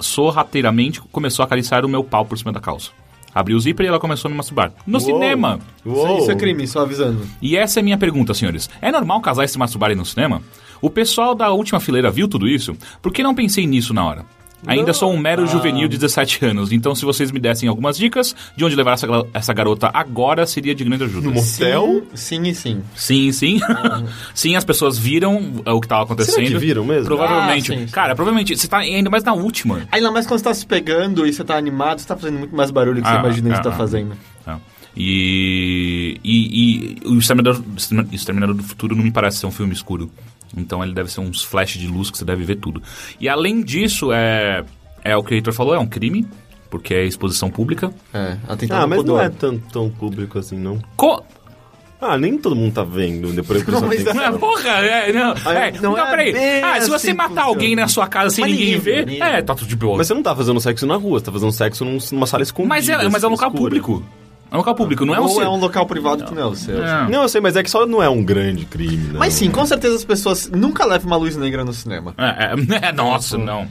sorrateiramente começou a acariciar o meu pau por cima da calça. Abri o zíper e ela começou a me masturbar. No Uou. cinema! Uou. Isso é crime, só avisando. E essa é minha pergunta, senhores. É normal casais se masturbarem no cinema? O pessoal da última fileira viu tudo isso? Por que não pensei nisso na hora? Ainda sou um mero juvenil de 17 anos, então se vocês me dessem algumas dicas de onde levar essa, essa garota agora, seria de grande ajuda. No motel? Sim, sim e sim. Sim, sim. <laughs> sim, as pessoas viram é, o que estava acontecendo. Será que viram mesmo? Provavelmente. Ah, sim, sim. Cara, provavelmente. Você tá ainda mais na última. Ainda mais quando você tá se pegando e você tá animado, você tá fazendo muito mais barulho que Ah, você imagina que ah, você tá ah. fazendo. É. E, e, e o Exterminador, Exterminador do Futuro não me parece ser um filme escuro. Então ele deve ser uns flashes de luz que você deve ver tudo. E além disso, é, é o que o Heitor falou, é um crime, porque é exposição pública. É, atentado Ah, mas pudor. não é tão, tão público assim, não. Co Ah, nem todo mundo tá vendo, depois <laughs> isso Mas atenção. é, porra, é, não. <laughs> É, não então, é peraí. Ah, se você assim matar alguém na sua casa sem ninguém ninguém ver, ninguém é, tá tudo de boa. Mas você não tá fazendo sexo na rua, você tá fazendo sexo num- numa sala escondida. Mas é, mas é um local escura. público. É um local público, não é um... Ou é um local privado que não é o seu. É. Não, eu sei, mas é que só não é um grande crime, né? Mas sim, com certeza as pessoas nunca levam uma luz negra no cinema. É, é, <laughs> é, nossa, não.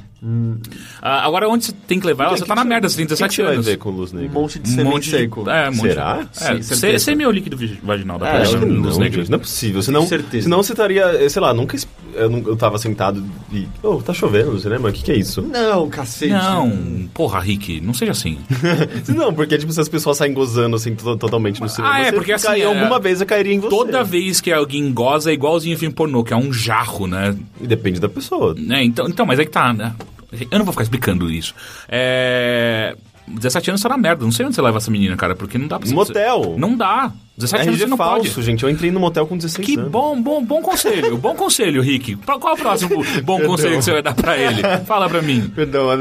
Ah, agora, onde você tem que levar ela, Que- você que tá na que merda, você tem O que que 17 você vai anos. ver com luz Um negra? monte de Um sêmen monte seco. de... É, um monte Será? De, é, Sim, se- certeza. semi-líquido vaginal dá É, que luz não, negra. gente, não é possível. Senão, certeza. senão você estaria, sei lá, nunca. Eu, não- eu tava sentado e. Oh, tá chovendo no cinema? O que, que é isso? Não, cacete. Não, porra, Rick, não seja assim. <laughs> Não, porque tipo, se as pessoas saem gozando assim to- totalmente no cinema. é, você porque, assim, é- Alguma vez eu cairia em você. Toda vez que alguém goza é igualzinho filme pornô, que é um jarro, né? E depende da pessoa. né? Então, então, mas aí que tá, né? Eu não vou ficar explicando isso. É... 17 anos tá na merda, não sei onde você leva essa menina, cara, porque não dá pra você... Motel. Não dá. 17 anos você não falso, pode. gente. Eu entrei no motel com 16 Que anos. bom, bom, bom conselho. Bom conselho, Rick. Pra- Qual é o próximo bom conselho que você vai dar pra ele? Fala pra mim. Perdão, é...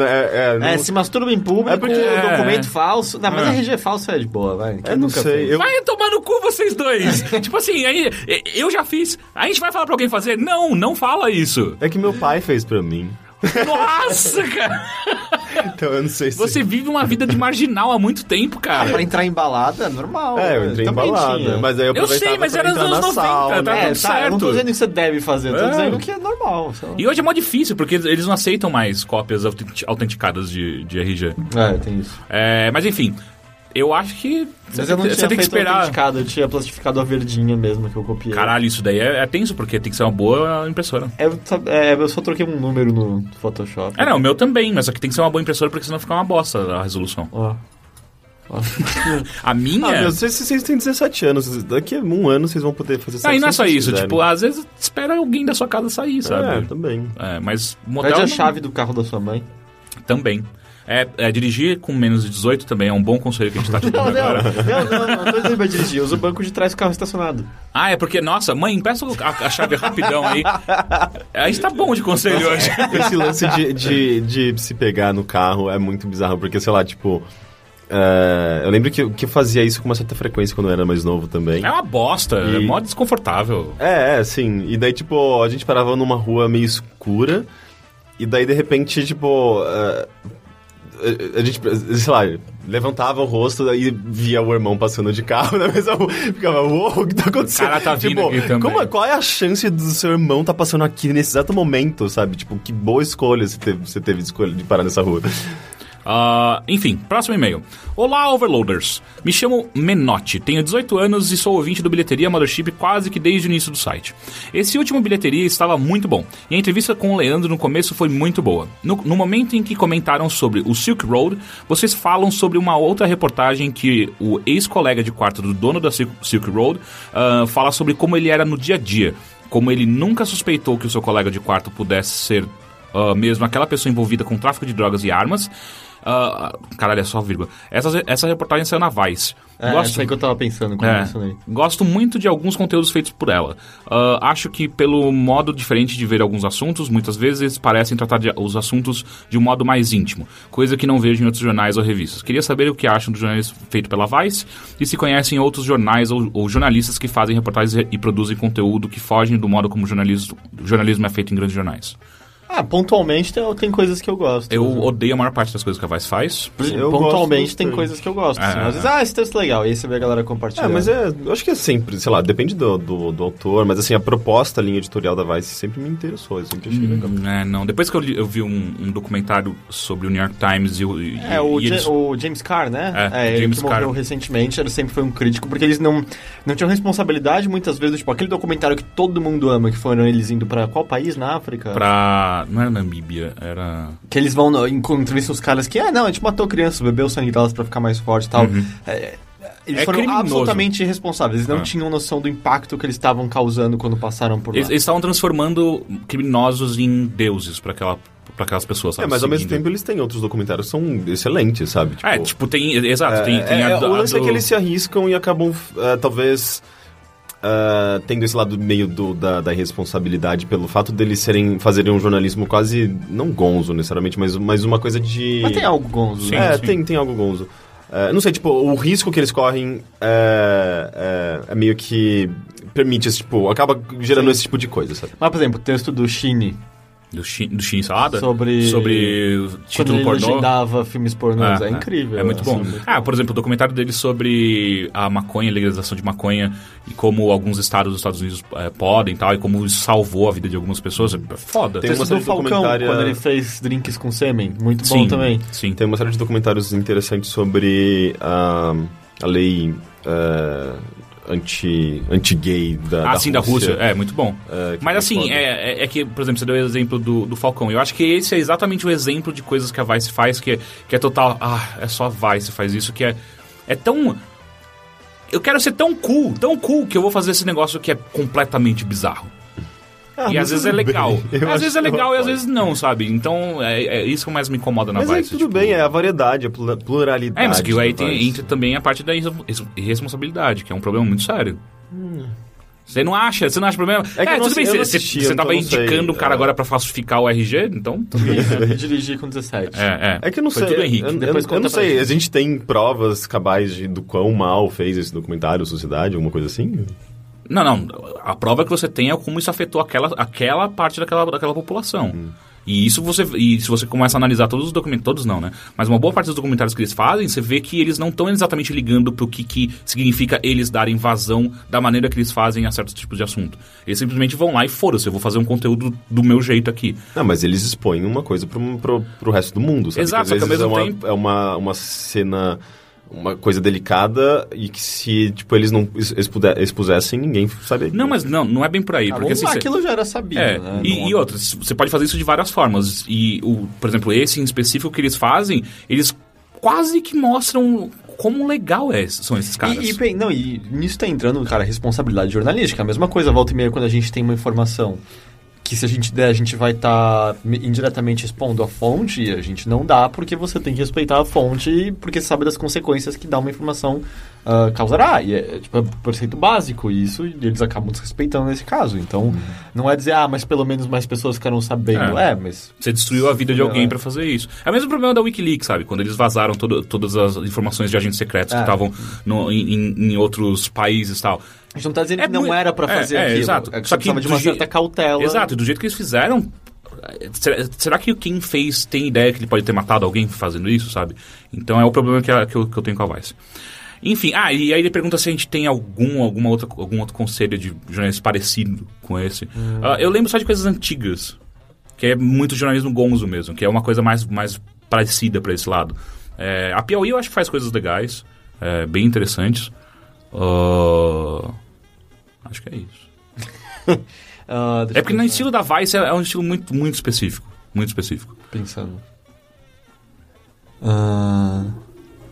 é, não- É, se masturba em público, É porque- o documento falso. Não, mas É. RG falso é de boa, vai. Quem Eu não nunca sei. Eu, Vai tomar no cu vocês dois. <laughs> tipo assim, aí, eu já fiz. A gente vai falar pra alguém fazer? Não, não fala isso. É que meu pai fez pra mim. Nossa, cara. Então eu não sei se... Você vive uma vida de marginal há muito tempo, Ah, pra cara. entrar em balada é normal. É, eu entrei em balada. tinha. Mas aí eu Eu sei, mas pra era nos anos na 90, sauna. tá? É, tudo tá, eu não tô certo. dizendo que você deve fazer, eu tô É. dizendo que é normal. E hoje é mó difícil, porque eles não aceitam mais cópias autent- autenticadas de, de RG. É, tem isso. É, mas enfim, eu acho que Mas você, eu não tem- tinha você tem que esperar. autenticado, eu tinha plastificado a verdinha mesmo que eu copiei. Caralho, isso daí é, é tenso, porque tem que ser uma boa impressora. Eu, só- é, eu só troquei um número no Photoshop. É, não, o meu também, mas só que tem que ser uma boa impressora, porque senão fica uma bosta a resolução. Ó. Ó. <laughs> A minha... Ah, meu, vocês, vocês têm 17 anos. Daqui a um ano vocês vão poder fazer sexo. Ah, e não é só isso, quiserem. tipo, às vezes espera alguém da sua casa sair, É, sabe? também. É, mas Pede a não- chave do carro da sua mãe. também. É, é, dirigir com menos de 18 também é um bom conselho que a gente tá te Não, dando <laughs> não, agora. não, não, não, não tô dizendo pra dirigir. Usa o banco de trás do carro estacionado. Ah, é porque, nossa, mãe, empresta a, a chave rapidão aí. A gente tá bom de conselho hoje. Esse lance de, de, de se pegar no carro é muito bizarro, porque, sei lá, tipo. é, eu lembro que, eu- que eu fazia isso com uma certa frequência quando eu era mais novo também. É uma bosta, é E- mó desconfortável. É, é, sim. E daí, tipo, a gente parava numa rua meio escura. E daí, de repente, tipo. é, a gente, sei lá, levantava o rosto e via o irmão passando de carro <laughs> na mesma rua. Ficava, uou, o que tá acontecendo? cara tá vindo tipo, como- qual é a chance do seu irmão tá passando aqui nesse exato momento, sabe? Tipo, que boa escolha você teve, você teve de escolha de parar nessa rua. Ah, enfim, próximo e-mail. Olá, Overloaders. Me chamo Menotti, tenho 18 anos e sou ouvinte do Bilheteria Mothership quase que desde o início do site. Esse último Bilheteria estava muito bom, e a entrevista com o Leandro no começo foi muito boa. No, no momento em que comentaram sobre o Silk Road, vocês falam sobre uma outra reportagem que o ex-colega de quarto do dono da Silk, Road ah, fala sobre como ele era no dia a dia. Como ele nunca suspeitou que o seu colega de quarto pudesse ser ah, mesmo aquela pessoa envolvida com tráfico de drogas e armas. Ah, caralho, é só vírgula. Essa, essa reportagem saiu na Vice. É, Gosto- aí que eu tava pensando quando é, mencionei. gosto muito de alguns conteúdos feitos por ela. Ah, acho que pelo modo diferente de ver alguns assuntos, muitas vezes parecem tratar de- os assuntos de um modo mais íntimo, coisa que não vejo em outros jornais ou revistas. Queria saber o que acham do jornalismo feito pela Vice e se conhecem outros jornais ou, ou jornalistas que fazem reportagens e- produzem conteúdo que fogem do modo como jornalismo, o jornalismo é feito em grandes jornais. Ah, pontualmente tem, tem coisas que eu gosto. Eu odeio a maior parte das coisas que a Vice faz. Eu pontualmente tem coisas que eu gosto. assim. É. Às vezes, ah, esse texto é legal. E aí você vê a galera É, compartilhando. mas é, eu acho que é sempre, sei lá, depende do, do, do autor, mas assim, a proposta, a linha editorial da Vice sempre me interessou, eu sempre achei legal. Hum, é, não. Depois que eu, li- eu vi um, um documentário sobre o New York Times e, o- e, É, o, e eles- o James Carr, né? É, ele James que morreu Carr. recentemente, ele sempre foi um crítico, porque eles não, não tinham responsabilidade muitas vezes, tipo, aquele documentário que todo mundo ama, que foram eles indo pra qual país na África? pra. Não era Namíbia, era. Que eles vão, entrevistam os caras que, ah, não, a gente matou crianças, bebeu o sangue delas pra ficar mais forte e tal. É, eles É foram criminoso. absolutamente irresponsáveis, eles não Ah. tinham noção do impacto que eles estavam causando quando passaram por lá. Eles eles estavam transformando criminosos em deuses pra aquela, pra aquelas pessoas, É, sabe? mas ao mesmo tempo eles têm outros documentários que são excelentes, sabe? É, tipo, tem. Exato, tem, É, tem é, a, o a lance é do- que eles se arriscam e acabam, é, talvez, é, tendo esse lado meio do- da, da irresponsabilidade pelo fato deles serem, fazerem um jornalismo quase, não gonzo necessariamente, mas, mas uma coisa de... Mas tem algo gonzo, Sim. né? é, Tem, tem algo gonzo. É, não sei, tipo, o risco que eles correm é, é, é meio que permite esse tipo, acaba gerando Sim. esse tipo de coisa, sabe? Mas, por exemplo, o texto do Shine, Do Shin, do Shin Salada? Sobre- Sobre título ele pornô. legendava filmes pornôs, é, incrível. É muito bom. assim, ah, por exemplo, o documentário dele sobre a maconha, a legalização de maconha e como alguns estados dos Estados Unidos eh, podem e tal, e como isso salvou a vida de algumas pessoas. É foda. Tem uma série do Falcão, documentária- quando ele fez drinks com sêmen, muito bom sim, também. Sim. Tem uma série de documentários interessantes sobre a, a lei é, anti, anti-gay da, Ah, sim, da Rússia. É, muito bom. É, Mas foi assim, é, é- é que, por exemplo, você deu o exemplo do, do Falcão. Eu acho que esse é exatamente o exemplo de coisas que a Vice faz, que é, que é total. Ah, é só a Vice faz isso, que é, é tão. Eu quero ser tão cool, tão cool, que eu vou fazer esse negócio que é completamente bizarro. Ah, e mas às vezes é legal. Eu Às vezes é legal e às vezes não, sabe? Então é, é isso que mais me incomoda na Mas aí Vice. tudo tipo- bem, é a variedade, a plu- pluralidade. É, mas que aí tem, entra também a parte da irre- irresponsabilidade, que é um problema muito sério. Você não acha? Você não acha problema? É que eu não tudo bem, eu você, assisti, você então tava não sei. indicando um cara É. agora pra falsificar o RG, então tudo bem. <laughs> Eu dirigi com 17. É, é. É que eu não Foi sei. tudo Henrique. Eu, eu- Depois eu conta não sei. gente. A gente tem provas cabais de, do quão mal fez esse documentário, Sociedade, alguma coisa assim? Não, não. A prova que você tem é como isso afetou aquela, aquela parte daquela, daquela população. E isso você. E se você começa a analisar todos os documentos. Todos não, né? Mas uma boa parte dos documentários que eles fazem, você vê que eles não estão exatamente ligando pro que, que significa eles darem vazão da maneira que eles fazem a certos tipos de assunto. Eles simplesmente vão lá e foda-se, eu vou fazer um conteúdo do meu jeito aqui. Não, mas eles expõem uma coisa pro, pro, pro resto do mundo, sabe? Exato, que às só que ao vezes mesmo é uma, tempo- é uma, uma cena, uma coisa delicada e que se, tipo, eles não expusessem, ninguém saberia. Não, mas não, não é bem por aí. Ah, porque lá, assim, cê- aquilo já era sabido, É, né? e, Não- e outras, você pode fazer isso de várias formas. E, o, por exemplo, esse em específico que eles fazem, eles quase que mostram como legal é, são esses caras. E, e, não, e nisso tá entrando, cara, responsabilidade jornalística. A mesma coisa, volta e meia, quando a gente tem uma informação que se a gente der, a gente vai estar indiretamente expondo a fonte, e a gente não dá porque você tem que respeitar a fonte, porque sabe das consequências que dar uma informação ah, causará. E é, tipo, é preceito básico, e isso eles acabam desrespeitando nesse caso. Então, não é dizer, ah, mas pelo menos mais pessoas ficaram sabendo. É. É, mas... Você destruiu a vida de alguém É. pra fazer isso. É o mesmo problema da Wikileaks, sabe? Quando eles vazaram todo- todas as informações de agentes secretos que É. estavam no- em, em- outros países e tal. A gente não tá dizendo É que não muito- era pra é, fazer é, aquilo. exato. É que Só que de uma je- certa cautela. Exato, e do jeito que eles fizeram. Será, será que quem fez tem ideia que ele pode ter matado alguém fazendo isso, sabe? Então é o problema que, a- que eu, que eu tenho com a Vice. Enfim, ah, e aí ele pergunta se a gente tem algum, alguma outra, algum outro conselho de jornalismo parecido com esse. Ah, eu lembro só de coisas antigas, que é muito jornalismo gonzo mesmo, que é uma coisa mais, mais parecida pra esse lado. É, a Piauí eu acho que faz coisas legais, é, bem interessantes. Ah, acho que é isso. <laughs> Ah, É porque no estilo da Vice é, é um estilo muito, muito específico. Muito específico. Pensando. Ah,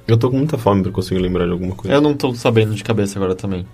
Eu tô com muita fome pra conseguir lembrar de alguma coisa. eu não tô sabendo de cabeça agora também.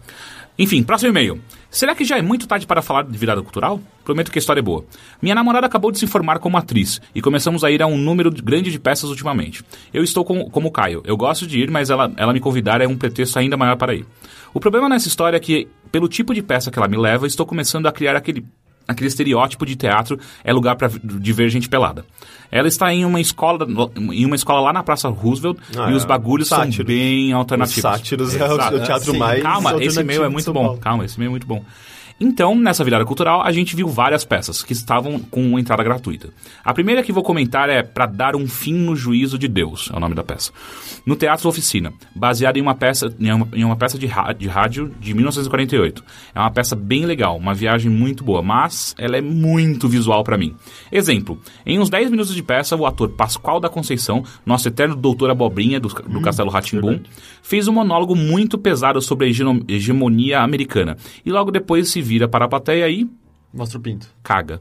Enfim, próximo e-mail. Será que já é muito tarde para falar de virada cultural? Prometo que a história é boa. Minha namorada acabou de se formar como atriz e começamos a ir a um número grande de peças ultimamente. Eu estou com, como o Caio. Eu gosto de ir, mas ela, ela me convidar é um pretexto ainda maior para ir. O problema nessa história é que, pelo tipo de peça que ela me leva, estou começando a criar aquele, aquele estereótipo de teatro é lugar pra, de ver gente pelada. Ela está em uma escola, em uma escola lá na Praça Roosevelt Ah, e os é. bagulhos são Sátiros. bem alternativos. Os sátiros é o- Exato. o teatro Sim. mais Calma, esse e-mail é muito São bom. Calma, esse e-mail é muito bom. Então, nessa virada cultural, a gente viu várias peças que estavam com entrada gratuita. A primeira que vou comentar é Pra Dar um Fim no Juízo de Deus, é o nome da peça. No Teatro Oficina, baseada em uma peça, em uma, em uma peça de, de rádio de 1948. É uma peça bem legal, uma viagem muito boa, mas ela é muito visual pra mim. Exemplo, em uns 10 minutos de peça, o ator Pascoal da Conceição, nosso eterno doutor Abobrinha do, do Castelo Ratimbum, fez um monólogo muito pesado sobre a hegemonia americana. E logo depois se vira para a plateia e Mostra o pinto. caga.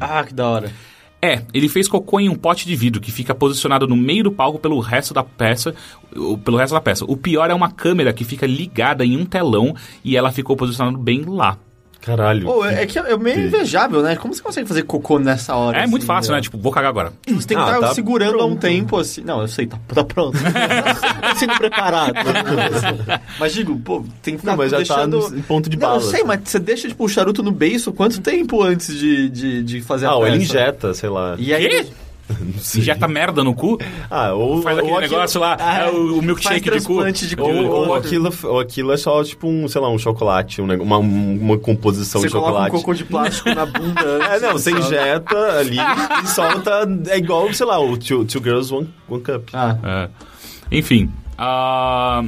Ah, que da hora. É, ele fez cocô em um pote de vidro que fica posicionado no meio do palco pelo resto da peça, o- pelo resto da peça. O pior é uma câmera que fica ligada em um telão e ela ficou posicionada bem lá. Caralho. Pô, é que é meio invejável, né? Como você consegue fazer cocô nessa hora? É assim, muito fácil, né? Tipo, vou cagar agora. Você tem que Ah, estar tá segurando há um tempo, assim. Não, eu sei, tá, tá pronto. tá sendo preparado. mas digo, pô, tem que ficar Não, mas já tá deixando... no- em ponto de Não, bala. eu sei, mas você deixa, tipo, o charuto no beiço quanto tempo antes de, de, de fazer a Ah, ele injeta, sei lá. E aí... Quê? <laughs> Injeta merda no cu? Ah, ou... Faz ou aquele aquilo- negócio lá, Ah, é o, o milkshake de cu. de cu. Ou, ou, Ou- aquilo, ou aquilo é só, tipo, um, sei lá, um chocolate, um, uma, uma composição Você de coloca um chocolate. cocô de plástico na bunda. <laughs> É, não, você injeta ali e solta. É igual, sei lá, o Two, two Girls, One, one Cup. Ah, É. Enfim. ah,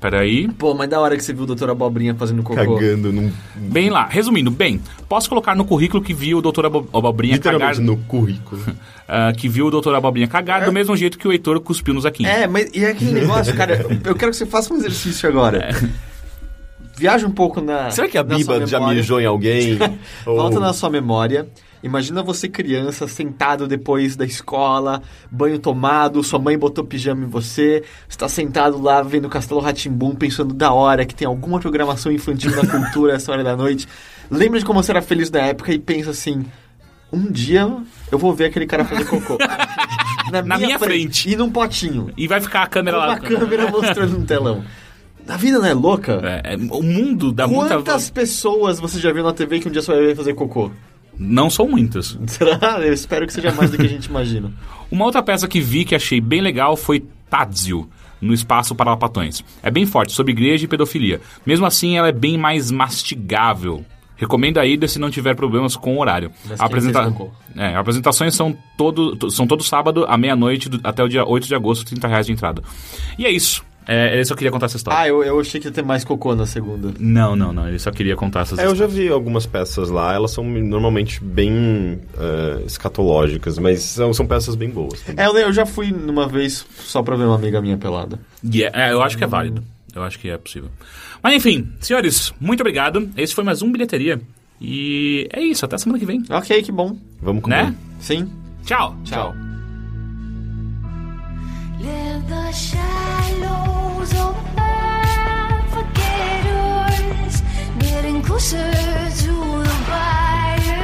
Peraí. pô, mas da hora que você viu o Doutor Abobrinha fazendo cocô. Cagando num. Bem lá. Resumindo, bem, posso colocar no currículo que viu o doutor Abo- Abobrinha cagar... Literalmente no currículo. <laughs> ah, que viu o doutor Abobrinha cagar do mesmo jeito que o Heitor cuspiu no Zaquinho. É, mas e é aquele negócio, cara, eu quero que você faça um exercício agora. Viaja um pouco na. Será que a na Biba já mijou em alguém? <laughs> Ou- Volta na sua memória. Imagina você criança, sentado depois da escola, banho tomado, sua mãe botou pijama em você, você tá sentado lá vendo Castelo Ratimbum, pensando da hora que tem alguma programação infantil na cultura essa hora da noite. Lembra de como você era feliz na época e pensa assim: um dia eu vou ver aquele cara fazer cocô. <laughs> Na minha frente. E num potinho. E vai ficar a câmera Com lá. uma câmera mostrando um telão. A vida não é louca? É, é, o mundo dá muita... Quantas pessoas você já viu na TV que um dia você vai fazer cocô? Não são muitas. <laughs> Será? Eu espero que seja mais do que a gente imagina. <laughs> Uma outra peça que vi que achei bem legal foi Tadzio, no Espaço para Lapatões. É bem forte, sobre igreja e pedofilia. Mesmo assim, ela é bem mais mastigável. Recomendo a ida se não tiver problemas com o horário. Apresenta-? É, apresentações são todo, to- são todo sábado, à meia-noite, até o dia 8 de agosto, 30 reais de entrada. E é isso. É, ele só queria contar essa história. Ah, eu, eu achei que ia ter mais cocô na segunda. Não, não, não. Ele só queria contar essas É, eu já histórias. vi algumas peças lá, elas são normalmente bem eh, escatológicas, mas são, são peças bem boas. também. É, eu, eu já fui numa vez só pra ver uma amiga minha pelada. E é- é, eu acho que é válido. Eu acho que é possível. Mas enfim, senhores, muito obrigado. Esse foi mais um Bilheteria. E é isso, até semana que vem. Ok, que bom. Vamos comer. Né? Sim. Tchau. Tchau. closer to the fire.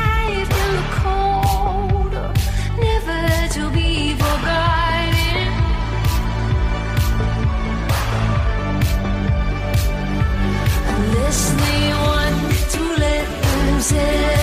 Life in the cold, never to be forgotten. One to let.